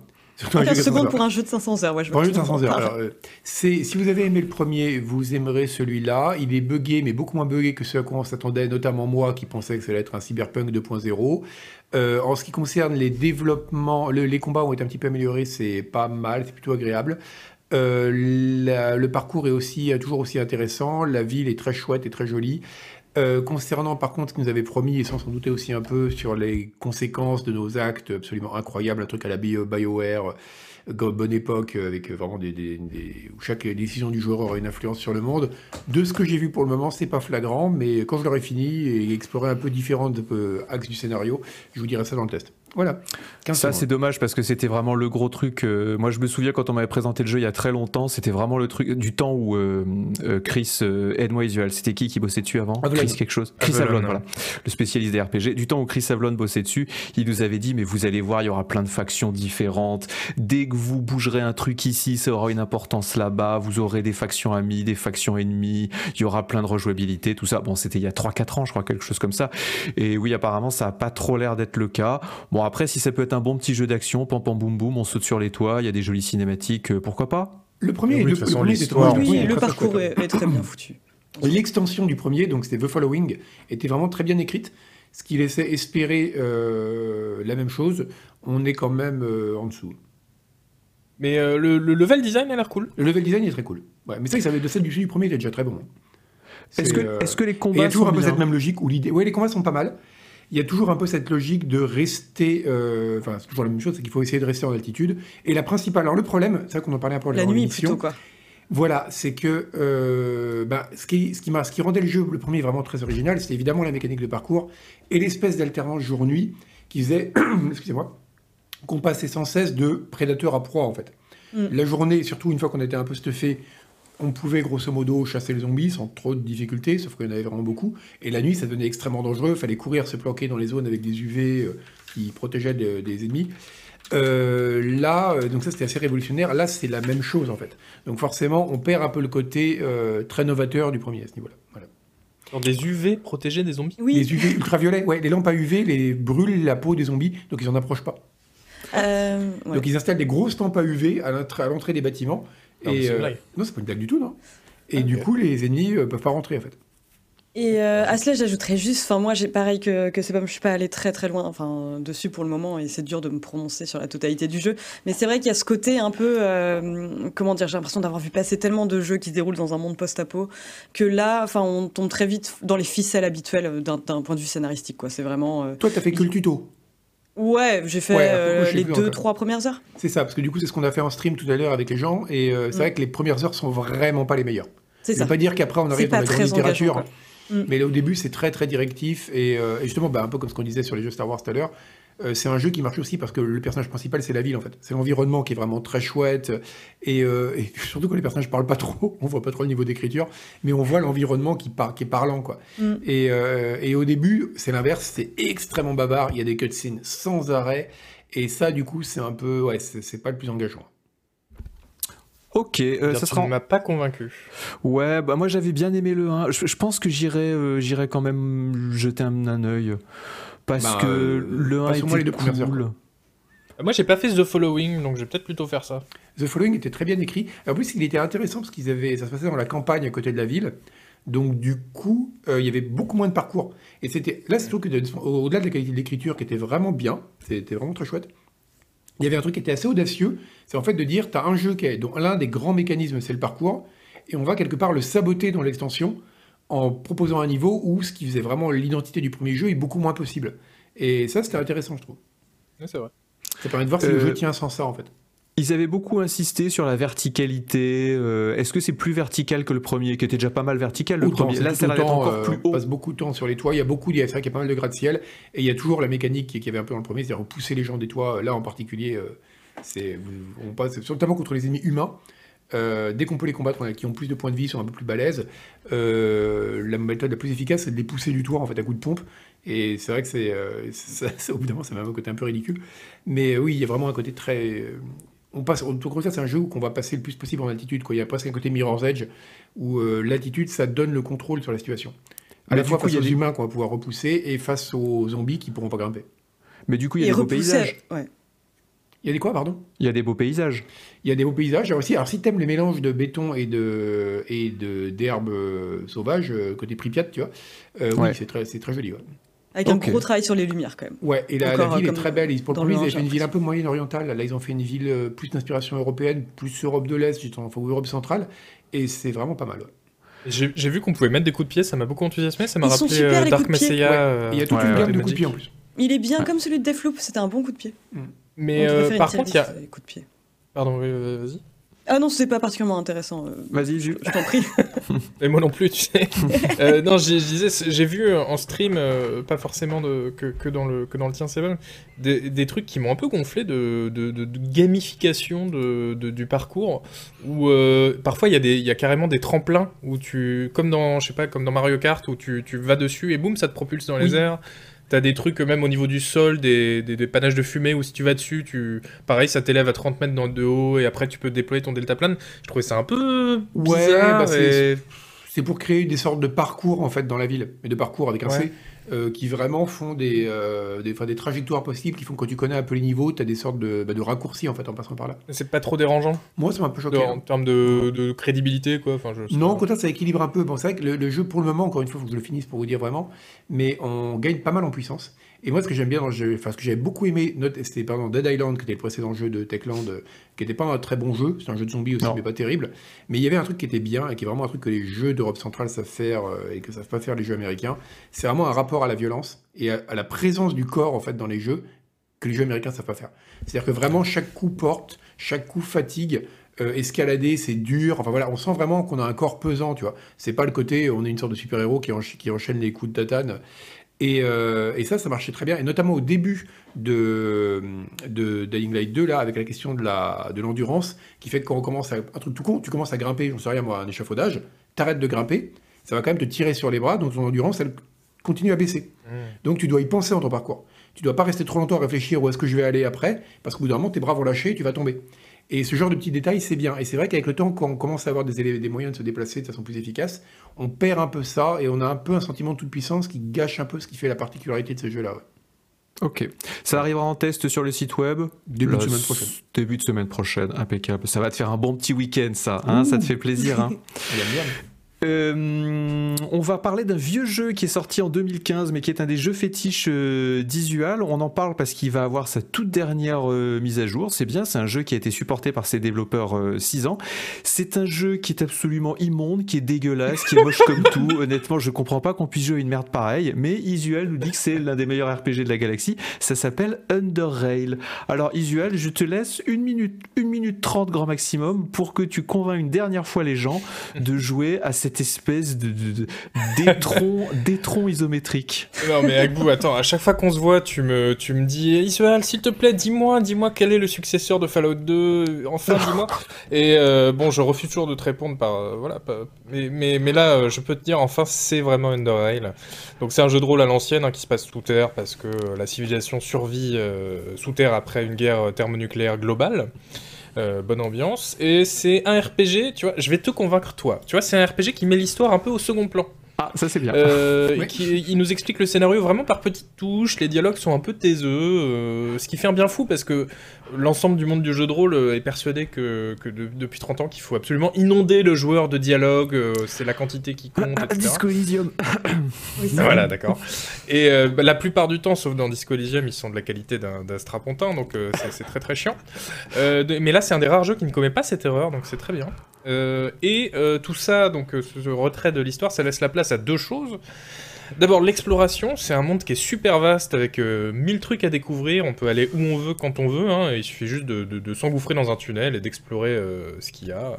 15 secondes pour un jeu de 500 heures. Ouais, pour un jeu de 500 heures. Alors, euh, si vous avez aimé le premier, vous aimerez celui-là. Il est buggé, mais beaucoup moins buggé que ce à quoi on s'attendait, notamment moi qui pensais que ça allait être un cyberpunk 2.0. Euh, en ce qui concerne les développements, les combats ont été un petit peu améliorés, c'est pas mal, c'est plutôt agréable. Euh, le parcours est aussi toujours aussi intéressant, la ville est très chouette et très jolie. Euh, concernant par contre ce qu'ils nous avait promis, et sans s'en douter aussi un peu sur les conséquences de nos actes absolument incroyables, un truc à la BioWare, euh, bonne époque, euh, avec vraiment des, où chaque décision du joueur aura une influence sur le monde. De ce que j'ai vu pour le moment, c'est pas flagrant, mais quand je l'aurai fini et exploré un peu différents axes du scénario, je vous dirai ça dans le test. Voilà. Ça, c'est dommage parce que c'était vraiment le gros truc. Euh, moi, je me souviens quand on m'avait présenté le jeu il y a très longtemps, c'était vraiment le truc du temps où euh, euh, Chris, aide-moi Isual, c'était qui qui bossait dessus avant? Chris quelque chose? Chris Avlon, voilà. Le spécialiste des RPG. Du temps où Chris Avlon bossait dessus, il nous avait dit, mais vous allez voir, il y aura plein de factions différentes. Dès que vous bougerez un truc ici, ça aura une importance là-bas. Vous aurez des factions amies, des factions ennemies. Il y aura plein de rejouabilité, tout ça. Bon, c'était il y a 3-4 ans, je crois, quelque chose comme ça. Et oui, apparemment, ça a pas trop l'air d'être le cas. Bon, après, si ça peut être un bon petit jeu d'action, pam pam boum boum, on saute sur les toits, il y a des jolies cinématiques, euh, pourquoi pas? Le premier, oui, le, le, premier oui, le parcours est, très bien foutu. L'extension du premier, donc c'était The Following, était vraiment très bien écrite, ce qui laissait espérer euh, la même chose. On est quand même euh, en dessous. Mais le, level design a l'air cool. Le level design est très cool. Ouais, mais ça, ça de celle du, du premier, il est déjà très bon. Est-ce que, est que, les combats. Il y a toujours un peu cette même logique où l'idée. Ouais, les combats sont pas mal il y a toujours un peu cette logique de rester. Euh, enfin, c'est toujours la même chose, c'est qu'il faut essayer de rester en altitude. Et la principale. Alors, le problème, c'est ça qu'on en parlait un peu La nuit, plutôt, quoi. Voilà, c'est que euh, bah, ce, qui, ce, qui ce qui rendait le jeu, le premier, vraiment très original, c'est évidemment la mécanique de parcours et l'espèce d'alternance jour-nuit qui faisait, excusez-moi, qu'on passait sans cesse de prédateur à proie, en fait. Mm. La journée, surtout une fois qu'on était un peu stuffé, on pouvait grosso modo chasser les zombies sans trop de difficultés, sauf qu'il y en avait vraiment beaucoup. Et la nuit, ça devenait extrêmement dangereux. Il fallait courir, se planquer dans les zones avec des UV euh, qui protégeaient des ennemis. Euh, là, euh, donc ça c'était assez révolutionnaire. Là, c'est la même chose en fait. Donc forcément, on perd un peu le côté très novateur du premier à ce niveau-là. Voilà. des UV protégeaient des zombies? Oui. Les UV ultraviolets, ouais. Les lampes à UV les brûlent la peau des zombies, donc ils n'en approchent pas. Donc ils installent des grosses lampes à UV à l'entrée des bâtiments non, et, euh, non, c'est pas une blague du tout, non. Et du coup, les ennemis euh, peuvent pas rentrer, en fait. Et euh, à cela, j'ajouterais juste, enfin moi, j'ai pareil que, que c'est pas, je suis pas allé très très loin, enfin dessus pour le moment, et c'est dur de me prononcer sur la totalité du jeu. Mais c'est vrai qu'il y a ce côté un peu, comment dire, j'ai l'impression d'avoir vu passer tellement de jeux qui se déroulent dans un monde post-apo que là, enfin, on tombe très vite dans les ficelles habituelles d'un point de vue scénaristique, quoi. C'est vraiment. Toi, t'as fait que le tuto. Ouais, j'ai fait euh, les deux, trois premières heures. C'est ça, parce que du coup, c'est ce qu'on a fait en stream tout à l'heure avec les gens, et euh, c'est mm. vrai que les premières heures sont vraiment pas les meilleures. C'est ça. pas dire qu'après on arrive dans la grande littérature, mm. mais là au début c'est très très directif, et, euh, et justement, bah, un peu comme ce qu'on disait sur les jeux Star Wars tout à l'heure, c'est un jeu qui marche aussi parce que le personnage principal, c'est la ville, en fait. C'est l'environnement qui est vraiment très chouette. Et, euh, surtout quand les personnages parlent pas trop, on voit pas trop le niveau d'écriture, mais on voit l'environnement qui, qui est parlant, quoi. Mm. Euh, et, au début, c'est l'inverse, c'est extrêmement bavard. Il y a des cutscenes sans arrêt. Et ça, du coup, c'est un peu. Ouais, c'est pas le plus engageant. Ok, ça sera. ne m'a pas convaincu. Ouais, bah moi j'avais bien aimé le 1. Je, pense que j'irai, j'irai quand même jeter un, un œil. Parce bah, que euh, le 1 était les cool. Euh, moi, j'ai pas fait The Following, donc je vais peut-être plutôt faire ça. The Following était très bien écrit. En plus, il était intéressant parce qu'ils avaient, ça se passait dans la campagne à côté de la ville. Donc, du coup, euh, il y avait beaucoup moins de parcours. Et c'était là, c'est tout que au-delà de la qualité de l'écriture qui était vraiment bien, c'était vraiment très chouette. Il y avait un truc qui était assez audacieux, c'est en fait de dire, tu as un jeu qui est, dont l'un des grands mécanismes, c'est le parcours, et on va quelque part le saboter dans l'extension en proposant un niveau où ce qui faisait vraiment l'identité du premier jeu est beaucoup moins possible. Et ça, c'était intéressant, je trouve. c'est vrai. Ça permet de voir si le jeu euh, tient sans ça, en fait. Ils avaient beaucoup insisté sur la verticalité. euh, Est-ce que c'est plus vertical que le premier, qui était déjà pas mal vertical le Autant, premier? c'est Là, ça a l'air encore euh, plus On haut. passe beaucoup de temps sur les toits. Il y a beaucoup, il y a- c'est vrai qu'il y a pas mal de gratte-ciel. Et il y a toujours la mécanique qui, qui avait un peu dans le premier, c'est-à-dire pousser les gens des toits. Là, en particulier, euh, c'est, on passe, notamment contre les ennemis humains. Euh, dès qu'on peut les combattre, qui ont plus de points de vie, sont un peu plus balèzes, euh, la méthode la plus efficace, c'est de les pousser du toit en fait à coup de pompe. Et c'est vrai que c'est, euh, ça, ça, au bout d'un moment, ça met un côté un peu ridicule. Mais euh, oui, il y a vraiment un côté très. On passe, en tout cas, c'est un jeu où on va passer le plus possible en altitude. Quoi. Il y a presque un côté Mirror's Edge où euh, l'altitude, ça donne le contrôle sur la situation. À Mais la fois coup, face il y a aux des- humains qu'on va pouvoir repousser et face aux zombies qui pourront pas grimper. Mais du coup, il y a Et des beaux repousser- paysages. ouais. Il y a des quoi, pardon? Il y a des beaux paysages. Il y a des beaux paysages. Il y a aussi, alors si t'aimes les mélanges de béton et de et de d'herbes euh, sauvages euh, côté Pripyat, tu vois, euh, Ouais. oui, c'est très c'est très joli. Ouais. Avec un gros travail sur les lumières quand même. Ouais, et la, ville est très belle. Ils- Pour le ils un, fait une ville un peu moyenne orientale. Là, ils ont fait une ville plus d'inspiration européenne, plus Europe de l'Est, justement, enfin, ou Europe centrale. Et c'est vraiment pas mal. ouais. J'ai vu qu'on pouvait mettre des coups de pied, ça m'a beaucoup enthousiasmé, ça m'a rappelé super, les Dark coups de pied. Messiah. Ouais. euh, il y a toute ouais, une ouais, gamme de coups de pied en plus. Il est bien comme celui de Deathloop, c'était un bon coup de pied. Mais euh, par contre, il y a. coups de pied. Pardon, oui, vas-y. Ah non, c'est pas particulièrement intéressant. euh, Vas-y, Jules. je t'en prie. Et moi non plus, tu sais. Euh, non, je disais, j'ai vu en stream, euh, pas forcément de, que, que dans le, que dans le tien, Seven, des, des trucs qui m'ont un peu gonflé de, de, de- de gamification de, de- du parcours, où euh, parfois il y, a des- il y a carrément des tremplins, où tu, comme dans, je sais pas, comme dans Mario Kart, où tu, tu vas dessus et boum, ça te propulse dans les Oui. airs. T'as des trucs euh, même au niveau du sol, des, des, des panaches de fumée où si tu vas dessus, tu pareil, ça t'élève à 30 mètres dans, de haut et après tu peux déployer ton deltaplane. Je trouvais ça un peu Ouais, bizarre bah, c'est- et- C'est pour créer des sortes de parcours en fait dans la ville, mais de parcours avec un Ouais. C, euh, qui vraiment font des, euh, des, trajectoires possibles, qui font que quand tu connais un peu les niveaux, tu as des sortes de, bah, de raccourcis en fait en passant par là. C'est pas trop dérangeant? Moi, ça m'a un peu choqué. de- hein. en termes de, de crédibilité, quoi. Enfin, je Non, au contraire, ça équilibre un peu. Bon, c'est vrai que le, le jeu, pour le moment, encore une fois, il faut que je le finisse pour vous dire vraiment, mais on gagne pas mal en puissance. Et moi, ce que j'aime bien dans le jeu, enfin, ce que j'avais beaucoup aimé, c'était pardon, Dead Island, qui était le précédent jeu de Techland, euh, qui était pas un très bon jeu, c'est un jeu de zombies aussi, Non. mais pas terrible. Mais il y avait un truc qui était bien, et qui est vraiment un truc que les jeux d'Europe centrale savent faire, euh, et que savent pas faire les jeux américains. C'est vraiment un rapport à la violence, et à, à la présence du corps, en fait, dans les jeux, que les jeux américains savent pas faire. C'est-à-dire que vraiment, chaque coup porte, chaque coup fatigue, euh, escalader, c'est dur. Enfin voilà, on sent vraiment qu'on a un corps pesant, tu vois. C'est pas le côté, on est une sorte de super-héros qui, encha- qui enchaîne les coups de tatane. Et, euh, et ça, ça marchait très bien. Et notamment au début de, de Dying Light 2, là, avec la question de la- de l'endurance, qui fait que quand on commence à. Un truc tout con, tu commences à grimper, j'en sais rien moi, un échafaudage, t'arrêtes de grimper, ça va quand même te tirer sur les bras, donc ton endurance, elle continue à baisser. Mmh. Donc tu dois y penser dans ton parcours. Tu dois pas rester trop longtemps à réfléchir où est-ce que je vais aller après, parce qu'au bout d'un moment, tes bras vont lâcher et tu vas tomber. Et ce genre de petits détails, c'est bien. Et c'est vrai qu'avec le temps, quand on commence à avoir des, moyens de se déplacer de façon plus efficace, on perd un peu ça et on a un peu un sentiment de toute puissance qui gâche un peu ce qui fait la particularité de ce jeu-là. ouais. Ok. Ça arrivera en test sur le site web. Début de semaine prochaine. Début de semaine prochaine, impeccable. Ça va te faire un bon petit week-end, ça. Hein ça te fait plaisir. Hein bien. Euh, on va parler d'un vieux jeu qui est sorti en 2015, mais qui est un des jeux fétiches euh, d'Isual. On en parle parce qu'il va avoir sa toute dernière euh, mise à jour. C'est bien, c'est un jeu qui a été supporté par ses développeurs 6 ans. C'est un jeu qui est absolument immonde, qui est dégueulasse, qui est moche comme tout. Honnêtement, je comprends pas qu'on puisse jouer à une merde pareille, mais Isual nous dit que c'est l'un des meilleurs RPG de la galaxie. Ça s'appelle Under Rail. Alors Isual, je te laisse une minute, une minute trente grand maximum pour que tu convaincs une dernière fois les gens de jouer à cette espèce de, de- de- d'étron, d'étron isométrique. Non, mais Agbou, attends, à chaque fois qu'on se voit, tu me, tu me dis Isual, s'il te plaît, dis-moi, dis-moi quel est le successeur de Fallout 2, enfin, dis-moi. Et euh, bon, je refuse toujours de te répondre par. euh, voilà, pas- mais, mais, mais là, euh, je peux te dire, enfin, c'est vraiment Under Rail. Donc, c'est un jeu de rôle à l'ancienne hein, qui se passe sous terre parce que la civilisation survit sous terre après une guerre thermonucléaire globale. Euh, bonne ambiance. Et c'est un RPG, tu vois, je vais te convaincre toi. Tu vois, c'est un RPG qui met l'histoire un peu au second plan. Ah, ça c'est bien. Euh, qui, il nous explique le scénario vraiment par petites touches, les dialogues sont un peu taiseux, euh, ce qui fait un bien fou parce que l'ensemble du monde du jeu de rôle euh, est persuadé que, que de- depuis 30 ans qu'il faut absolument inonder le joueur de dialogue, euh, c'est la quantité qui compte, Ah, etc. Disco Elysium. Voilà, d'accord. Et euh, bah, la plupart du temps, sauf dans Disco Elysium, ils sont de la qualité d'un strapontin, donc euh, c'est- c'est très très chiant. Euh, de- mais là, c'est un des rares jeux qui ne commet pas cette erreur, donc c'est très bien. Euh, et euh, tout ça, donc euh, ce, retrait de l'histoire, ça laisse la place à deux choses. D'abord, l'exploration, c'est un monde qui est super vaste avec mille trucs à découvrir. On peut aller où on veut, quand on veut. hein, il suffit juste de, s'engouffrer dans un tunnel et d'explorer ce qu'il y a.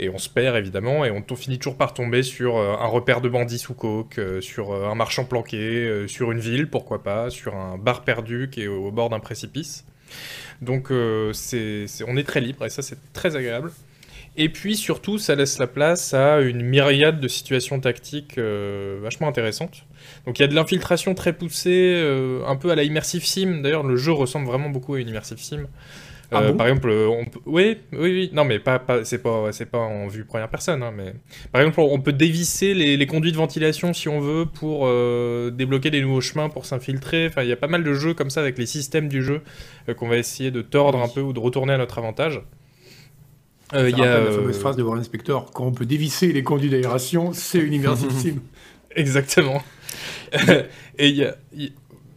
Et on se perd évidemment, et on, finit toujours par tomber sur un repère de bandits sous coke, sur un marchand planqué, sur une ville, pourquoi pas, sur un bar perdu qui est au, bord d'un précipice. Donc on est très libre, et ça c'est très agréable. Et puis surtout, ça laisse la place à une myriade de situations tactiques euh, vachement intéressantes. Donc il y a de l'infiltration très poussée, euh, un peu à la immersive sim. D'ailleurs, le jeu ressemble vraiment beaucoup à une immersive sim. Ah Euh, bon? par exemple, on peut... oui, oui, oui, non, mais pas, pas, c'est pas, c'est pas en vue première personne, hein, mais par exemple, on peut dévisser les, les conduits de ventilation si on veut pour euh, débloquer des nouveaux chemins pour s'infiltrer. Enfin, il y a pas mal de jeux comme ça avec les systèmes du jeu euh, qu'on va essayer de tordre un peu ou de retourner à notre avantage. Euh, Il y a la euh, fameuse phrase de Warren Spector quand on peut dévisser les conduits d'aération, c'est une immersive sim. exactement. Et il y a,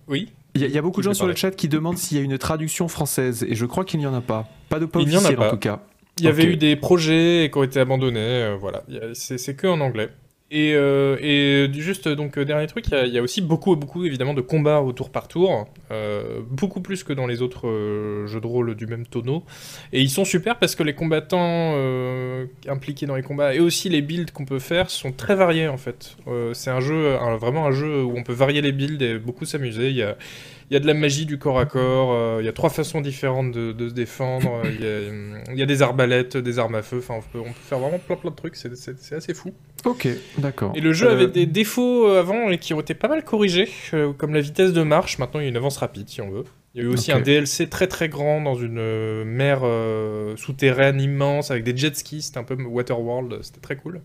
oui. Il y, a- il y a beaucoup de gens sur le chat qui demandent s'il y a une traduction française, et je crois qu'il n'y en a pas. Pas de pas Il n'y en en tout cas. Il y avait eu des projets qui ont été abandonnés, euh, voilà. C'est que en anglais. Et, euh, et juste, donc, euh, dernier truc, il y, a, aussi beaucoup, beaucoup, évidemment, de combats au tour par tour. euh, beaucoup plus que dans les autres jeux de rôle du même tonneau. Et ils sont super parce que les combattants impliqués dans les combats et aussi les builds qu'on peut faire sont très variés, en fait. C'est un jeu, vraiment un jeu où on peut varier les builds et beaucoup s'amuser. Y a de la magie du corps à corps, euh, il y a trois façons différentes de, de se défendre, euh, il y, a, hum, il y a des arbalètes, des armes à feu, enfin on peut, on peut faire vraiment plein plein de trucs, c'est- assez fou. Ok, d'accord. Et le jeu Euh, avait des défauts euh, avant et qui ont été pas mal corrigés, euh, comme la vitesse de marche, maintenant il y a une avance rapide si on veut. Il y a eu aussi un DLC très très grand dans une euh, mer euh, souterraine immense avec des jet skis, c'était un peu Waterworld, c'était très cool.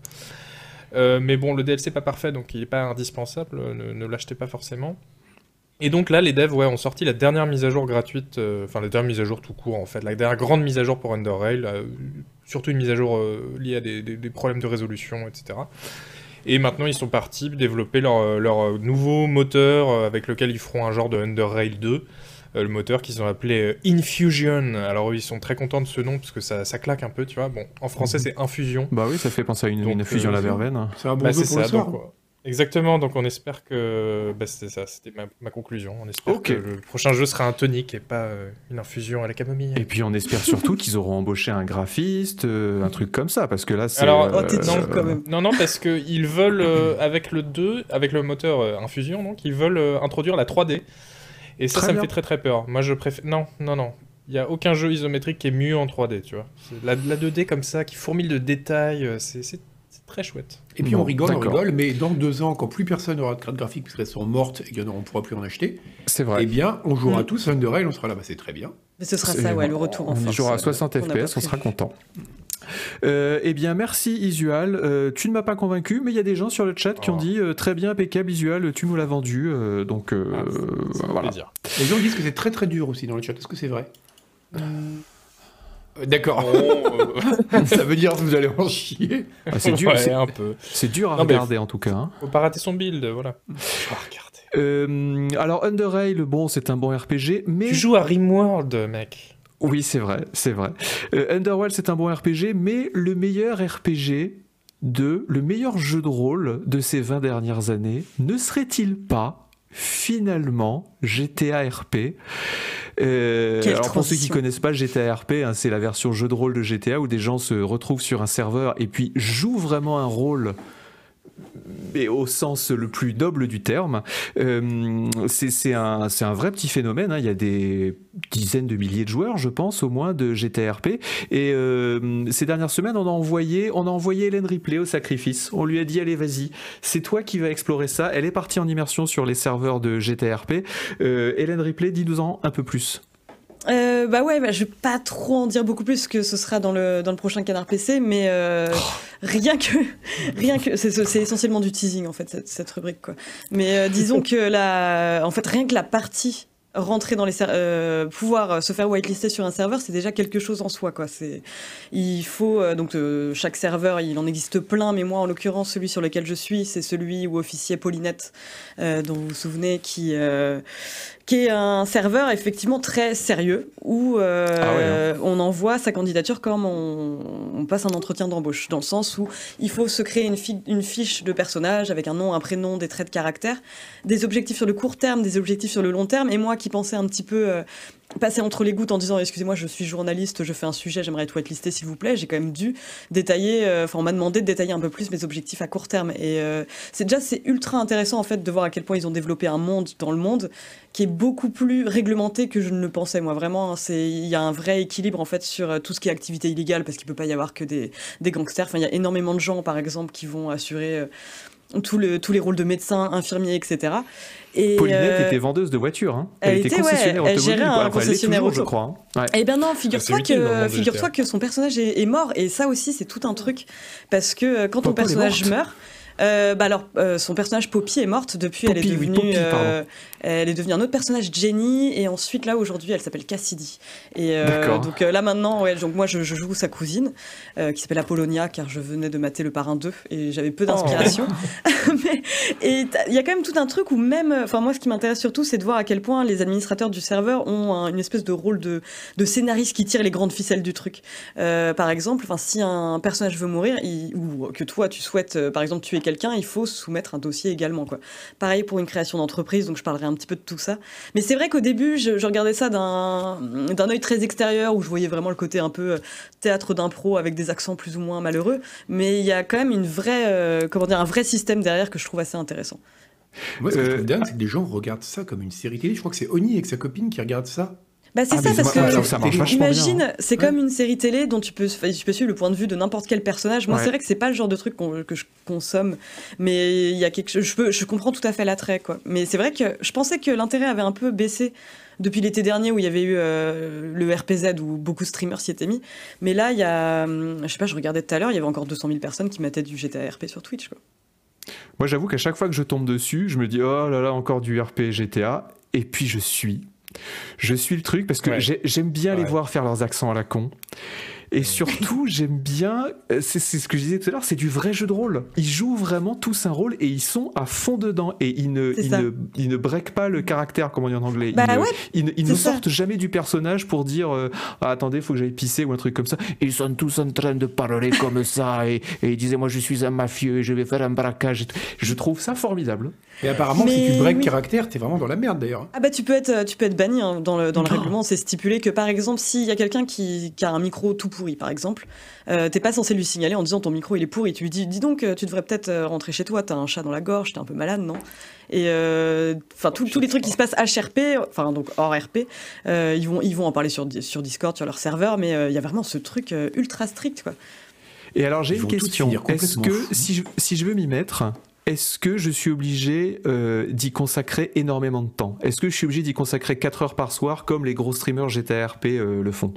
Euh, mais bon, le DLC n'est pas parfait, donc il n'est pas indispensable, euh, ne, ne l'achetez pas forcément. Et donc là, les devs ouais, ont sorti la dernière mise à jour gratuite, euh, enfin la dernière mise à jour tout court en fait, la dernière grande mise à jour pour Underrail, euh, surtout une mise à jour euh, liée à des, des- des problèmes de résolution, etc. Et maintenant, ils sont partis développer leur, euh, leur euh, nouveau moteur euh, avec lequel ils feront un genre de Underrail 2. euh, le moteur qu'ils ont appelé euh, Infusion. Alors, eux, ils sont très contents de ce nom parce que ça, ça claque un peu, tu vois. Bon, en français, c'est Infusion. Bah oui, ça fait penser à une, Donc, une fusion à la euh, verveine. C'est un bon Bah, jeu le ça, soir. donc, ouais. Exactement, donc on espère que. Bah, c'était ça, c'était ma, ma conclusion. On espère que le prochain jeu sera un tonique et pas euh, une infusion à la camomille. Et puis on espère surtout qu'ils auront embauché un graphiste, euh, un truc comme ça, parce que là c'est. Alors, Oh, t'es dur, euh, quand même. Non, non, parce qu'ils veulent, euh, avec le 2, avec le moteur euh, Infusion, donc, ils veulent euh, introduire la 3D. Et ça, Très ça me fait très très peur. Moi, je préfère. Non, non, non. Il n'y a aucun jeu isométrique qui est mieux en 3D, tu vois. La, la 2D comme ça, qui fourmille de détails, euh, c'est très chouette. Et puis Bon, on rigole, on rigole, mais dans deux ans, quand plus personne n'aura de cartes graphiques parce qu'elles sont mortes et qu'on ne pourra plus en acheter, C'est eh vrai. bien, on jouera Mm. tous à Underrail, on sera là, bah, c'est très bien. Mais ce sera ça, ouais, le retour en On y force. jouera à euh, 60 qu'on n'a pas FPS, on sera content. Euh, eh bien, merci Isual. Euh, tu ne m'as pas convaincu, mais il y a des gens sur le chat qui ont Oh. dit euh, très bien, impeccable Isual, tu nous l'as vendu. euh, donc euh, Ah, c'est- c'est un voilà. plaisir. Les gens disent que c'est très très dur aussi dans le chat. Est-ce que c'est vrai? Euh, D'accord. Ça veut dire que vous allez en chier. Ah, c'est dur, Ouais, c'est- un peu. c'est dur à Non, regarder en tout cas. hein. Faut pas rater son build, voilà. Faut pas regarder. Euh, alors Underrail, bon, c'est un bon RPG, mais Tu joues à Rimworld, mec. Oui, c'est vrai, c'est vrai. Euh, Underworld, c'est un bon RPG, mais le meilleur RPG de, le meilleur jeu de rôle de ces 20 dernières années, ne serait-il pas finalement GTA RP Euh, alors pour ceux qui connaissent pas GTA RP, hein, c'est la version jeu de rôle de GTA où des gens se retrouvent sur un serveur et puis jouent vraiment un rôle mais au sens le plus noble du terme. Euh, c'est un, vrai petit phénomène. hein. Il y a des dizaines de milliers de joueurs, je pense, au moins, de GTRP. Et euh, ces dernières semaines, on a envoyé, on a envoyé Hélène Ripley au sacrifice. On lui a dit, allez, vas-y, c'est toi qui vas explorer ça. Elle est partie en immersion sur les serveurs de GTRP. Euh, Hélène Ripley, dis-nous-en un peu plus. Euh, bah ouais, bah, je vais pas trop en dire beaucoup plus que ce sera dans le, dans le prochain canard PC, mais euh, rien que, rien que, c'est c'est essentiellement du teasing en fait cette, cette rubrique quoi. Mais euh, disons que la, en fait rien que la partie rentrer dans les euh, pouvoir se faire whitelister sur un serveur, c'est déjà quelque chose en soi quoi. C'est il faut euh, donc euh, chaque serveur, il en existe plein, mais moi en l'occurrence celui sur lequel je suis, c'est celui où officier Paulinette, dont vous vous souvenez, qui qui est un serveur effectivement très sérieux où euh, ah hein. on envoie sa candidature comme on, passe un entretien d'embauche, dans le sens où il faut se créer une, une, fiche de personnage avec un nom, un prénom, des traits de caractère, des objectifs sur le court terme, des objectifs sur le long terme. Et moi qui pensais un petit peu euh, passer entre les gouttes en disant excusez-moi je suis journaliste je fais un sujet j'aimerais être whitelisté s'il vous plaît. J'ai quand même dû détailler euh, enfin on m'a demandé de détailler un peu plus mes objectifs à court terme. Et euh, c'est déjà c'est ultra intéressant en fait de voir à quel point ils ont développé un monde dans le monde qui est beaucoup plus réglementé que je ne le pensais moi. Vraiment hein, c'est il y a un vrai équilibre en fait sur euh, tout ce qui est activité illégale parce qu'il peut pas y avoir que des, des gangsters. Enfin il y a énormément de gens par exemple qui vont assurer tous les rôles de médecin, infirmier, etc. Et Paulinette euh, était vendeuse de voitures. Hein. Elle, était concessionnaire ouais, elle gérait un concessionnaire auto. je crois. Hein. Eh bien non, figure-toi que, figure que son personnage est, est, mort. Et ça aussi, c'est tout un truc. Parce que euh, quand ton personnage meurt... Euh, bah alors, euh, son personnage Poppy est morte depuis. elle est devenue, euh, elle est devenue un autre personnage, Jenny, et ensuite là aujourd'hui, elle s'appelle Cassidy. Et donc là maintenant, ouais, donc moi je, joue sa cousine qui s'appelle Apollonia, car je venais de mater le parrain 2 et j'avais peu d'inspiration. Oh. et il y a quand même tout un truc où même, enfin moi ce qui m'intéresse surtout, c'est de voir à quel point les administrateurs du serveur ont une espèce de rôle de, de scénariste qui tire les grandes ficelles du truc. par exemple, enfin si un personnage veut mourir, ou que toi tu souhaites, par exemple tuer quelqu'un, il faut soumettre un dossier également. Quoi. Pareil pour une création d'entreprise, donc je parlerai un petit peu de tout ça. Mais c'est vrai qu'au début, je, regardais ça d'un œil très extérieur, où je voyais vraiment le côté un peu euh, théâtre d'impro avec des accents plus ou moins malheureux. Mais il y a quand même une vraie, euh, comment dire, un vrai système derrière que je trouve assez intéressant. Moi, ce que je trouve euh, dingue, c'est que des gens regardent ça comme une série télé. Je crois que c'est Oni avec sa copine qui regarde ça. Bah c'est ah, ça parce que imagine hein. c'est comme une série télé dont tu peux tu peux suivre le point de vue de n'importe quel personnage. Moi c'est vrai que c'est pas le genre de truc que je consomme, mais il y a quelque chose. Je peux je comprends tout à fait l'attrait quoi. Mais c'est vrai que je pensais que l'intérêt avait un peu baissé depuis l'été dernier où il y avait eu euh, le RPZ où beaucoup de streamers s'y étaient mis. Mais là il y a je sais pas je regardais tout à l'heure il y avait encore 200 000 personnes qui mettaient du GTA RP sur Twitch quoi. Moi j'avoue qu'à chaque fois que je tombe dessus je me dis oh là là encore du RP GTA et puis je suis je suis le truc parce que j'aime bien les voir faire leurs accents à la con. Et surtout, j'aime bien, euh, c'est ce que je disais tout à l'heure, c'est du vrai jeu de rôle. Ils jouent vraiment tous un rôle et ils sont à fond dedans. Et ils ne, ils ne, ils ne breakent pas le caractère, comme on dit en anglais. Bah ils, ne, ils sortent jamais du personnage pour dire euh, ah, attendez, faut que j'aille pisser ou un truc comme ça. Ils sont tous en train de parler comme ça et, et ils disaient moi je suis un mafieux et je vais faire un braquage. Je trouve ça formidable. Et apparemment, si tu breaks caractère, t'es vraiment dans la merde d'ailleurs. Ah bah tu peux être, tu peux être banni hein, dans le, dans le règlement. C'est stipulé que par exemple, s'il y a quelqu'un qui, qui, a un micro tout pourri, par exemple, euh, t'es pas censé lui signaler en disant ton micro il est pourri. Tu lui dis, dis donc, euh, tu devrais peut-être euh, rentrer chez toi. T'as un chat dans la gorge, t'es un peu malade, non? Et enfin tous les trucs qui se passent HRP, enfin donc hors RP, ils vont ils vont en parler sur sur Discord, sur leur serveur, mais il y a vraiment ce truc ultra strict quoi. Et alors j'ai une question. Est-ce que si je, si je veux m'y mettre, est-ce que je suis obligé euh, d'y consacrer énormément de temps? Est-ce que je suis obligé d'y consacrer 4 heures par soir comme les gros streamers GTRP euh, le font?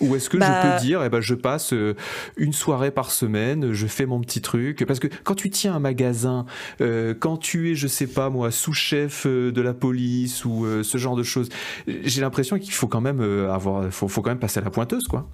Ou est-ce que je bah peux dire, eh ben, je passe euh, une soirée par semaine, je fais mon petit truc? Parce que quand tu tiens un magasin, quand tu es, je sais pas moi, sous-chef de la police ou ce genre de choses, j'ai l'impression qu'il faut quand même avoir, faut, faut quand même passer à la pointeuse, quoi.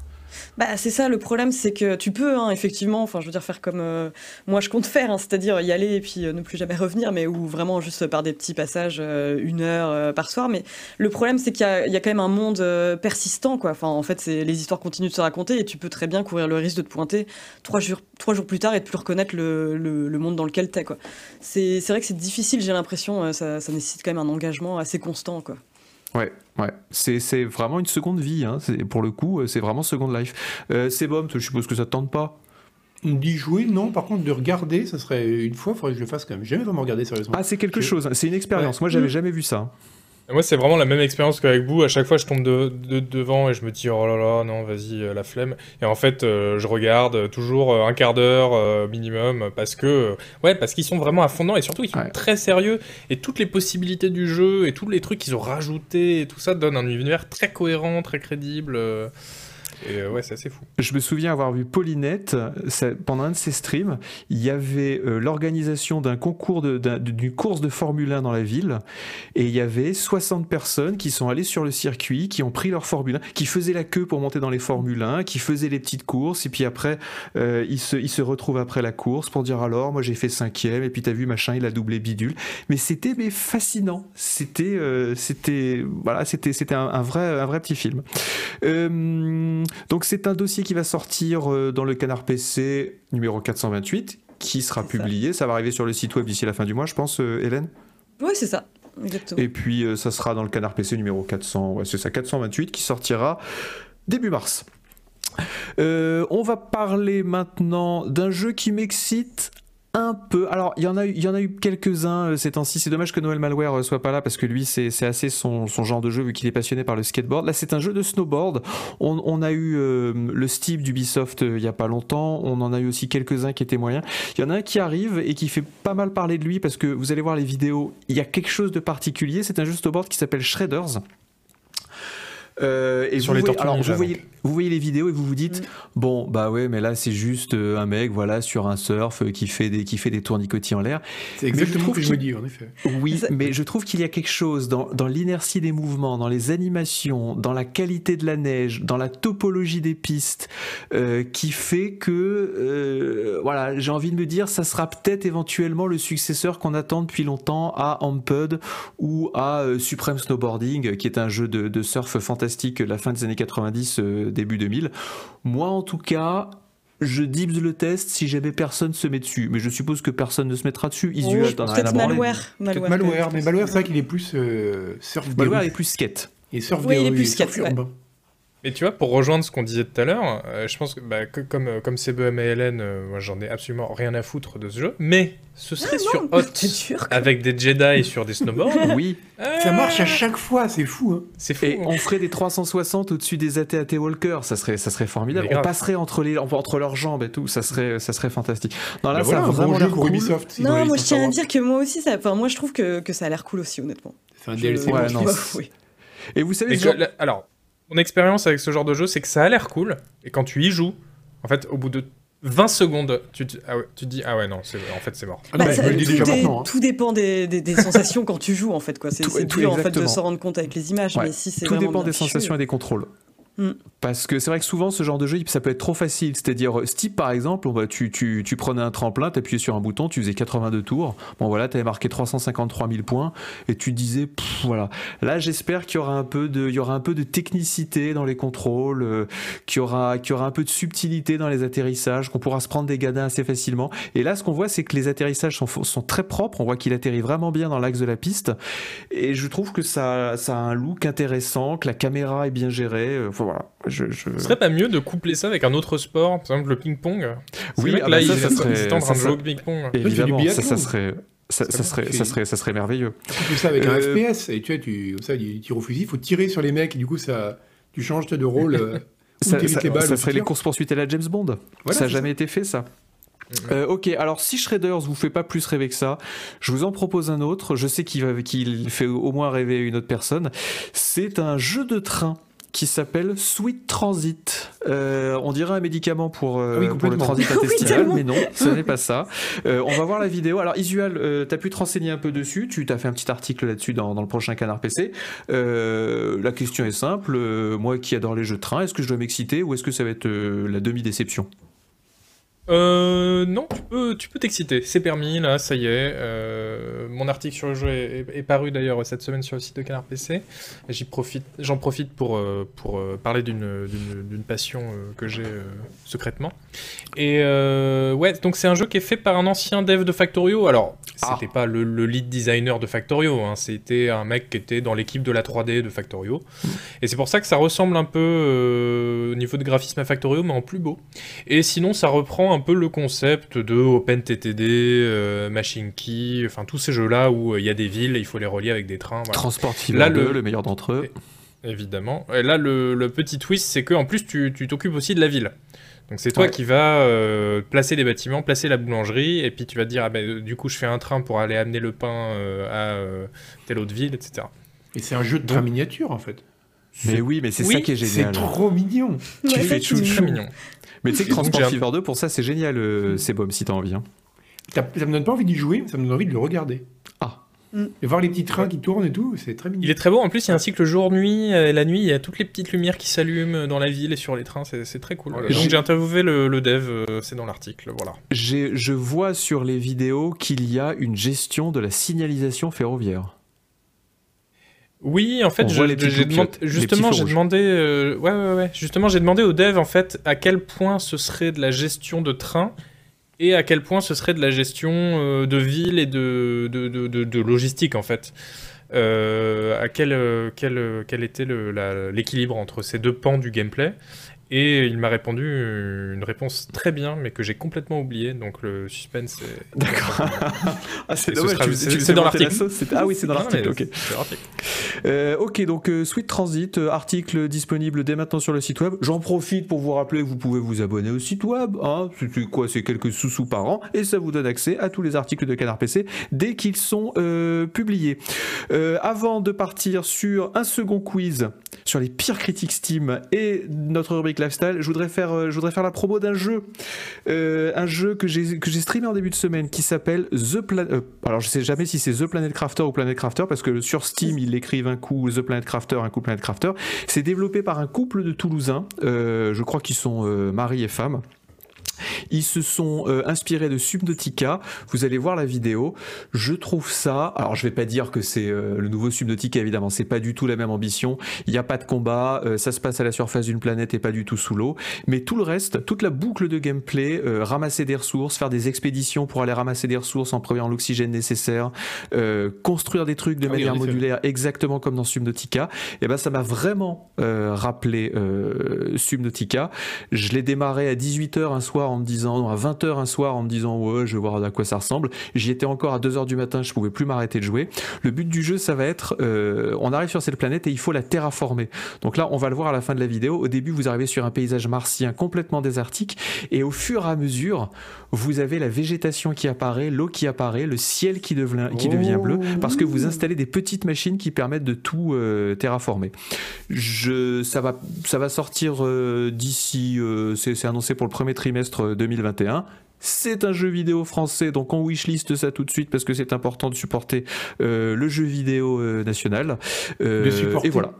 Bah, c'est ça, le problème, c'est que tu peux, hein, effectivement, enfin, je veux dire, faire comme euh, moi je compte faire, hein, c'est-à-dire y aller et puis euh, ne plus jamais revenir, mais ou vraiment juste par des petits passages, euh, une heure par soir. Mais le problème, c'est qu'il y, y, a quand même un monde persistant, quoi. Enfin, en fait, les histoires continuent de se raconter et tu peux très bien courir le risque de te pointer trois jours, trois jours plus tard et de plus reconnaître le, le, monde dans lequel t'es, quoi. C'est vrai que c'est difficile, j'ai l'impression, ça, ça nécessite quand même un engagement assez constant, quoi. Ouais, ouais. C'est vraiment une seconde vie. Hein. Pour le coup, euh, c'est vraiment Second Life. Euh, c'est bon, je suppose que ça te tente pas D'y jouer, non. Par contre, de regarder, ça serait une fois, il faudrait que je le fasse quand même. J'ai jamais vraiment regardé sérieusement. Ah, c'est quelque chose, c'est une expérience. Moi, j'avais jamais vu ça. Moi, c'est vraiment la même expérience qu'avec vous. À chaque fois, je tombe de, devant et je me dis, oh là là, non, vas-y, euh, la flemme. Et en fait, euh, je regarde toujours euh, un quart d'heure minimum parce que, ouais, parce qu'ils sont vraiment à fond dedans et surtout, ils sont très sérieux. Et toutes les possibilités du jeu et tous les trucs qu'ils ont rajoutés et tout ça donnent un univers très cohérent, très crédible. Et euh, ouais, c'est assez fou. Je me souviens avoir vu Paulinette, pendant un de ses streams, il y avait euh, l'organisation d'un concours, d'une course de Formule 1 dans la ville, et il y avait 60 personnes qui sont allées sur le circuit, qui ont pris leur Formule 1, qui faisaient la queue pour monter dans les Formule 1, qui faisaient les petites courses, et puis après, euh, ils, se, retrouvent après la course pour dire alors, moi j'ai fait cinquième, et puis t'as vu, machin, il a doublé bidule. Mais c'était fascinant, c'était c'était voilà, un vrai, un vrai petit film. Euh, donc c'est un dossier qui va sortir euh, dans le Canard PC numéro 428 qui sera ça. publié. Ça. va arriver sur le site web d'ici la fin du mois, je pense, euh, Hélène? Ouais, c'est ça. Exactement. Et puis euh, ça sera dans le Canard PC numéro 400, ouais, c'est ça, 428 qui sortira début mars. Euh, on va parler maintenant d'un jeu qui m'excite un peu. Alors, il y en a eu, quelques-uns euh, ces temps-ci. C'est dommage que Noël Malware euh, soit pas là parce que lui, c'est assez son, genre de jeu vu qu'il est passionné par le skateboard. Là, c'est un jeu de snowboard. On, a eu euh, le Steve d'Ubisoft il y a pas longtemps. On en a eu aussi quelques-uns qui étaient moyens. Il y en a un qui arrive et qui fait pas mal parler de lui parce que vous allez voir les vidéos. Il y a quelque chose de particulier. C'est un jeu snowboard qui s'appelle Shredders. Euh, et Sur vous les voyez- Tortues alors, vous voyez, vous voyez les vidéos et vous vous dites Mm. bon bah ouais mais là c'est juste euh, un mec voilà sur un surf euh, qui fait des qui fait des tournicotis en l'air C'est Mais je exactement trouve ce que je me qu'il- dis, en effet. oui, mais je trouve qu'il y a quelque chose dans, dans l'inertie des mouvements, dans les animations, dans la qualité de la neige, dans la topologie des pistes, euh, qui fait que, euh, voilà, j'ai envie de me dire, ça sera peut-être éventuellement le successeur qu'on attend depuis longtemps à Amped ou à euh, Supreme Snowboarding, qui est un jeu de, de surf fantastique de la fin des années 90, euh, début 2000. Moi, en tout cas, je dibs le test si jamais personne se met dessus. Mais je suppose que personne ne se mettra dessus. Oh, as rien à Peut-être malware. Malware. Malware, mais Malware, c'est vrai qu'il est plus euh, surf Malware est plus skate. Et surf Oui, des il est plus skate, ouais. Mais tu vois, pour rejoindre ce qu'on disait tout à l'heure, euh, je pense que, bah, que- comme, euh, comme CBM et Hélène, euh, moi j'en ai absolument rien à foutre de ce jeu, mais ce serait sur Hot C'est dur. avec des Jedi sur des snowboards. Oui. Ça marche à chaque fois, c'est fou. Hein. C'est fou. Et hein. on ferait des 360 au-dessus des AT-AT Walker. Ça serait, ça serait formidable. Mais On grave. passerait entre, les, entre leurs jambes et tout. Ça serait, ça serait fantastique. Non, là, Bah ça voilà, a un vraiment bon jeu pour cool. Ubisoft. Non, moi je tiens à dire que moi aussi, ça, enfin moi je trouve que, que ça a l'air cool aussi, honnêtement. C'est un DLC. Ouais, non. Et vous savez, genre- la- alors, mon expérience avec ce genre de jeu, c'est que ça a l'air cool, et quand tu y joues, en fait, au bout de 20 secondes, tu te, ah ouais, tu te dis, ah ouais, non, c'est- en fait, c'est mort. Ah Bah, ça- me le dis tout, déjà dé- maintenant. hein. tout dépend des, des- des sensations quand tu joues en fait quoi. C'est dur en fait de exactement. se rendre compte avec les images, Ouais. mais si c'est tout dépend des fichu, sensations et des contrôles. Mm. Parce que c'est vrai que souvent ce genre de jeu, ça peut être trop facile. C'est-à-dire, euh, Steep par exemple, va- tu, prenais un tremplin, t'appuyais sur un bouton, tu faisais 82 tours. Bon voilà, t'avais marqué 353 000 points et tu disais, pff, voilà. Là, j'espère qu'il y aura un peu de, il y aura un peu de technicité dans les contrôles, euh, qu'il y aura, qu'il y aura un peu de subtilité dans les atterrissages, qu'on pourra se prendre des gadins assez facilement. Et là, ce qu'on voit, c'est que les atterrissages sont, très propres. On voit qu'il atterrit vraiment bien dans l'axe de la piste. Et je trouve que ça, a un look intéressant, que la caméra est bien gérée. Euh, voilà. Je, je- Ce serait pas mieux de coupler ça avec un autre sport, par exemple le ping-pong? Oui, ah là, bah ça, ils ça serait- étaient en train ça de serait- jouer au ping-pong. du Évidemment, ça, ça serait. Ça, ça Ça serait, ça, c'est- serait, ça serait merveilleux. Tout ça avec un Euh, FPS. Et tu vois, tu, comme ça, il tire au fusil, il faut tirer sur les mecs, et du coup, ça, tu changes de rôle. euh, Ça, ça- les balles, ça tu serait les courses-poursuites à la James Bond. Voilà, ça n'a jamais été fait, ça. Euh, ok, alors si Shredders vous fait pas plus rêver que ça, je vous en propose un autre. Je sais qu'il va, qu'il fait au moins rêver une autre personne. C'est un jeu de train qui s'appelle Sweet Transit. Euh, on dirait un médicament pour, euh, Ah oui, pour le transit intestinal, mais non, ce n'est pas ça. Euh, on va voir la vidéo. Alors, Isual, tu as pu te renseigner un peu dessus. Tu t'as fait un petit article là-dessus dans, dans le prochain Canard PC. La question est simple. Moi qui adore les jeux de train, est-ce que je dois m'exciter ou est-ce que ça va être la demi-déception? Euh, non, tu peux, tu peux t'exciter, c'est permis, là, ça y est. Euh, mon article sur le jeu est, est- est paru d'ailleurs cette semaine sur le site de Canard PC. Et J'y profite, j'en profite pour, euh, pour euh, parler d'une, d'une, d'une passion que j'ai euh, secrètement. Et ouais, donc c'est un jeu qui est fait par un ancien dev de Factorio. Alors, Ah. c'était pas le, le lead designer de Factorio, hein, c'était un mec qui était dans l'équipe de la 3D de Factorio. Et c'est pour ça que ça ressemble un peu au niveau de graphisme à Factorio, mais en plus beau. Et sinon, ça reprend un peu le concept de OpenTTD, euh, Machine Key, enfin tous ces jeux-là où euh, il y a des villes, et il faut les relier avec des trains. voilà. Transport Là, 2, le- le meilleur d'entre eux. Évidemment. Et là, le, le petit twist, c'est que en plus, tu t'occupes aussi de la ville. Donc c'est toi Ouais. qui vas euh, placer les bâtiments, placer la boulangerie, et puis tu vas te dire, ah ben, euh, du coup, je fais un train pour aller amener le pain euh, à euh, telle autre ville, etc. Et c'est un jeu de train miniature, en fait. Mais oui, mais c'est Oui, ça qui est C'est génial. trop mignon. Tu Ouais, fais c'est chouchou. Très mignon. Mais tu sais que Transport Fever 2, pour ça, c'est génial, euh, c'est bon si t'as envie. hein. Ça ça me donne pas envie d'y jouer, ça me donne envie de le regarder. Ah. Mm. Et voir les petits trains qui tournent et tout, c'est très mignon. Il est très beau. En plus, il y a un cycle jour-nuit. euh, Et la nuit, il y a toutes les petites lumières qui s'allument dans la ville et sur les trains. C'est très cool. Oh donc, j'ai interviewé le, le dev. euh, c'est dans l'article. Voilà. Je vois sur les vidéos qu'il y a une gestion de la signalisation ferroviaire. Oui, en fait, je- demandé, justement, j'ai demandé, euh, ouais, ouais, ouais, justement, j'ai demandé au dev en fait à quel point ce serait de la gestion de train et à quel point ce serait de la gestion euh, de ville et de, de, de, de- de logistique en fait. Euh, à quel, euh, quel, quel était l'équilibre entre ces deux pans du gameplay? Et il m'a répondu une réponse très bien, mais que j'ai complètement oublié, donc le suspense est... D'accord. ah, c'est ce sera- c'est- dans la l'article. Ah oui, c'est dans l'article, ok. Euh, ok, donc euh, Sweet Transit, euh, article disponible dès maintenant sur le site web. J'en profite pour vous rappeler que vous pouvez vous abonner au site web. Hein. C'est- quoi C'est quelques sous-sous par an et ça vous donne accès à tous les articles de Canard PC dès qu'ils sont publiés. Avant de partir sur un second quiz sur les pires critiques Steam et notre rubrique lifestyle, je voudrais faire, euh, je voudrais faire la promo d'un jeu, Euh, un jeu que j'ai streamé en début de semaine qui s'appelle The Planet. alors je sais jamais si c'est The Planet Crafter ou Planet Crafter parce que sur Steam ils l'écrivent un coup The Planet Crafter, un coup Planet Crafter. C'est développé par un couple de Toulousains. euh, je crois qu'ils sont euh, mari et femme. Ils se sont euh, inspirés de Subnautica. Vous allez voir la vidéo. Je trouve ça. Alors, je vais pas dire que c'est euh, le nouveau Subnautica, évidemment. C'est pas du tout la même ambition. Il n'y a pas de combat. euh, ça se passe à la surface d'une planète et pas du tout sous l'eau. Mais tout le reste, toute la boucle de gameplay, ramasser des ressources, faire des expéditions pour aller ramasser des ressources en prenant l'oxygène nécessaire, construire des trucs de Ah manière modulaire, exactement comme dans Subnautica. Et ben, ça m'a vraiment rappelé Subnautica. Je l'ai démarré à 18h un soir en me disant, non, à 20h un soir en me disant, ouais, je vais voir à quoi ça ressemble. J'y étais encore à 2h du matin, je pouvais plus m'arrêter de jouer. Le but du jeu, ça va être, euh, on arrive sur cette planète et il faut la terraformer. Donc là, on va le voir à la fin de la vidéo. Au début, vous arrivez sur un paysage martien complètement désertique et au fur et à mesure, vous avez la végétation qui apparaît, l'eau qui apparaît, le ciel qui devient, qui devient bleu, parce que vous installez des petites machines qui permettent de tout euh, terraformer. Je, ça, va, ça va sortir euh, d'ici, c'est annoncé pour le premier trimestre euh, 2021. C'est un jeu vidéo français, donc on wishlist ça tout de suite parce que c'est important de supporter euh, le jeu vidéo euh, national. Euh. Et voilà.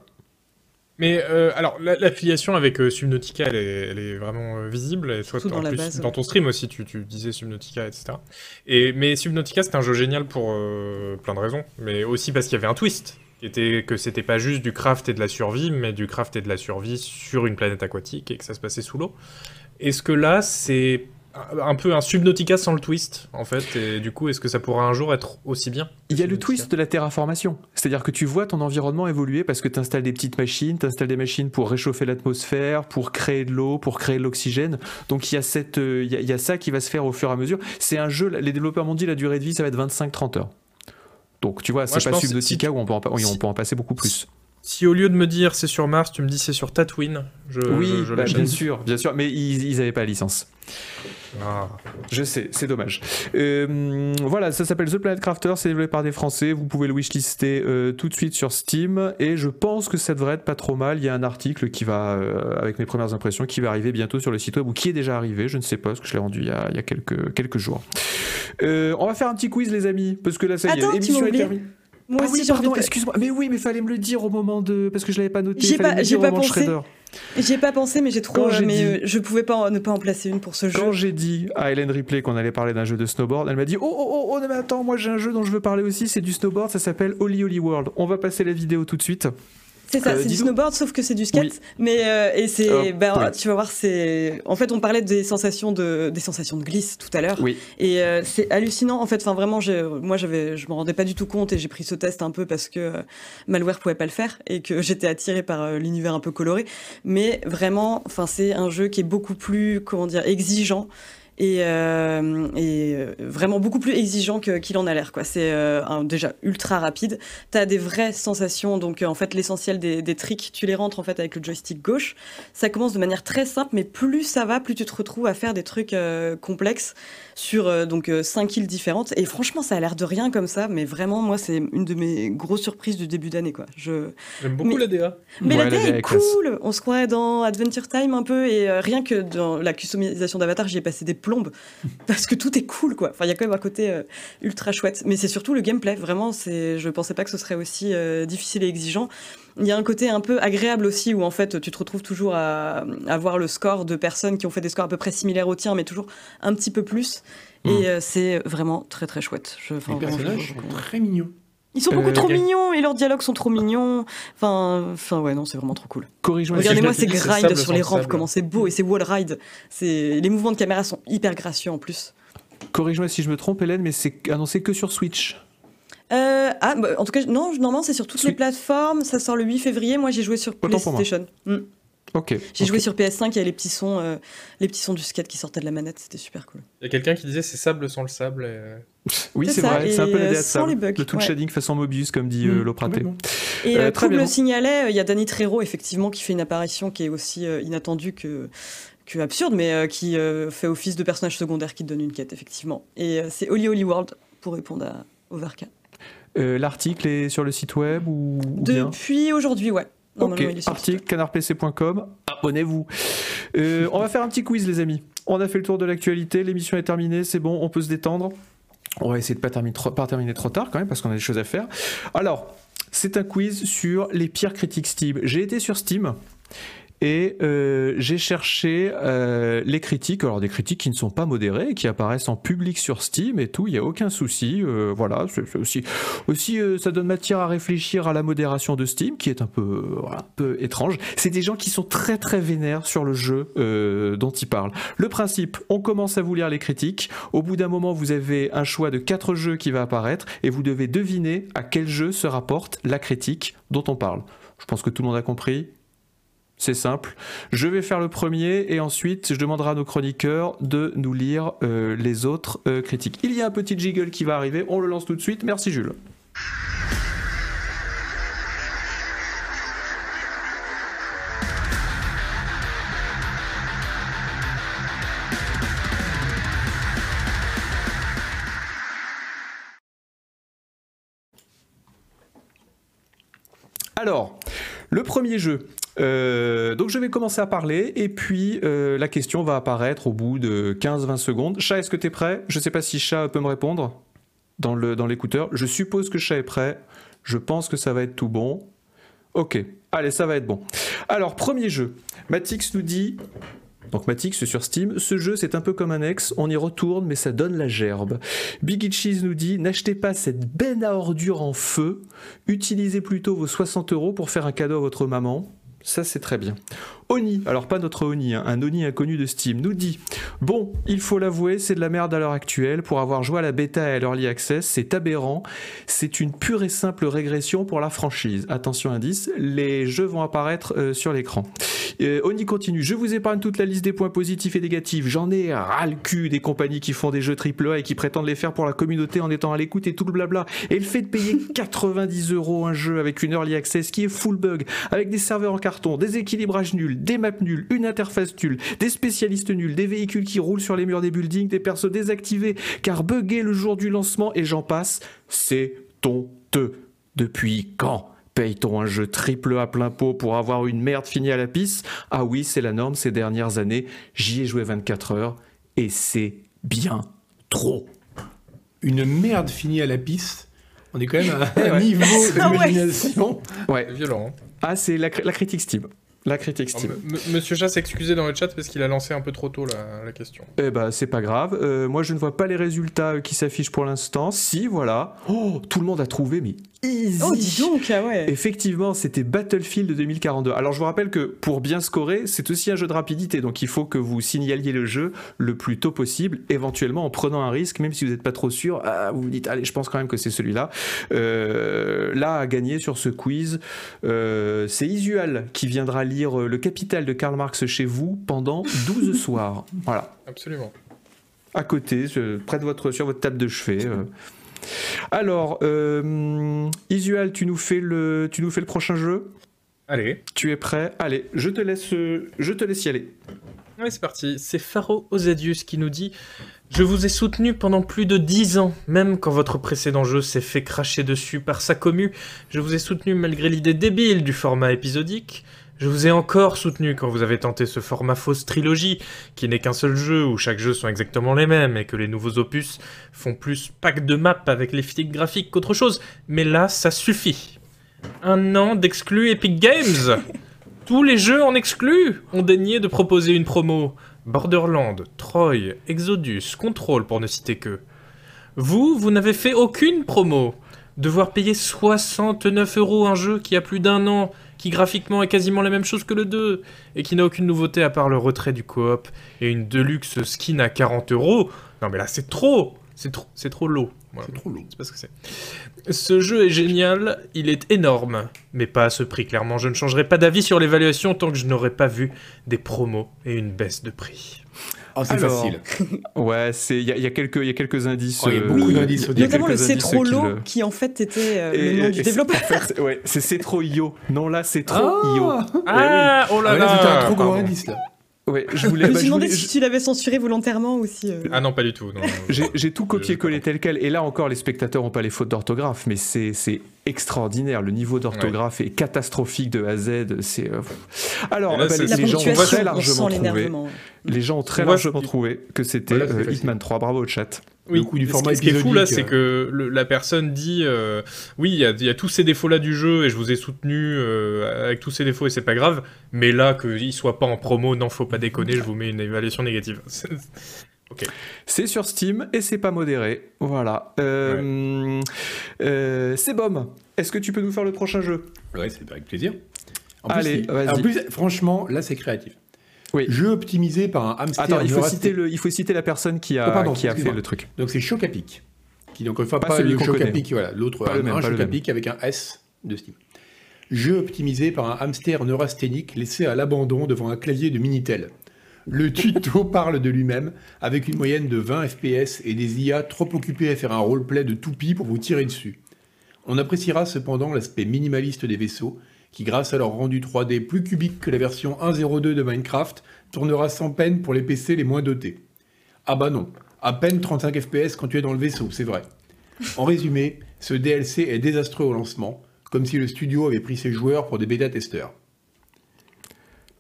Mais euh, alors, la- l'affiliation avec euh, Subnautica, elle est, elle est vraiment euh, visible. Et en dans la plus, base, dans ton stream aussi, tu, tu disais Subnautica, etc. Et, mais Subnautica, c'est un jeu génial pour euh, plein de raisons. Mais aussi parce qu'il y avait un twist. Qui était que c'était pas juste du craft et de la survie, mais du craft et de la survie sur une planète aquatique et que ça se passait sous l'eau. Est-ce que là, c'est un peu un Subnautica sans le twist, en fait Et du coup, est-ce que ça pourra un jour être aussi bien Il y a le twist de la terraformation. C'est-à-dire que tu vois ton environnement évoluer parce que tu installes des petites machines, tu installes des machines pour réchauffer l'atmosphère, pour créer de l'eau, pour créer de l'oxygène. Donc il y, a cette, euh, il y, a, il y a ça qui va se faire au fur et à mesure. C'est un jeu, les développeurs m'ont dit la durée de vie, ça va être 25-30 heures. Donc tu vois, c'est pas Subnautica si- où on en, peut en passer beaucoup plus. Si au lieu de me dire c'est sur Mars, tu me dis c'est sur Tatooine, je, oui, je, je bah, bien sûr, bien sûr, mais ils, ils avaient pas la licence. Ah. Je sais, c'est dommage. Euh, voilà, ça s'appelle The Planet Crafter, c'est développé par des Français. Vous pouvez le wishlister euh, tout de suite sur Steam et je pense que ça devrait être pas trop mal. Il y a un article qui va, euh, avec mes premières impressions, qui va arriver bientôt sur le site web ou qui est déjà arrivé, je ne sais pas, parce que je l'ai rendu il y a, il y a quelques, quelques jours. Euh, on va faire un petit quiz, les amis, parce que là, ça y est, Attends, tu l'émission est terminée. Moi ah aussi, oui, j'ai pardon, excuse-moi. Mais oui, mais fallait me le dire au moment de. Parce que je l'avais pas noté. J'ai pas- j'ai pas pensé. Shredder. J'y ai pas pensé, mais j'ai trop. Euh, j'ai mais dit- euh, je pouvais pas en- ne pas en placer une pour ce jeu. Quand j'ai dit à Hélène Ripley qu'on allait parler d'un jeu de snowboard, elle m'a dit Oh, oh, oh, oh, non, mais attends, moi j'ai un jeu dont je veux parler aussi, c'est du snowboard, ça s'appelle Holy Holy World. On va passer la vidéo tout de suite. C'est ça, Euh, c'est du snowboard, sauf que c'est du skate. Oui. Mais euh, et c'est, Euh, ben, ouais. tu vas voir, c'est. En fait, on parlait des sensations de, des sensations de glisse tout à l'heure. Oui. Et euh, c'est hallucinant. En fait, enfin vraiment, j'ai- moi, j'avais, je me rendais pas du tout compte et j'ai pris ce test un peu parce que euh, Malware pouvait pas le faire et que j'étais attirée par l'univers un peu coloré. Mais vraiment, enfin, c'est un jeu qui est beaucoup plus, comment dire, exigeant. Et, euh, et euh, vraiment beaucoup plus exigeant qu'il en a l'air. C'est euh, déjà ultra rapide. Tu as des vraies sensations. Donc, euh, en fait, l'essentiel des, des tricks, tu les rentres en fait avec le joystick gauche. Ça commence de manière très simple, mais plus ça va, plus tu te retrouves à faire des trucs euh, complexes sur euh, donc euh, cinq îles différentes. Et franchement, ça a l'air de rien comme ça, mais vraiment, moi, c'est une de mes grosses surprises du début d'année. quoi. Je... J'aime beaucoup Mais- la DA. Mais Ouais, la la DA DA est classe. cool. On se croirait dans Adventure Time un peu et euh, rien que dans la customisation d'Avatar, j'y ai passé des plombes parce que tout est cool quoi. Enfin, il y a quand même un côté euh, ultra chouette. Mais c'est surtout le gameplay. Vraiment, c'est. Je pensais pas que ce serait aussi euh, difficile et exigeant. Il y a un côté un peu agréable aussi où en fait tu te retrouves toujours à, à voir le score de personnes qui ont fait des scores à peu près similaires au tien, mais toujours un petit peu plus. Mm. Et euh, c'est vraiment très très chouette. Je, Les personnages sont très mignons. Ils sont beaucoup Euh, trop mignons et leurs dialogues sont trop mignons. Enfin, enfin ouais, non, c'est vraiment trop cool. Regardez-moi ces l'ai dit, c'est grind sable sur les le rampes, comment c'est beau et ces wall rides. Les mouvements de caméra sont hyper gracieux en plus. Corrige-moi si je me trompe, Hélène, mais c'est annoncé que sur Switch. Euh, ah, bah, en tout cas, non, normalement c'est sur toutes les plateformes. Ça sort le 8 février. Moi, j'ai joué sur Autant. PlayStation. Mm. Ok. J'ai joué sur PS5. Il y a les petits sons, euh, les petits sons du skate qui sortaient de la manette. C'était super cool. Il y a quelqu'un qui disait c'est sable sans le sable. et, euh, Oui, C'est vrai, c'est un peu la de sans sable. les bugs, Le tool ouais. shading façon Mobius, comme dit euh, Lopraté. complètement. Et Euh, très bien. le signalait, il y a Danny Trejo effectivement qui fait une apparition qui est aussi euh, inattendue que, que absurde, mais euh, qui euh, fait office de personnage secondaire qui te donne une quête effectivement. Et euh, c'est Holy Holy World pour répondre à Overka. Euh, L'article est sur le site web ou, Depuis aujourd'hui, ouais. Ok, article canardpc.com, abonnez-vous. Euh, on va faire un petit quiz, les amis. On a fait le tour de l'actualité, l'émission est terminée, c'est bon, on peut se détendre. On va essayer de pas terminer trop, pas terminer trop tard quand même, parce qu'on a des choses à faire. Alors, c'est un quiz sur les pires critiques Steam. J'ai été sur Steam. Et euh, j'ai cherché euh, les critiques, alors des critiques qui ne sont pas modérées, qui apparaissent en public sur Steam et tout, il n'y a aucun souci. euh, voilà, c'est aussi, ça donne matière à réfléchir à la modération de Steam, qui est un peu, un peu étrange. C'est des gens qui sont très très vénères sur le jeu dont ils parlent. Le principe, on commence à vous lire les critiques. Au bout d'un moment, vous avez un choix de quatre jeux qui va apparaître et vous devez deviner à quel jeu se rapporte la critique dont on parle. Je pense que tout le monde a compris. C'est simple. Je vais faire le premier et ensuite je demanderai à nos chroniqueurs de nous lire euh, les autres euh, critiques. Il y a un petit jiggle qui va arriver, on le lance tout de suite. Merci Jules. Alors, le premier jeu. Euh, donc je vais commencer à parler et puis euh, la question va apparaître au bout de 15-20 secondes. Chat, est-ce que tu es prêt? Je sais pas si Chat peut me répondre dans le dans l'écouteur. Je suppose que Chat est prêt. Je pense que ça va être tout bon. Ok, allez, ça va être bon. Alors, premier jeu. Matix nous dit donc Matix sur Steam, ce jeu c'est un peu comme un ex, on y retourne mais ça donne la gerbe. Biggie Cheese nous dit n'achetez pas cette benne à ordures en feu, utilisez plutôt vos 60 euros pour faire un cadeau à votre maman. Ça c'est très bien. Oni, alors pas notre Oni, hein, un Oni inconnu de Steam, nous dit Bon, il faut l'avouer, c'est de la merde à l'heure actuelle. Pour avoir joué à la bêta et à l'early access, c'est aberrant. C'est une pure et simple régression pour la franchise. Attention indice, les jeux vont apparaître euh, sur l'écran. Euh, Oni continue. Je vous épargne toute la liste des points positifs et négatifs. J'en ai ras le cul des compagnies qui font des jeux AAA et qui prétendent les faire pour la communauté en étant à l'écoute et tout le blabla. Et le fait de payer 90 euros un jeu avec une early access qui est full bug, avec des serveurs en carton, des équilibrages nuls, des maps nuls, une interface nulle, des spécialistes nuls, des véhicules qui roulent sur les murs des buildings, des persos désactivés car buggés le jour du lancement et j'en passe, c'est honteux. Depuis quand Paye-t-on un jeu triple A plein pot pour avoir une merde finie à la pisse? Ah oui, c'est la norme ces dernières années. J'y ai joué 24 heures et c'est bien trop. Une merde finie à la piste. On est quand même à un niveau Ah ouais. d'imagination. Ouais. C'est violent. hein. Ah, c'est la, la critique Steam. La critique Alors, Steam. m- Monsieur Chat s'est excusé dans le chat parce qu'il a lancé un peu trop tôt la, la question. Eh ben, c'est pas grave. Euh, moi, je ne vois pas les résultats euh, qui s'affichent pour l'instant. Si, voilà. Oh, tout le monde a trouvé, mais easy. Oh, dis donc, ah ouais. Effectivement, c'était Battlefield 2042. Alors je vous rappelle que pour bien scorer, c'est aussi un jeu de rapidité, donc il faut que vous signaliez le jeu le plus tôt possible, éventuellement en prenant un risque, même si vous n'êtes pas trop sûr, ah, vous vous dites, allez, je pense quand même que c'est celui-là. Euh, là, à gagner sur ce quiz, euh, c'est Isual qui viendra lire euh, le Capital de Karl Marx chez vous pendant 12 soirs. Voilà. Absolument. à côté, près de votre, sur votre table de chevet. Alors, euh, Isual, tu nous, fais le, tu nous fais le prochain jeu? Allez. Tu es prêt? Allez, je te laisse, je te laisse y aller. Oui, c'est parti. C'est Pharo Ozadius qui nous dit Je vous ai soutenu pendant plus de 10 ans, même quand votre précédent jeu s'est fait cracher dessus par sa commu. Je vous ai soutenu malgré l'idée débile du format épisodique. Je vous ai encore soutenu quand vous avez tenté ce format fausse trilogie, qui n'est qu'un seul jeu où chaque jeu sont exactement les mêmes et que les nouveaux opus font plus pack de map avec les flics graphiques qu'autre chose. Mais là, ça suffit. Un an d'exclus Epic Games Tous les jeux en exclus ont daigné de proposer une promo. Borderland, Troy, Exodus, Control pour ne citer que. Vous, vous n'avez fait aucune promo. Devoir payer 69 euros un jeu qui a plus d'un an qui graphiquement est quasiment la même chose que le 2, et qui n'a aucune nouveauté à part le retrait du coop et une deluxe skin à 40 euros. Non mais là c'est trop C'est trop, c'est trop low. C'est trop. C'est pas ce que c'est. Ce jeu est génial, il est énorme, mais pas à ce prix. Clairement, je ne changerai pas d'avis sur l'évaluation tant que je n'aurai pas vu des promos et une baisse de prix. Oh, c'est facile. ouais, il y, a quelques il y a quelques indices. Oh, il y a beaucoup d'indices. Notamment le C'est trop low qui en fait était euh, le nom du développeur. En fait, ouais, c'est C'est trop yo. Non là, c'est trop ah. Ah, oh là ah, là. C'était un trop gros indice là. Ouais, je voulais. je me suis demandé si tu l'avais censuré volontairement aussi. Euh. Ah non, pas du tout. J'ai tout copié-collé tel quel. Et là encore, les spectateurs n'ont pas les fautes d'orthographe, mais c'est extraordinaire. Le niveau d'orthographe est catastrophique de A à Z. C'est. Euh, Alors, bah, les, gens ont très largement trouvé. Les gens ont très largement trouvé que c'était euh, Hitman 3. Bravo au chat. Oui, coup du format ce, qui est fou là, c'est que la personne dit euh, oui, il y, a tous ces défauts-là du jeu et je vous ai soutenu euh, avec tous ces défauts et c'est pas grave, mais là, qu'il soit pas en promo, non, faut pas déconner, je vous mets une évaluation négative. C'est sur Steam et c'est pas modéré. Voilà. Euh, c'est bon. Est-ce que tu peux nous faire le prochain jeu? Ouais, c'est avec plaisir. Allez, vas-y. En plus, franchement, là, c'est créatif. Oui. Jeu optimisé par un hamster. Attends, il faut, citer le, il faut citer la personne qui a, oh, qui a fait le truc. Donc c'est Chocapic. Qui, pas, voilà, l'autre, un, un Chocapic avec un S de Steam. Jeu optimisé par un hamster neurasthénique laissé à l'abandon devant un clavier de Minitel. Le tuto parle de lui-même, avec une moyenne de 20 FPS et des IA trop occupés à faire un roleplay de toupie pour vous tirer dessus. On appréciera cependant l'aspect minimaliste des vaisseaux, qui grâce à leur rendu 3D plus cubique que la version 1.02 de Minecraft, tournera sans peine pour les PC les moins dotés. Ah bah non, à peine 35 FPS quand tu es dans le vaisseau, c'est vrai. En résumé, ce DLC est désastreux au lancement, comme si le studio avait pris ses joueurs pour des bêta-testeurs.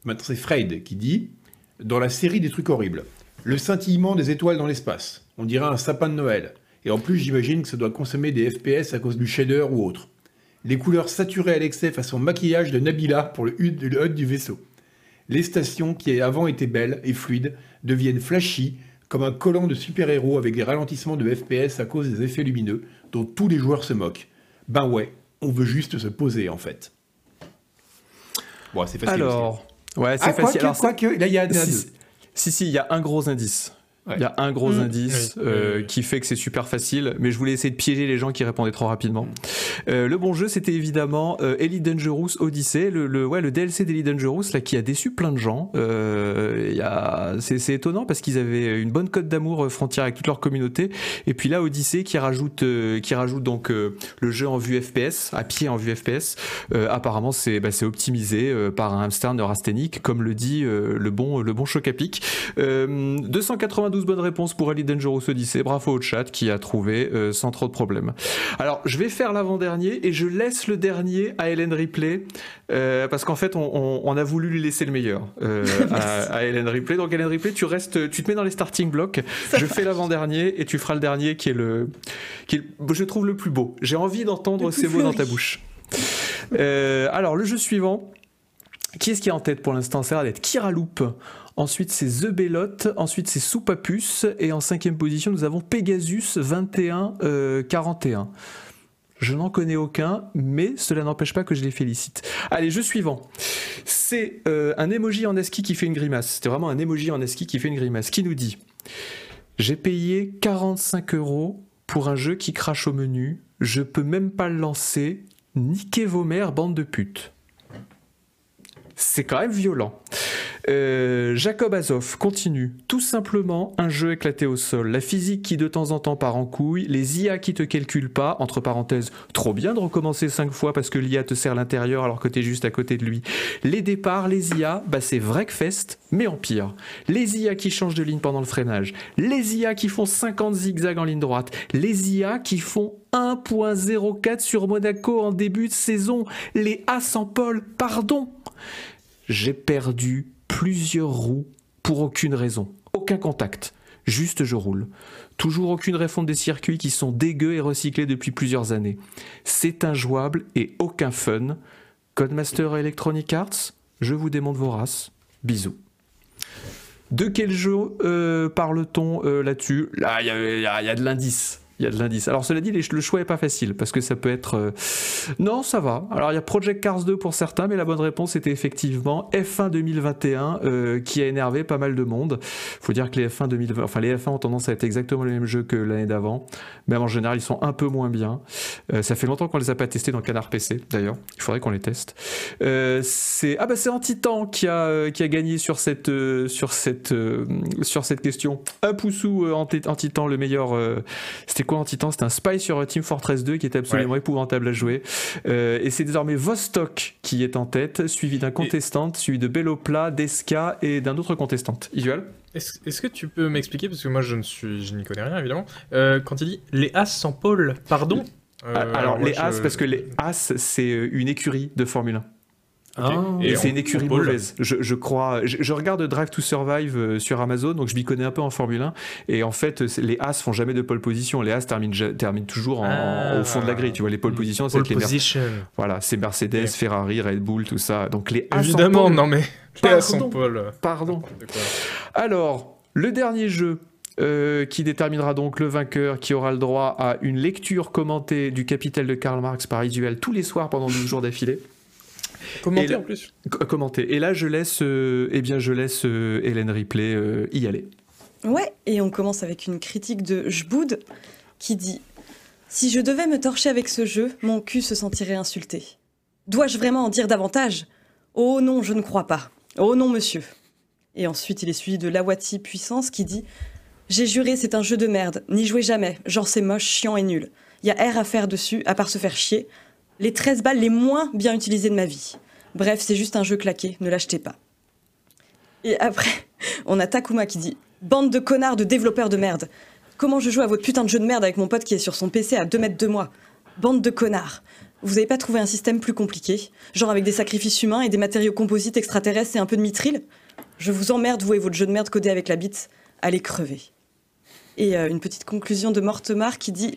Maintenant c'est Freyd qui dit Dans la série des trucs horribles, le scintillement des étoiles dans l'espace, on dirait un sapin de Noël, et en plus j'imagine que ça doit consommer des FPS à cause du shader ou autre les couleurs saturées à l'excès façon maquillage de Nabila pour le HUD, du vaisseau. Les stations, qui avant étaient belles et fluides, deviennent flashy, comme un collant de super-héros avec des ralentissements de FPS à cause des effets lumineux, dont tous les joueurs se moquent. Ben ouais, on veut juste se poser en fait. Bon, c'est facile. Alors, ouais, c'est ah, facile. Quoi que, là, il y a si, si, si, il y a un gros indice. Il y a un gros mmh. indice euh, qui fait que c'est super facile, mais je voulais essayer de piéger les gens qui répondaient trop rapidement. Euh, le bon jeu, c'était évidemment euh, Elite Dangerous Odyssey, le, le, ouais, le DLC d'Elite Dangerous, là, qui a déçu plein de gens. Euh, c'est étonnant parce qu'ils avaient une bonne cote d'amour euh, frontière avec toute leur communauté. Et puis là, Odyssey qui rajoute, euh, qui rajoute donc le jeu en vue FPS, à pied en vue FPS. apparemment, c'est bah, optimisé par un hamster neurasthénique, comme le dit le bon, le bon choc à pic. 292 12 bonnes réponses pour Elite Dangerous Odyssey. Bravo au chat qui a trouvé euh, sans trop de problèmes. Alors, je vais faire l'avant-dernier et je laisse le dernier à Hélène Ripley euh, parce qu'en fait, on, a voulu lui laisser le meilleur euh, à, Hélène Ripley. Donc, Hélène Ripley, tu restes, tu te mets dans les starting blocks. je fais l'avant-dernier et tu feras le dernier qui est le, qui je trouve le plus beau. J'ai envie d'entendre ces mots dans ta bouche. alors, le jeu suivant. Qui est-ce qui est en tête pour l'instant? Ça a d'être Kira Loop Ensuite, c'est The Bellot. Ensuite, c'est Soupapus. Et en cinquième position, nous avons Pegasus 2141. Euh, je n'en connais aucun, mais cela n'empêche pas que je les félicite. Allez, jeu suivant. C'est euh, un emoji en ASCII qui fait une grimace. C'était vraiment un emoji en ASCII qui fait une grimace. Qui nous dit J'ai payé 45 euros pour un jeu qui crache au menu. Je peux même pas le lancer. Niquez vos mères, bande de putes. C'est quand même violent. Euh, Jacob Azov continue. Tout simplement un jeu éclaté au sol. La physique qui de temps en temps part en couille. Les IA qui te calculent pas. Entre parenthèses, trop bien de recommencer cinq fois parce que l'IA te sert l'intérieur alors que t'es juste à côté de lui. Les départs, les IA, bah c'est vrai que fest, mais en pire. Les IA qui changent de ligne pendant le freinage. Les IA qui font 50 zigzags en ligne droite. Les IA qui font 1.04 sur Monaco en début de saison. Les As en Paul, pardon. J'ai perdu plusieurs roues pour aucune raison. Aucun contact. Juste je roule. Toujours aucune refonte des circuits qui sont dégueux et recyclés depuis plusieurs années. C'est injouable et aucun fun. Codemaster Electronic Arts, je vous démonte vos races. Bisous. De quel jeu euh, parle-t-on euh, là-dessus? Là, il y, a- y a de l'indice. Il y a de l'indice. Alors cela dit, les- le choix est pas facile parce que ça peut être. euh, Non, ça va. Alors il y a Project Cars 2 pour certains, mais la bonne réponse était effectivement F1 2021 euh, qui a énervé pas mal de monde. Faut dire que les F1 2020, enfin les F1 ont tendance à être exactement le même jeu que l'année d'avant, même en général ils sont un peu moins bien. Euh, ça fait longtemps qu'on les a pas testés dans le canard PC d'ailleurs. Il faudrait qu'on les teste. Euh, c'est ah bah c'est Antitan qui a euh, qui a gagné sur cette sur cette sur cette question. Un poussou Anti- Antitan le meilleur. c'était quoi Antitan C'était un spy sur Team Fortress 2 qui était absolument épouvantable à jouer. Euh, et c'est désormais Vostok qui est en tête, suivi d'un contestant, suivi de Bellopla, d'Eska et d'un autre contestant. Isuel Est-ce que tu peux m'expliquer, parce que moi je ne suis, je n'y connais rien évidemment, euh, quand il dit les As sans Paul, pardon? Euh, Alors, moi, les je- As, parce que les As, c'est euh, une écurie de Formule 1. Ah. Et, Et c'est une écurie mauvaise. Je, je crois. Je, je regarde Drive to Survive euh, sur Amazon, donc je m'y connais un peu en Formule 1. Et en fait, les As font jamais de pole position. Les As terminent, toujours en- Ah. au fond de la grille. Tu vois, les pole positions, c'est Pole les position. Voilà, c'est Mercedes. Ferrari, Red Bull, tout ça. Donc les As. en Évidemment, pole. non mais les Pardon. Paul. euh, Pardon. Alors, le dernier jeu. euh, qui déterminera donc le vainqueur, qui aura le droit à une lecture commentée du Capital de Karl Marx par Isuel tous les soirs pendant 12 jours d'affilée. Commenter Et là- en plus. Co- commenter. Et là, je laisse, euh, eh bien, je laisse euh, Hélène Ripley euh, y aller. Ouais, et on commence avec une critique de Jboud qui dit Si je devais me torcher avec ce jeu, mon cul se sentirait insulté. Dois-je vraiment en dire davantage? Oh non, je ne crois pas. Oh non, monsieur. Et ensuite, il est suivi de Lawati Puissance qui dit J'ai juré, c'est un jeu de merde. N'y jouez jamais. Genre, c'est moche, chiant et nul. Il y a R à faire dessus, à part se faire chier. Les 13 balles les moins bien utilisées de ma vie. Bref, c'est juste un jeu claqué, ne l'achetez pas. Et après, on a Takuma qui dit Bande de connards de développeurs de merde. Comment je joue à votre putain de jeu de merde avec mon pote qui est sur son PC à 2 mètres de moi? Bande de connards. Vous avez pas trouvé un système plus compliqué? Genre avec des sacrifices humains et des matériaux composites extraterrestres et un peu de mitril? Je vous emmerde, vous et votre jeu de merde codé avec la bite. Allez crever. Et euh, une petite conclusion de Mortemar qui dit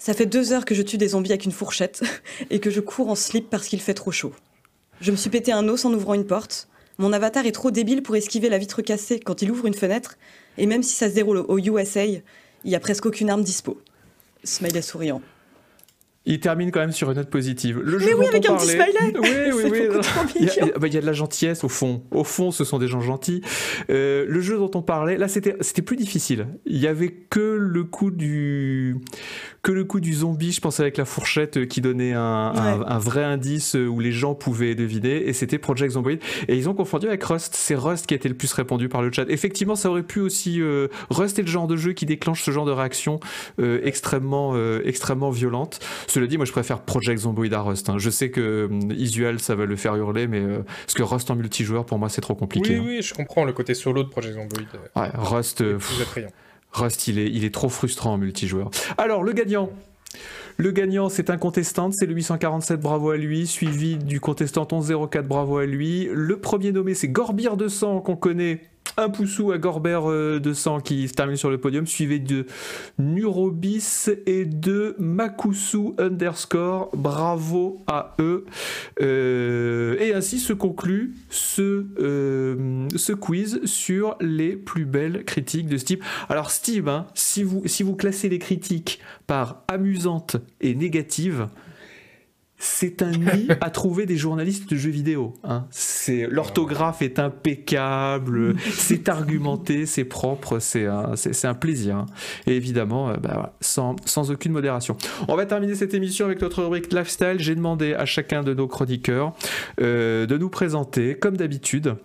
Ça fait deux heures que je tue des zombies avec une fourchette et que je cours en slip parce qu'il fait trop chaud. Je me suis pété un os en ouvrant une porte. Mon avatar est trop débile pour esquiver la vitre cassée quand il ouvre une fenêtre. Et même si ça se déroule au USA, il y a presque aucune arme dispo. Smiley souriant. Il termine quand même sur une note positive. Le Mais oui, avec un petit parlait- smiley. Oui, oui, oui. beaucoup trop Il y, a, mignon. il y a- bah, il y a de la gentillesse au fond. Au fond, ce sont des gens gentils. Euh, le jeu dont on parlait, là, c'était c'était plus difficile. Il y avait que le coup du que le coup du zombie, je pense avec la fourchette qui donnait un, un- Ouais. un vrai indice où les gens pouvaient deviner, et c'était Project Zomboid. Et ils ont confondu avec Rust. C'est Rust qui a été le plus répandu par le chat. Effectivement, ça aurait pu aussi. euh, Rust est le genre de jeu qui déclenche ce genre de réaction euh, extrêmement extrêmement violente. Cela dit, moi, je préfère Project Zomboid à Rust. hein. Je sais que Isuel, ça va le faire hurler, mais euh, parce que Rust en multijoueur, pour moi, c'est trop compliqué. Oui, hein. oui, je comprends le côté solo de Project Zomboid. euh, Ouais, Rust, euh, attrayant. Rust, il est, il est trop frustrant en multijoueur. Alors, le gagnant. Le gagnant, c'est un contestant, c'est le 847, bravo à lui, suivi du contestant 1104, bravo à lui. Le premier nommé, c'est Gorbir 200, qu'on connaît. Un poussou à Gorbert euh, 200 qui se termine sur le podium, suivi de Nurobis et de Makusu underscore. Bravo à eux. Euh, et ainsi se conclut ce, euh, ce quiz sur les plus belles critiques de Steam. Alors Steam, hein, si vous classez les critiques par amusantes et négatives, c'est un nid à trouver des journalistes de jeux vidéo. hein. C'est l'orthographe est impeccable, c'est argumenté, c'est propre, c'est un, c'est, c'est un plaisir. hein. Et évidemment, euh, bah, sans, sans aucune modération. On va terminer cette émission avec notre rubrique lifestyle. J'ai demandé à chacun de nos chroniqueurs euh, de nous présenter, comme d'habitude,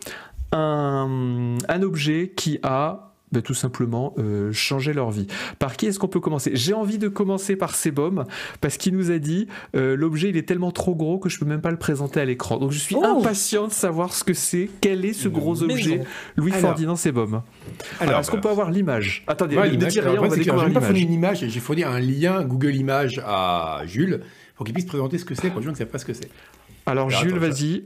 un, un objet qui a bah, tout simplement euh, changer leur vie. Par qui est-ce qu'on peut commencer? J'ai envie de commencer par Sebum parce qu'il nous a dit euh, l'objet il est tellement trop gros que je peux même pas le présenter à l'écran. Donc je suis Oh impatient de savoir ce que c'est, quel est ce gros objet. Louis Alors. Ferdinand Sebum. Alors, est-ce qu'on peut avoir l'image? Attendez, Ouais, ne l'image, dis rien, on va découvrir J'ai pas fourni l'image. une image, j'ai fourni un lien Google Images à Jules pour qu'il puisse présenter ce que c'est pour les gens qui ne savent pas ce que c'est. Alors Alors, Jules, vas-y.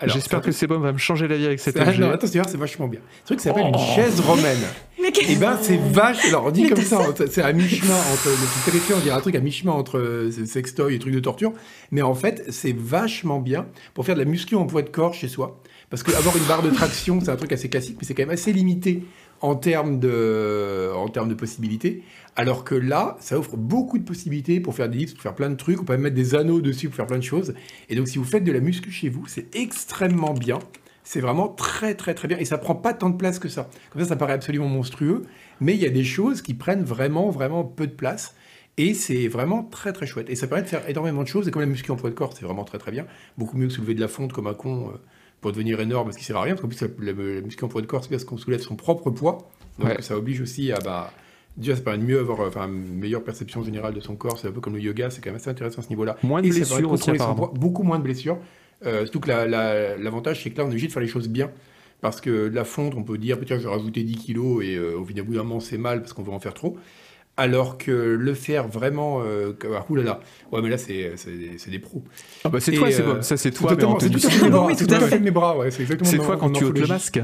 Alors, J'espère c'est que Sebum va me changer la vie avec cet c'est- ah, objet. non, attends, c'est c'est vachement bien. C'est truc s'appelle Oh. une chaise romaine. Mais qu'est-ce Et ben c'est vache. Alors on dit Mais comme ça, c'est- c'est à mi-chemin entre le petit terrifiant, on dirait un truc à mi-chemin entre euh, sextoy et trucs de torture. Mais en fait, c'est vachement bien pour faire de la muscu en poids de corps chez soi. Parce que avoir une barre de traction, c'est un truc assez classique, mais c'est quand même assez limité en termes de, en termes de possibilités. Alors que là, ça offre beaucoup de possibilités pour faire des dips, pour faire plein de trucs. On peut mettre des anneaux dessus pour faire plein de choses. Et donc, si vous faites de la muscu chez vous, c'est extrêmement bien. C'est vraiment très très très bien et ça prend pas tant de place que ça. Comme ça, ça paraît absolument monstrueux, mais il y a des choses qui prennent vraiment vraiment peu de place et c'est vraiment très très chouette. Et ça permet de faire énormément de choses et comme la muscu en poids de corps, c'est vraiment très très bien. Beaucoup mieux que soulever de la fonte comme un con euh, pour devenir énorme parce qu'il sert à rien. Parce qu'en plus, la, la- la muscu en poids de corps, c'est parce qu'on soulève son propre poids. Donc Ouais. ça oblige aussi à bah, Déjà, ça permet de mieux avoir enfin, une meilleure perception générale de son corps. C'est un peu comme le yoga, c'est quand même assez intéressant à ce niveau-là. Moins de Et blessures aussi, apparemment. beaucoup moins de blessures. Euh, surtout que la- la- l'avantage, c'est que là, on est obligé de faire les choses bien. Parce que de la fonte, on peut dire, tiens, je vais rajouter 10 kilos et euh, au bout d'un moment, c'est mal parce qu'on veut en faire trop. Alors que le faire vraiment, euh, ah, oulala, ouais, mais là, c'est c'est- c'est des pros. Ah bah c'est Et, toi, c'est euh, bon. Ça, c'est toi, c'est tout à fait mes bras, Oui, tout à tout à fait. fait mes bras, ouais, c'est exactement C'est toi quand tu ôtes le masque.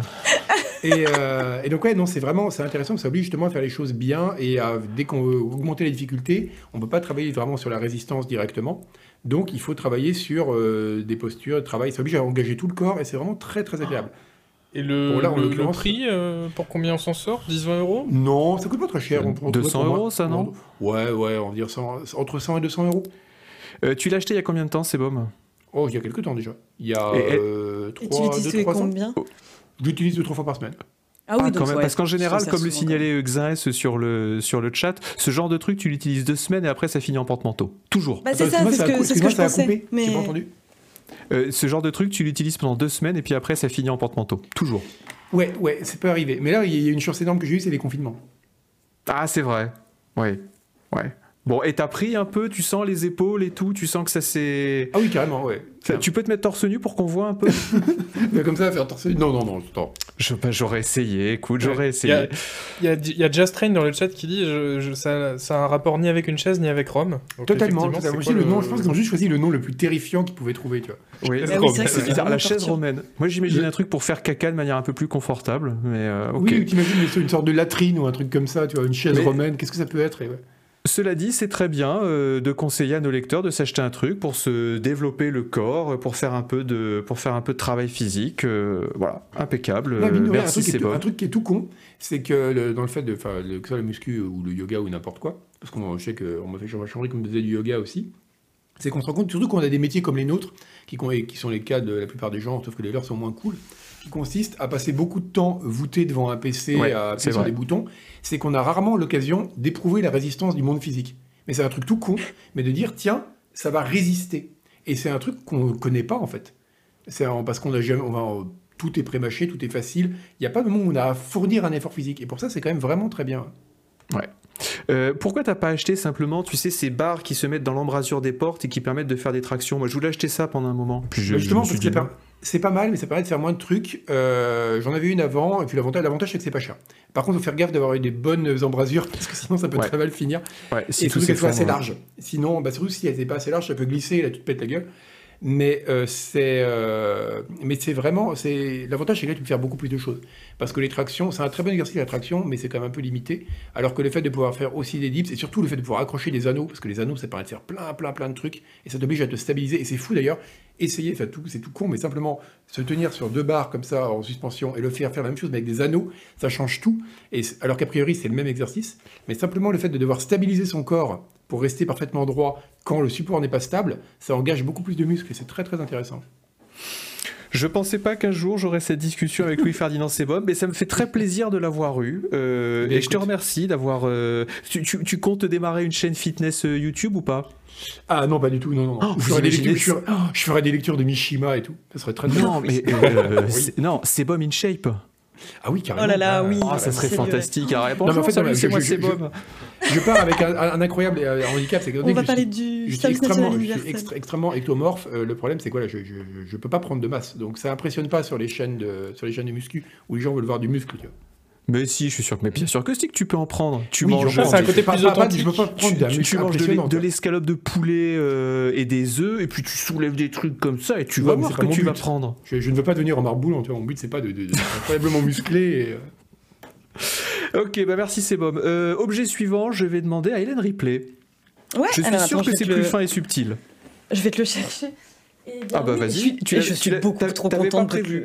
Et, euh, et donc ouais, non, c'est vraiment, c'est intéressant, ça oblige justement à faire les choses bien et à, dès qu'on veut augmenter la difficulté, on peut pas travailler vraiment sur la résistance directement. Donc il faut travailler sur euh, des postures, de travail, ça oblige à engager tout le corps et c'est vraiment très très agréable. Et le, Bon, là, en le- le prix, euh, pour combien on s'en sort? 10-20 euros? Non, ça coûte pas très cher. On peut en trouver 200 pour moi. euros, ça, non? Ouais, ouais, on va dire 100 entre 100 et 200 euros. Euh, tu l'as acheté il y a combien de temps, c'est bon Oh, il y a quelques temps déjà. Il y a Et- et- euh, Et tu 3, l'utilises 2, tous les 3 ans. combien? Je l'utilise deux, trois fois par semaine. Ah oui, Ah, donc quand même, ouais, parce qu'en général, comme le signalait Xaes sur le, sur le chat, ce genre de truc, tu l'utilises deux semaines et après ça finit en porte-manteau. Toujours. Bah, c'est ça, c'est ce que, je ça a pensais. coupé. Mais J'ai pas entendu. Euh, ce genre de truc, tu l'utilises pendant deux semaines et puis après ça finit en porte-manteau. Toujours. Ouais, ouais, ça peut arriver. Mais là, il y a une chance énorme que j'ai eue, c'est les confinements. Ah, c'est vrai. Ouais. Ouais. Bon, et t'as pris un peu, tu sens les épaules et tout, tu sens que ça c'est. Ah oui, carrément, ouais. Ça- tu peux te mettre torse nu pour qu'on voit un peu? Mais comme ça, faire torse. Non, non, non, attends. Je- bah, J'aurais essayé, écoute, Ouais. j'aurais Il y, a, essayé. il y a- y a Just Train dans le chat qui dit je, je- ça, ça a un rapport ni avec une chaise ni avec Rome. Donc, Totalement. quoi le nom, je pense qu'ils ont juste choisi le nom le plus terrifiant qu'ils pouvaient trouver, tu vois. Oui. Ah oui, c'est bizarre, la chaise romaine. Moi j'imagine un truc pour faire caca de manière un peu plus confortable, mais euh, ok. Oui, t'imagines une- une sorte de latrine ou un truc comme ça, tu vois, une chaise Mais- romaine, qu'est-ce que ça peut être et ouais. Cela dit, c'est très bien euh, de conseiller à nos lecteurs de s'acheter un truc pour se développer le corps, pour faire un peu de, pour faire un peu de travail physique. euh, voilà, impeccable. Non, Euh, merci, truc qui est c'est bon. un truc qui est tout con, c'est que le- dans le fait de, le- que la muscu ou le yoga ou n'importe quoi, parce qu'on je sais qu'on m'a fait changer comme faisait du yoga aussi, c'est qu'on se rend compte, surtout qu'on a des métiers comme les nôtres, qui, qui sont les cas de la plupart des gens, sauf que les leurs sont moins cool, qui consistent à passer beaucoup de temps voûté devant un PC, Ouais, à appuyer sur vrai. des boutons, c'est qu'on a rarement l'occasion d'éprouver la résistance du monde physique. Mais c'est un truc tout con, mais de dire, tiens, ça va résister. Et c'est un truc qu'on ne connaît pas, en fait. C'est parce qu'on a jamais, on va, tout est prémâché, tout est facile. Il n'y a pas de moment où on a à fournir un effort physique. Et pour ça, c'est quand même vraiment très bien. Euh, pourquoi t'as pas acheté simplement, tu sais, ces barres qui se mettent dans l'embrasure des portes et qui permettent de faire des tractions? Moi, je voulais acheter ça pendant un moment. Puis je, Bah, je justement, me suis parce que c'est pas, mal, mais ça permet de faire moins de trucs. Euh, J'en avais une avant, et puis l'avantage, l'avantage c'est que c'est pas cher. Par contre, il faut faire gaffe d'avoir eu des bonnes embrasures, parce que sinon, ça peut Ouais. très mal finir. ouais, si et tout surtout qu'elles soient assez larges. Sinon, bah, surtout si elles n'étaient pas assez larges, ça peut glisser, là, tu te pètes la gueule. Mais euh, c'est, euh, mais c'est vraiment, c'est l'avantage, c'est que là, tu peux faire beaucoup plus de choses. Parce que les tractions, c'est un très bon exercice la traction, mais c'est quand même un peu limité. Alors que le fait de pouvoir faire aussi des dips, et surtout le fait de pouvoir accrocher des anneaux, parce que les anneaux, ça permet de faire plein, plein, plein de trucs, et ça t'oblige à te stabiliser. Et c'est fou d'ailleurs. Essayer, tout, c'est tout con, mais simplement se tenir sur deux barres comme ça en suspension et le faire faire la même chose mais avec des anneaux, ça change tout. Et alors qu'a priori, c'est le même exercice, mais simplement le fait de devoir stabiliser son corps pour rester parfaitement droit quand le support n'est pas stable, ça engage beaucoup plus de muscles et c'est très très intéressant. Je pensais pas qu'un jour j'aurais cette discussion avec Louis-Ferdinand Sebom, mais ça me fait très plaisir de l'avoir eu. Euh, Mais et je te remercie d'avoir. euh, tu, tu- tu comptes démarrer une chaîne fitness euh, YouTube ou pas? Ah non, pas du tout, non, non. non. Oh, je, vous ferai des imaginez lectures, je, oh, je des lectures de Mishima et tout. Ça serait très Non, drôle. mais euh, Oui. non, Sebom in shape. Ah oui, carrément. Oh là là, Ah, oui. Ah, ça serait c'est fantastique. Ah, mais bonjour, en fait, non, c'est je- moi je- pars avec un, un incroyable euh, handicap, c'est que On va je parler suis- du je suis extrêmement, je suis extrêmement ectomorphe. Euh, le problème, c'est quoi là Je ne peux pas prendre de masse. Donc ça impressionne pas sur les chaînes de, sur les chaînes de muscu où les gens veulent voir du muscle. Tu vois. Mais si, je suis sûr que, mais bien sûr que si que tu peux en prendre. Tu Oui, manges. c'est un côté pas- plus authentique. Je peux pas Tu, prendre tu- tu manges de l'escalope de poulet euh, et des œufs, et puis tu soulèves des trucs comme ça, et tu Ouais, vas voir c'est que tu vas but. prendre. Je, je ne veux pas devenir en marboulant. Tu vois. Mon but, c'est pas de, de, de- d'être incroyablement musclé. Et, euh, Ok, bah merci Sebom. Euh, objet suivant, je vais demander à Hélène Ripley. Ouais, Je suis alors, sûr attends, que c'est vais te plus le- fin et subtil. Je vais te le chercher. Bien, Ah bah oui, vas-y, Je suis, tu et je suis beaucoup trop contente de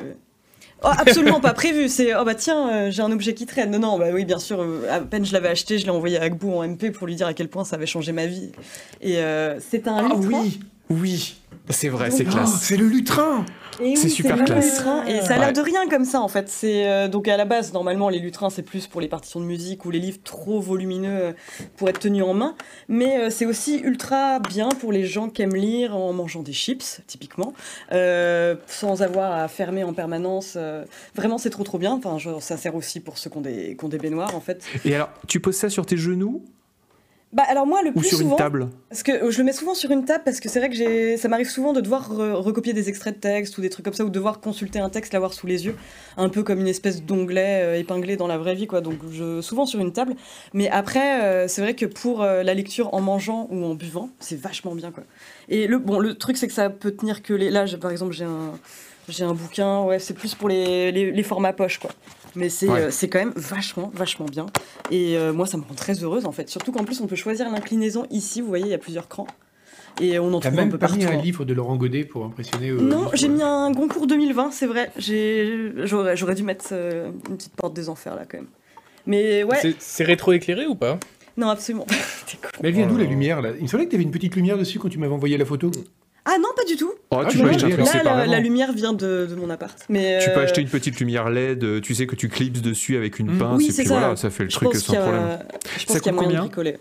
Oh, absolument pas prévu. C'est oh bah tiens, euh, j'ai un objet qui traîne. Non non, bah oui bien sûr. euh, à peine je l'avais acheté, je l'ai envoyé à Agbo en MP pour lui dire à quel point ça avait changé ma vie. Et euh, c'est un Ah lutrin. oui, oui. C'est vrai, c'est Oh, Oh, classe. c'est le lutrin C'est oui, super le classe. lutrin, et ça a l'air Ouais. de rien comme ça en fait. C'est euh, donc à la base normalement les lutrins c'est plus pour les partitions de musique ou les livres trop volumineux euh, pour être tenus en main, mais euh, c'est aussi ultra bien pour les gens qui aiment lire en mangeant des chips typiquement, euh, sans avoir à fermer en permanence. euh, vraiment c'est trop trop bien. Enfin genre, ça sert aussi pour ceux qui ont des, qui ont des baignoires en fait. Et alors, tu poses ça sur tes genoux Bah alors moi le ou plus sur souvent une table parce que euh, je le mets souvent sur une table parce que c'est vrai que j'ai, ça m'arrive souvent de devoir re- recopier des extraits de texte ou des trucs comme ça ou de devoir consulter un texte, l'avoir sous les yeux, un peu comme une espèce d'onglet euh, épinglé dans la vraie vie quoi. Donc je, souvent sur une table. Mais après euh, c'est vrai que pour euh, la lecture en mangeant ou en buvant, c'est vachement bien quoi. Et le bon le truc c'est que ça peut tenir que les. Là par exemple j'ai un j'ai un bouquin, ouais c'est plus pour les, les, les formats poche quoi. Mais c'est Ouais. euh, c'est quand même vachement, vachement bien. Et euh, moi, ça me rend très heureuse en fait. Surtout qu'en plus, on peut choisir l'inclinaison ici. Vous voyez, il y a plusieurs crans. Et on en trouve un même peu pas partout. mis un hein. livre de Laurent Godet pour impressionner. euh, Non, j'ai mis un Goncourt 2020, c'est vrai. J'ai- J'aurais j'aurais dû mettre euh, une petite porte des enfers là quand même. Mais ouais, C'est- rétro-éclairé ou pas? Non, absolument. Mais elle vient d'où la Oh. lumière là? Il me semblait que t'avais une petite lumière dessus quand tu m'avais envoyé la photo. Ah non, pas du tout. Oh, Ah, tu peux acheter un là, truc Là, la, la lumière vient de, de mon appart. Mais, Tu peux euh, acheter une petite lumière LED, euh, tu sais que tu clipses dessus avec une Mm. pince Oui, et c'est puis ça. voilà, ça fait le Je truc sans a, problème. je Ça pense qu'il y a coûte moyen combien de bricoler.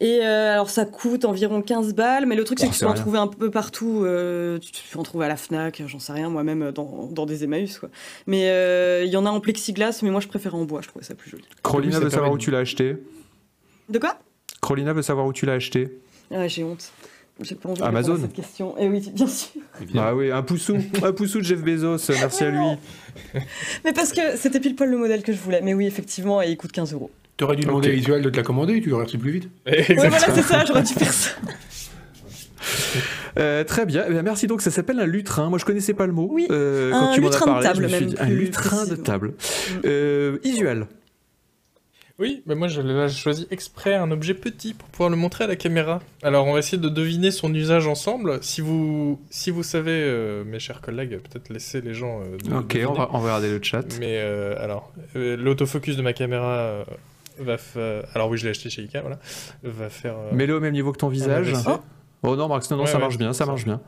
Et euh, alors ça coûte environ 15 balles, mais le truc c'est Oh, que tu peux en trouver un peu partout. euh, tu peux en trouver à la Fnac, j'en sais rien, moi-même dans, dans des Emmaüs. Quoi. Mais euh, il y en a en plexiglas, mais moi je préfère en bois, je trouvais ça plus joli. Crolina ça veut savoir où tu l'as acheté. De quoi? Crolina veut savoir où tu l'as acheté. ah, J'ai honte. J'ai pas envie de Amazon. cette question. Et oui, bien sûr. Ah oui, un poussou, un poussou de Jeff Bezos, merci à lui. Mais parce que c'était pile poil le modèle que je voulais. Mais oui, effectivement, et il coûte 15 euros. T'aurais dû demander à Visual de te la commander, tu aurais reçu plus vite. Ouais, voilà, c'est ça, j'aurais dû faire ça. Euh, très bien, Eh bien, merci donc, ça s'appelle un lutrin. Moi je connaissais pas le mot. Oui, Euh, quand un tu m'en as lutrin de parlé, table, je me suis même, dit, un lutrin de table. Euh, Isuel. Oui, mais moi j'ai choisi exprès un objet petit pour pouvoir le montrer à la caméra. Alors on va essayer de deviner son usage ensemble. Si vous, si vous savez, euh, mes chers collègues, peut-être laisser les gens. euh, de- Ok, on va, on va regarder le chat. Mais euh, alors, l'autofocus de ma caméra va faire. Alors oui, je l'ai acheté chez Ikea, voilà. Va faire. Mets-le au même niveau que ton visage. Oh. Non, Max, non, non, Ouais, ça ouais, marche bien, ça ça. marche bien.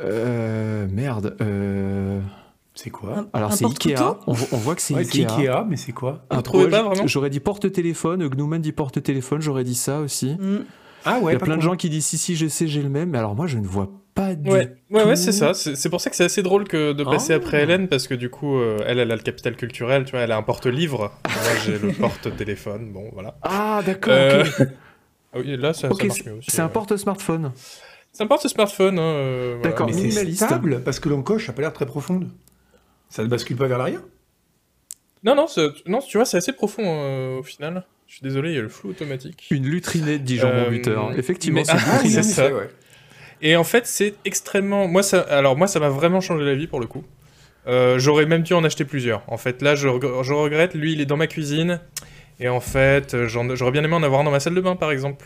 Euh, merde. Euh... C'est quoi Un- Alors un c'est Ikea. On, vo- on voit que c'est Ouais, Ikea. Ikea, mais c'est quoi Ah, pas, vraiment J'aurais dit porte-téléphone. Gnuman dit porte-téléphone. J'aurais dit ça aussi. Mm. Ah Il ouais, y a plein de gens qui disent si si je sais j'ai le même. Mais alors moi je ne vois pas du Ouais, ouais, ouais, tout. c'est ça. C'est pour ça que c'est assez drôle que de passer Oh. après Hélène, parce que du coup, euh, elle, elle a le capital culturel, tu vois, elle a un porte-livre. Moi, j'ai le porte-téléphone, bon, voilà. Ah d'accord. Euh. Ah oui, là, ça, ça marche c'est- mieux aussi. c'est un porte-smartphone. C'est un porte-smartphone, hein, euh, voilà. D'accord. Mais c'est Minimaliste. stable parce que l'encoche a pas l'air très profonde. Ça ne bascule pas vers l'arrière? Non, non, c'est- non, tu vois, c'est assez profond euh, au final. Je suis désolé, il y a le flou automatique. Une lutrinette dit Jean Euh, buteur. Effectivement, mais- c'est Ah, oui, ça. Et en fait, c'est extrêmement. Moi, ça. Alors, moi, ça m'a vraiment changé la vie pour le coup. Euh, J'aurais même dû en acheter plusieurs. En fait, là, je, je regrette. Lui, il est dans ma cuisine. Et en fait, euh, j'aurais bien aimé en avoir un dans ma salle de bain, par exemple.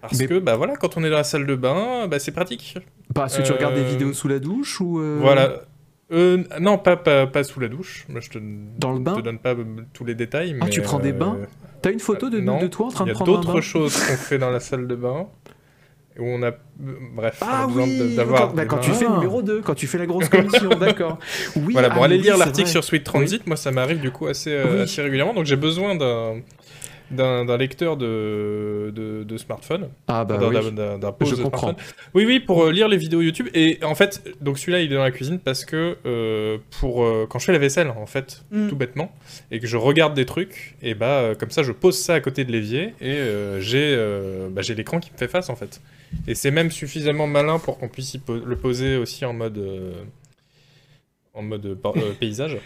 Parce Mais- que, bah voilà, quand on est dans la salle de bain, bah, c'est pratique. Parce que tu regardes des vidéos sous la douche ou euh, Voilà. Euh, non, pas, pas, pas sous la douche. Moi, je te, Dans le bain te donne pas euh, tous les détails. Ah, mais, tu prends des euh, bains T'as une photo de, non, de toi en train Il de prendre un bain d'autres choses qu'on fait dans la salle de bain. où on a, bref, Ah oui, d'avoir. quand, tu fais le numéro 2, quand tu fais la grosse commission, d'accord. Oui, Voilà, bon, ah allez lire l'article sur Sweet Transit, moi ça m'arrive du coup assez, euh, Oui. assez régulièrement, donc j'ai besoin d'un d'un lecteur de, de, de smartphone, Ah bah d'un oui. d'un- d'un- Je de comprends. smartphone. Oui, oui, pour euh, lire les vidéos YouTube. Et en fait, donc celui-là il est dans la cuisine parce que euh, pour euh, quand je fais la vaisselle, en fait, Mm. tout bêtement, et que je regarde des trucs, et bah comme ça je pose ça à côté de l'évier et euh, j'ai euh, bah, j'ai l'écran qui me fait face en fait. Et c'est même suffisamment malin pour qu'on puisse y po- le poser aussi en mode euh, en mode euh, paysage.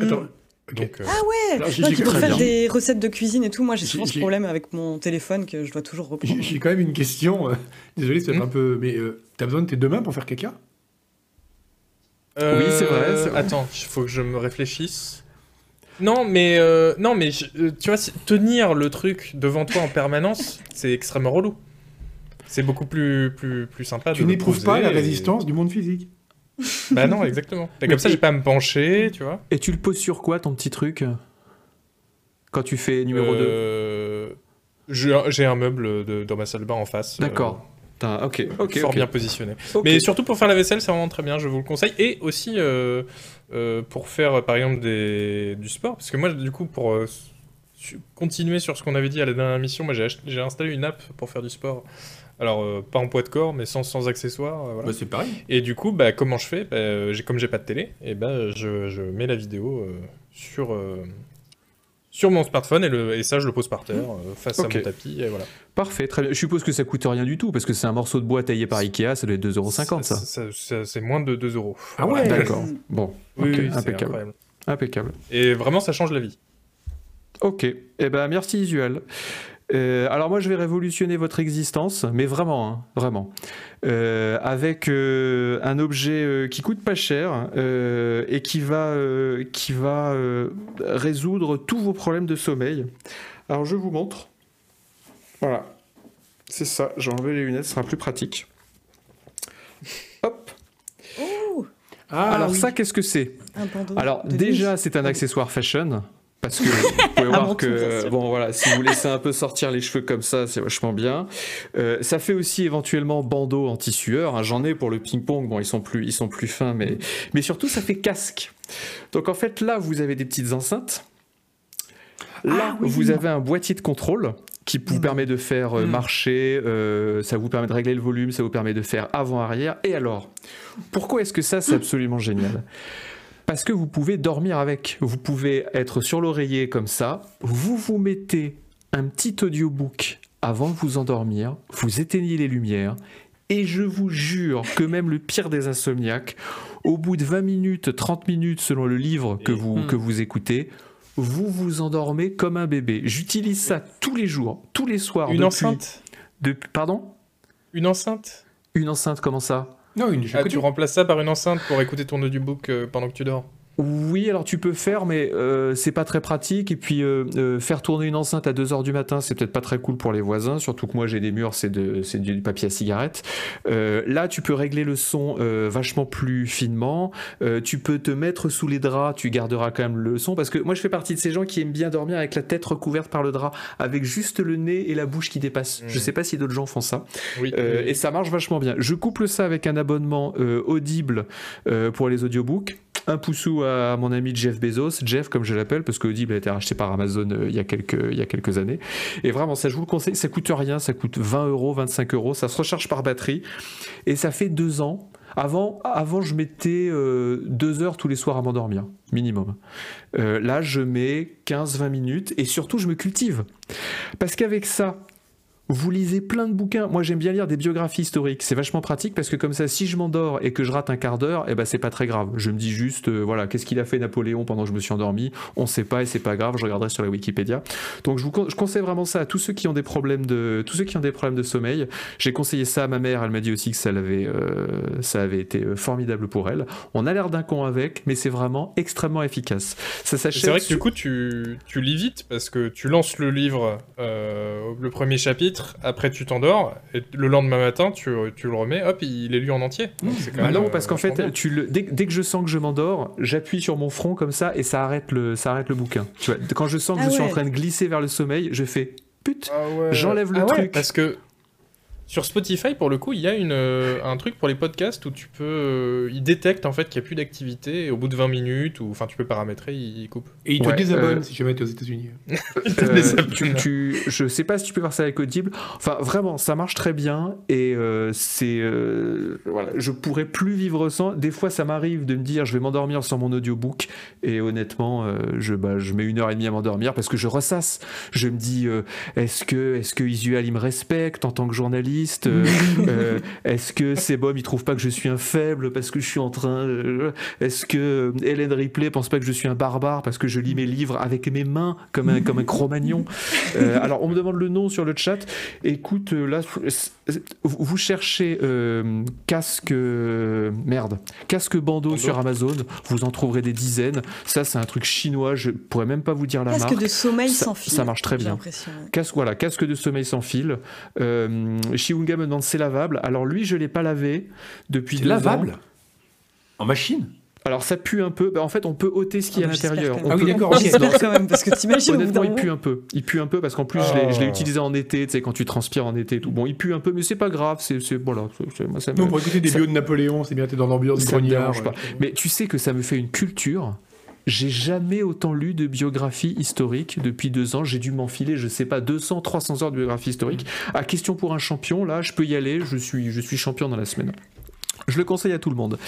Attends. Donc, euh, Ah ouais j'ai- Non, qui faire bien. des recettes de cuisine et tout, moi j'ai souvent ce problème avec mon téléphone que je dois toujours reprendre. J'ai quand même une question. euh, Désolé, c'est Hmm. un peu. Mais euh, t'as besoin de tes deux mains pour faire caca? Euh, Oui, c'est vrai. Attends, il faut que je me réfléchisse. Non, mais euh, non, mais je- tu vois, tenir le truc devant toi en permanence, c'est extrêmement relou. C'est beaucoup plus plus plus sympa. Tu n'éprouves pas la résistance du monde physique? Bah non, exactement. Et comme ça, j'ai pas à me pencher, tu vois. Et tu le poses sur quoi ton petit truc Quand tu fais numéro 2 Euh, J'ai un meuble de- dans ma salle de bain en face. euh, D'accord. T'as- Ok, ok. fort bien positionné. Mais surtout pour faire la vaisselle, c'est vraiment très bien, je vous le conseille. Et aussi euh, euh, pour faire euh, par exemple des, du sport. Parce que moi, du coup, pour euh, continuer sur ce qu'on avait dit à la dernière émission, moi j'ai installé une app pour faire du sport. Alors, euh, pas en poids de corps, mais sans, sans accessoires. euh, voilà. Bah, c'est pareil. Et du coup, bah, comment je fais? Bah, j'ai- Comme j'ai pas de télé, et bah, je, je mets la vidéo euh, sur, euh, sur mon smartphone et, le, et ça, je le pose par terre, euh, face à mon tapis. Et voilà. Parfait, très bien. Je suppose que ça coûte rien du tout parce que c'est un morceau de bois taillé par Ikea, ça doit être 2,50€ ça. Ça- ça- C'est moins de 2 euros. Ah ouais D'accord. Bon, Oui, impeccable. incroyable. Impeccable. Et vraiment, ça change la vie. Ok, eh ben merci Isuel. Euh, alors moi je vais révolutionner votre existence, mais vraiment, hein, vraiment, Euh, avec euh, un objet euh, qui coûte pas cher euh, et qui va, euh, qui va euh, résoudre tous vos problèmes de sommeil. Alors je vous montre. Voilà, c'est ça. J'ai enlevé les lunettes, ce sera plus pratique. Hop. Oh Ah, alors oui. ça, qu'est-ce que c'est? Alors déjà, c'est un accessoire fashion. Parce que vous pouvez voir que, bon voilà, si vous laissez un peu sortir les cheveux comme ça, c'est vachement bien. Euh, ça fait aussi éventuellement bandeau anti-sueur. hein. J'en ai pour le ping-pong. Bon, ils sont plus, ils sont plus fins, mais, mais surtout, ça fait casque. Donc en fait, là, vous avez des petites enceintes. Là, Ah, oui. vous avez un boîtier de contrôle qui vous Mm. permet de faire euh, Mm. marcher, euh, ça vous permet de régler le volume, ça vous permet de faire avant-arrière. Et alors, pourquoi est-ce que ça, c'est absolument génial? Parce que vous pouvez dormir avec. Vous pouvez être sur l'oreiller comme ça, vous vous mettez un petit audiobook avant de vous endormir, vous éteignez les lumières, et je vous jure que même le pire des insomniaques, au bout de 20 minutes, 30 minutes selon le livre que vous, Hmm. que vous écoutez, vous vous endormez comme un bébé. J'utilise ça tous les jours, tous les soirs. Une depuis- enceinte? depuis- Pardon? Une enceinte? Une enceinte, comment ça? Non, Ah, tu remplaces ça par une enceinte pour écouter ton audiobook euh, pendant que tu dors Oui, alors tu peux faire, mais euh, c'est pas très pratique. Et puis euh, euh, faire tourner une enceinte à 2h du matin, c'est peut-être pas très cool pour les voisins. Surtout que moi j'ai des murs, c'est de, c'est du papier à cigarette. Euh, là, tu peux régler le son euh, vachement plus finement. Euh, tu peux te mettre sous les draps, tu garderas quand même le son. Parce que moi je fais partie de ces gens qui aiment bien dormir avec la tête recouverte par le drap, avec juste le nez et la bouche qui dépassent. Je sais pas si d'autres gens font ça. Oui. Euh, et ça marche vachement bien. Je couple ça avec un abonnement euh, audible pour les audiobooks. Un poussou à mon ami Jeff Bezos, Jeff comme je l'appelle, parce que Audible a été racheté par Amazon euh, il, y a quelques, années. Et vraiment, ça je vous le conseille, ça coûte rien, ça coûte 20 euros, 25 euros, ça se recharge par batterie. Et ça fait deux ans. Avant, avant je mettais euh, deux heures tous les soirs à m'endormir, minimum. Euh, là, je mets 15-20 minutes et surtout, je me cultive. Parce qu'avec ça, vous lisez plein de bouquins. Moi, j'aime bien lire des biographies historiques. C'est vachement pratique parce que comme ça, si je m'endors et que je rate un quart d'heure, eh ben c'est pas très grave. Je me dis juste, euh, voilà, qu'est-ce qu'il a fait Napoléon pendant que je me suis endormi? On sait pas et c'est pas grave. Je regarderai sur la Wikipédia. Donc, je vous je conseille vraiment ça à tous ceux qui ont des problèmes de, tous ceux qui ont des problèmes de sommeil. J'ai conseillé ça à ma mère. Elle m'a dit aussi que ça l'avait, euh, ça avait été euh, formidable pour elle. On a l'air d'un con avec, mais c'est vraiment extrêmement efficace. Ça s'achète. C'est vrai que du coup, tu, tu lis vite parce que tu lances le livre, euh, le premier chapitre, après tu t'endors, et le lendemain matin, tu, tu le remets, hop, il est lu en entier. Donc, quand Bah même, non, euh, parce qu'en fait, tu le, dès, dès que je sens que je m'endors, j'appuie sur mon front comme ça et ça arrête le, ça arrête le bouquin. Tu vois, quand je sens que Ah je suis en train de glisser vers le sommeil, je fais pute. Ah ouais. j'enlève le Ah ouais, truc. Parce que Sur Spotify, pour le coup, il y a une, euh, un truc pour les podcasts où tu peux. euh, il détecte en fait qu'il n'y a plus d'activité et au bout de 20 minutes, ou enfin tu peux paramétrer, il, il coupe. Et ils te Ouais, désabonnent euh, si jamais t'es aux États-Unis. Euh, tu, tu- je sais pas si tu peux faire ça avec Audible. Enfin, vraiment, ça marche très bien et euh, c'est euh, voilà, je pourrais plus vivre sans. Des fois, ça m'arrive de me dire, je vais m'endormir sur mon audiobook et honnêtement, euh, je bah, je mets une heure et demie à m'endormir parce que je ressasse. Je me dis, euh, est-ce que est-ce que Isual il me respecte en tant que journaliste? Euh, euh, Est-ce que Sebum il trouve pas que je suis un faible parce que je suis en train euh, Est-ce que Hélène Ripley pense pas que je suis un barbare parce que je lis mes livres avec mes mains comme un comme un Cro-Magnon? Euh, Alors on me demande le nom sur le chat. Écoute, là vous cherchez euh, casque merde casque bandeau Bandeau. sur Amazon, vous en trouverez des dizaines. Ça c'est un truc chinois, je pourrais même pas vous dire la Casque marque. de sommeil Ça- sans fil. ça marche très j'ai bien. Casque, voilà, casque de sommeil sans fil. Euh, Shiunga me demande c'est lavable. Alors lui, je l'ai pas lavé depuis deux lavable? Ans. En machine? Alors ça pue un peu. Bah, en fait, on peut ôter ce qu'il y a à Ah, l'intérieur. quand On même. Ah oui, peut- d'accord. J'espère quand même, parce que t'imagines Honnêtement, il pue un peu. Il pue un peu parce qu'en plus, je l'ai- je l'ai Oh. utilisé en été, tu sais, quand tu transpires en été et tout. Bon, il pue un peu, mais c'est pas grave. C'est, voilà, Non, pour écouter des ça- bios de Napoléon, c'est bien, t'es dans l'ambiance du grognard. dérange pas. Mais tu sais que ça me fait une culture. J'ai jamais autant lu de biographie historique depuis deux ans. J'ai dû m'enfiler, je sais pas, 200, 300 heures de biographie historique. À question pour un champion, là, je peux y aller. Je suis, je suis champion dans la semaine. Je le conseille à tout le monde.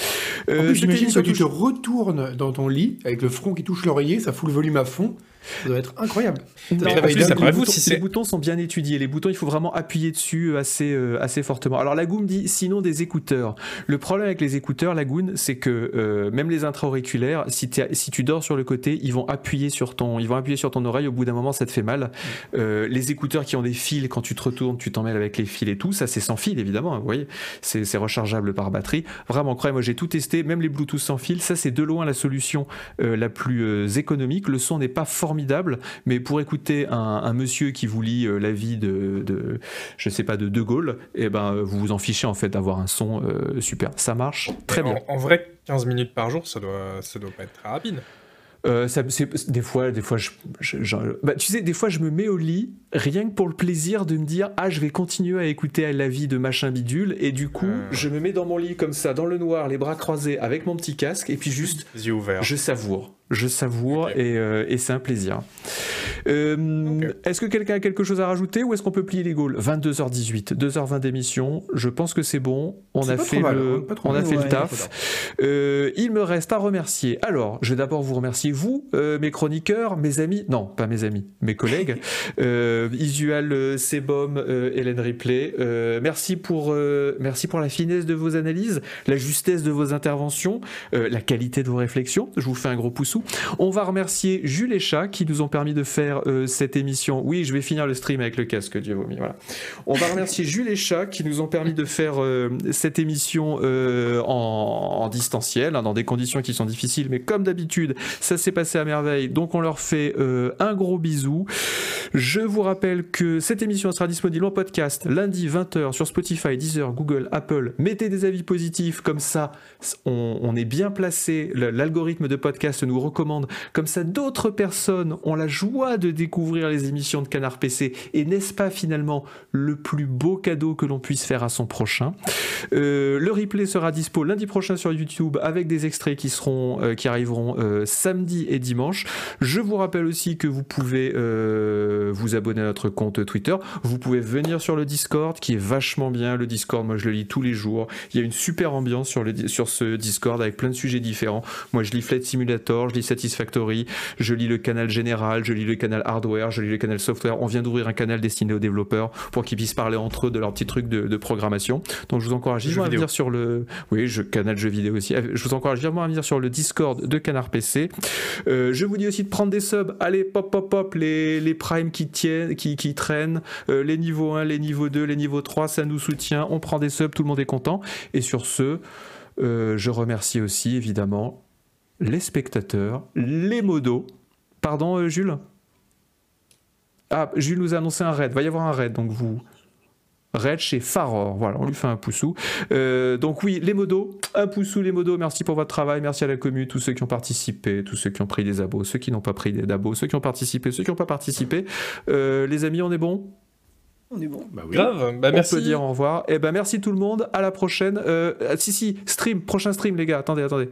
En Euh, plus, j'imagine que tu te retournes dans ton lit avec le front qui touche l'oreiller, ça fout le volume à fond. Ça doit être incroyable. Mais en plus, les vous, boutons- si les boutons sont bien étudiés. Les boutons, il faut vraiment appuyer dessus assez, euh, assez fortement. Alors, Lagoon dit sinon des écouteurs. Le problème avec les écouteurs, Lagoon, c'est que euh, même les intra-auriculaires, si, tu dors sur le côté, ils vont appuyer sur ton, ils vont appuyer sur ton oreille. Au bout d'un moment, ça te fait mal. Euh, les écouteurs qui ont des fils, quand tu te retournes, tu t'en mêles avec les fils et tout. Ça, c'est sans fil, évidemment. hein, Vous voyez, c'est rechargeable par batterie. Vraiment, croyez moi, j'ai tout testé, même les Bluetooth sans fil. Ça, c'est de loin la solution euh, la plus euh, économique. Le son n'est pas formidable, mais pour écouter un, un monsieur qui vous lit euh, la vie de, de, je sais pas, de De Gaulle, eh ben, vous vous en fichez en fait d'avoir un son euh, super. Ça marche très bien. En, en vrai, 15 minutes par jour, ça doit, ça doit pas être très rapide. Euh, ça, des fois, des fois, je, je- je- bah, tu sais, des fois, je me mets au lit rien que pour le plaisir de me dire, ah, je vais continuer à écouter la vie de machin bidule, et du coup, Euh. je me mets dans mon lit comme ça, dans le noir, les bras croisés, avec mon petit casque, et puis juste, Les yeux ouverts. je savoure, je savoure, et, euh, et c'est un plaisir. Euh. Est-ce que quelqu'un a quelque chose à rajouter, ou est-ce qu'on peut plier les goals 22h18, 2h20 d'émission, je pense que c'est bon. On a pas fait trop mal, le, hein, on a fait le taf. Euh, il me reste à remercier. Alors, je vais d'abord vous remercier, vous, mes chroniqueurs, mes amis, non, pas mes amis, mes collègues, Isual, euh, Hélène Ripley. Merci, pour, merci pour la finesse de vos analyses, la justesse de vos interventions, la qualité de vos réflexions. Je vous fais un gros On va remercier Jules et Chat qui nous ont permis de faire euh, cette émission. Oui, je vais finir le stream avec le casque, Dieu vomi. Voilà. On va remercier Jules et Chat qui nous ont permis de faire euh, cette émission euh, en, distanciel, hein, dans des conditions qui sont difficiles, mais comme d'habitude, ça s'est passé à merveille. Donc on leur fait un gros bisou. Je vous rappelle que cette émission sera disponible en podcast lundi 20h sur Spotify, Deezer, Google, Apple. Mettez des avis positifs, comme ça on, est bien placé. L'algorithme de podcast nous recommande. Comme ça d'autres personnes ont la joie de découvrir les émissions de Canard PC. Et n'est-ce pas finalement le plus beau cadeau que l'on puisse faire à son prochain? Euh, Le replay sera dispo lundi prochain sur YouTube avec des extraits qui seront, euh, qui arriveront euh, samedi et dimanche. Je vous rappelle aussi que vous pouvez vous abonner à notre compte Twitter. Vous pouvez venir sur le Discord qui est vachement bien. Le Discord, moi je le lis tous les jours. Il y a une super ambiance sur, le, sur ce Discord avec plein de sujets différents. Moi je lis Flight Simulator, je lis Satisfactory, je lis le canal général, je lis le canal hardware, je lis le canal software. On vient d'ouvrir un canal destiné aux développeurs pour qu'ils puissent parler entre eux de leurs petits trucs de, de programmation. Donc je vous encourage vivement à venir sur le oui, je, canal jeux vidéo aussi. Je vous encourage vivement à venir sur le Discord de Canard PC. Euh, je vous dis aussi de prendre des subs. Allez, pop, pop, pop, les, les primes qui tiennent, qui, qui traînent, euh, les niveaux 1, les niveaux 2, les niveaux 3, ça nous soutient. On prend des subs, tout le monde est content. Et sur ce, euh, je remercie aussi évidemment les spectateurs, les modos. Pardon, euh, Jules? Ah, Jules nous a annoncé un raid. Va y avoir un raid, donc vous. Raid chez Faror, voilà, on lui fait un poussou. Euh, donc oui, les modos, un poussou les modos, merci pour votre travail, merci à la commune, tous ceux qui ont participé, tous ceux qui ont pris des abos, ceux qui n'ont pas pris des abos, ceux qui ont participé, ceux qui n'ont pas participé. Euh, les amis, on est bon? On est bon. Bah oui. Grave, bah On merci. peut dire au revoir. Et ben merci tout le monde. À la prochaine. Si si, stream, prochain stream les gars. Attendez, attendez.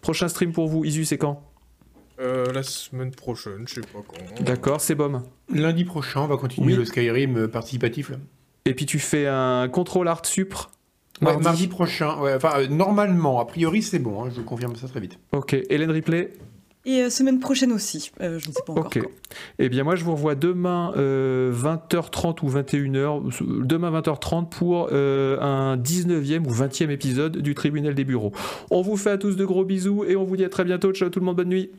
Prochain stream pour vous. Isu, c'est quand Euh, la semaine prochaine, je sais pas quand. D'accord, c'est bon. Lundi prochain, on va continuer Oui. le Skyrim euh, participatif. Là. Et puis tu fais un contrôle art supre. Ouais, Mardi. mardi. prochain. Ouais, enfin, euh, normalement, a priori, c'est bon. hein, je confirme ça très vite. Ok. Hélène Ripley. Et euh, semaine prochaine aussi. Euh, je ne sais pas encore Ok. quand. Eh bien, moi, je vous revois demain euh, 20h30 ou 21h, demain 20h30 pour euh, un 19e ou 20e épisode du Tribunal des Bureaux. On vous fait à tous de gros bisous et on vous dit à très bientôt. Ciao tout le monde, bonne nuit.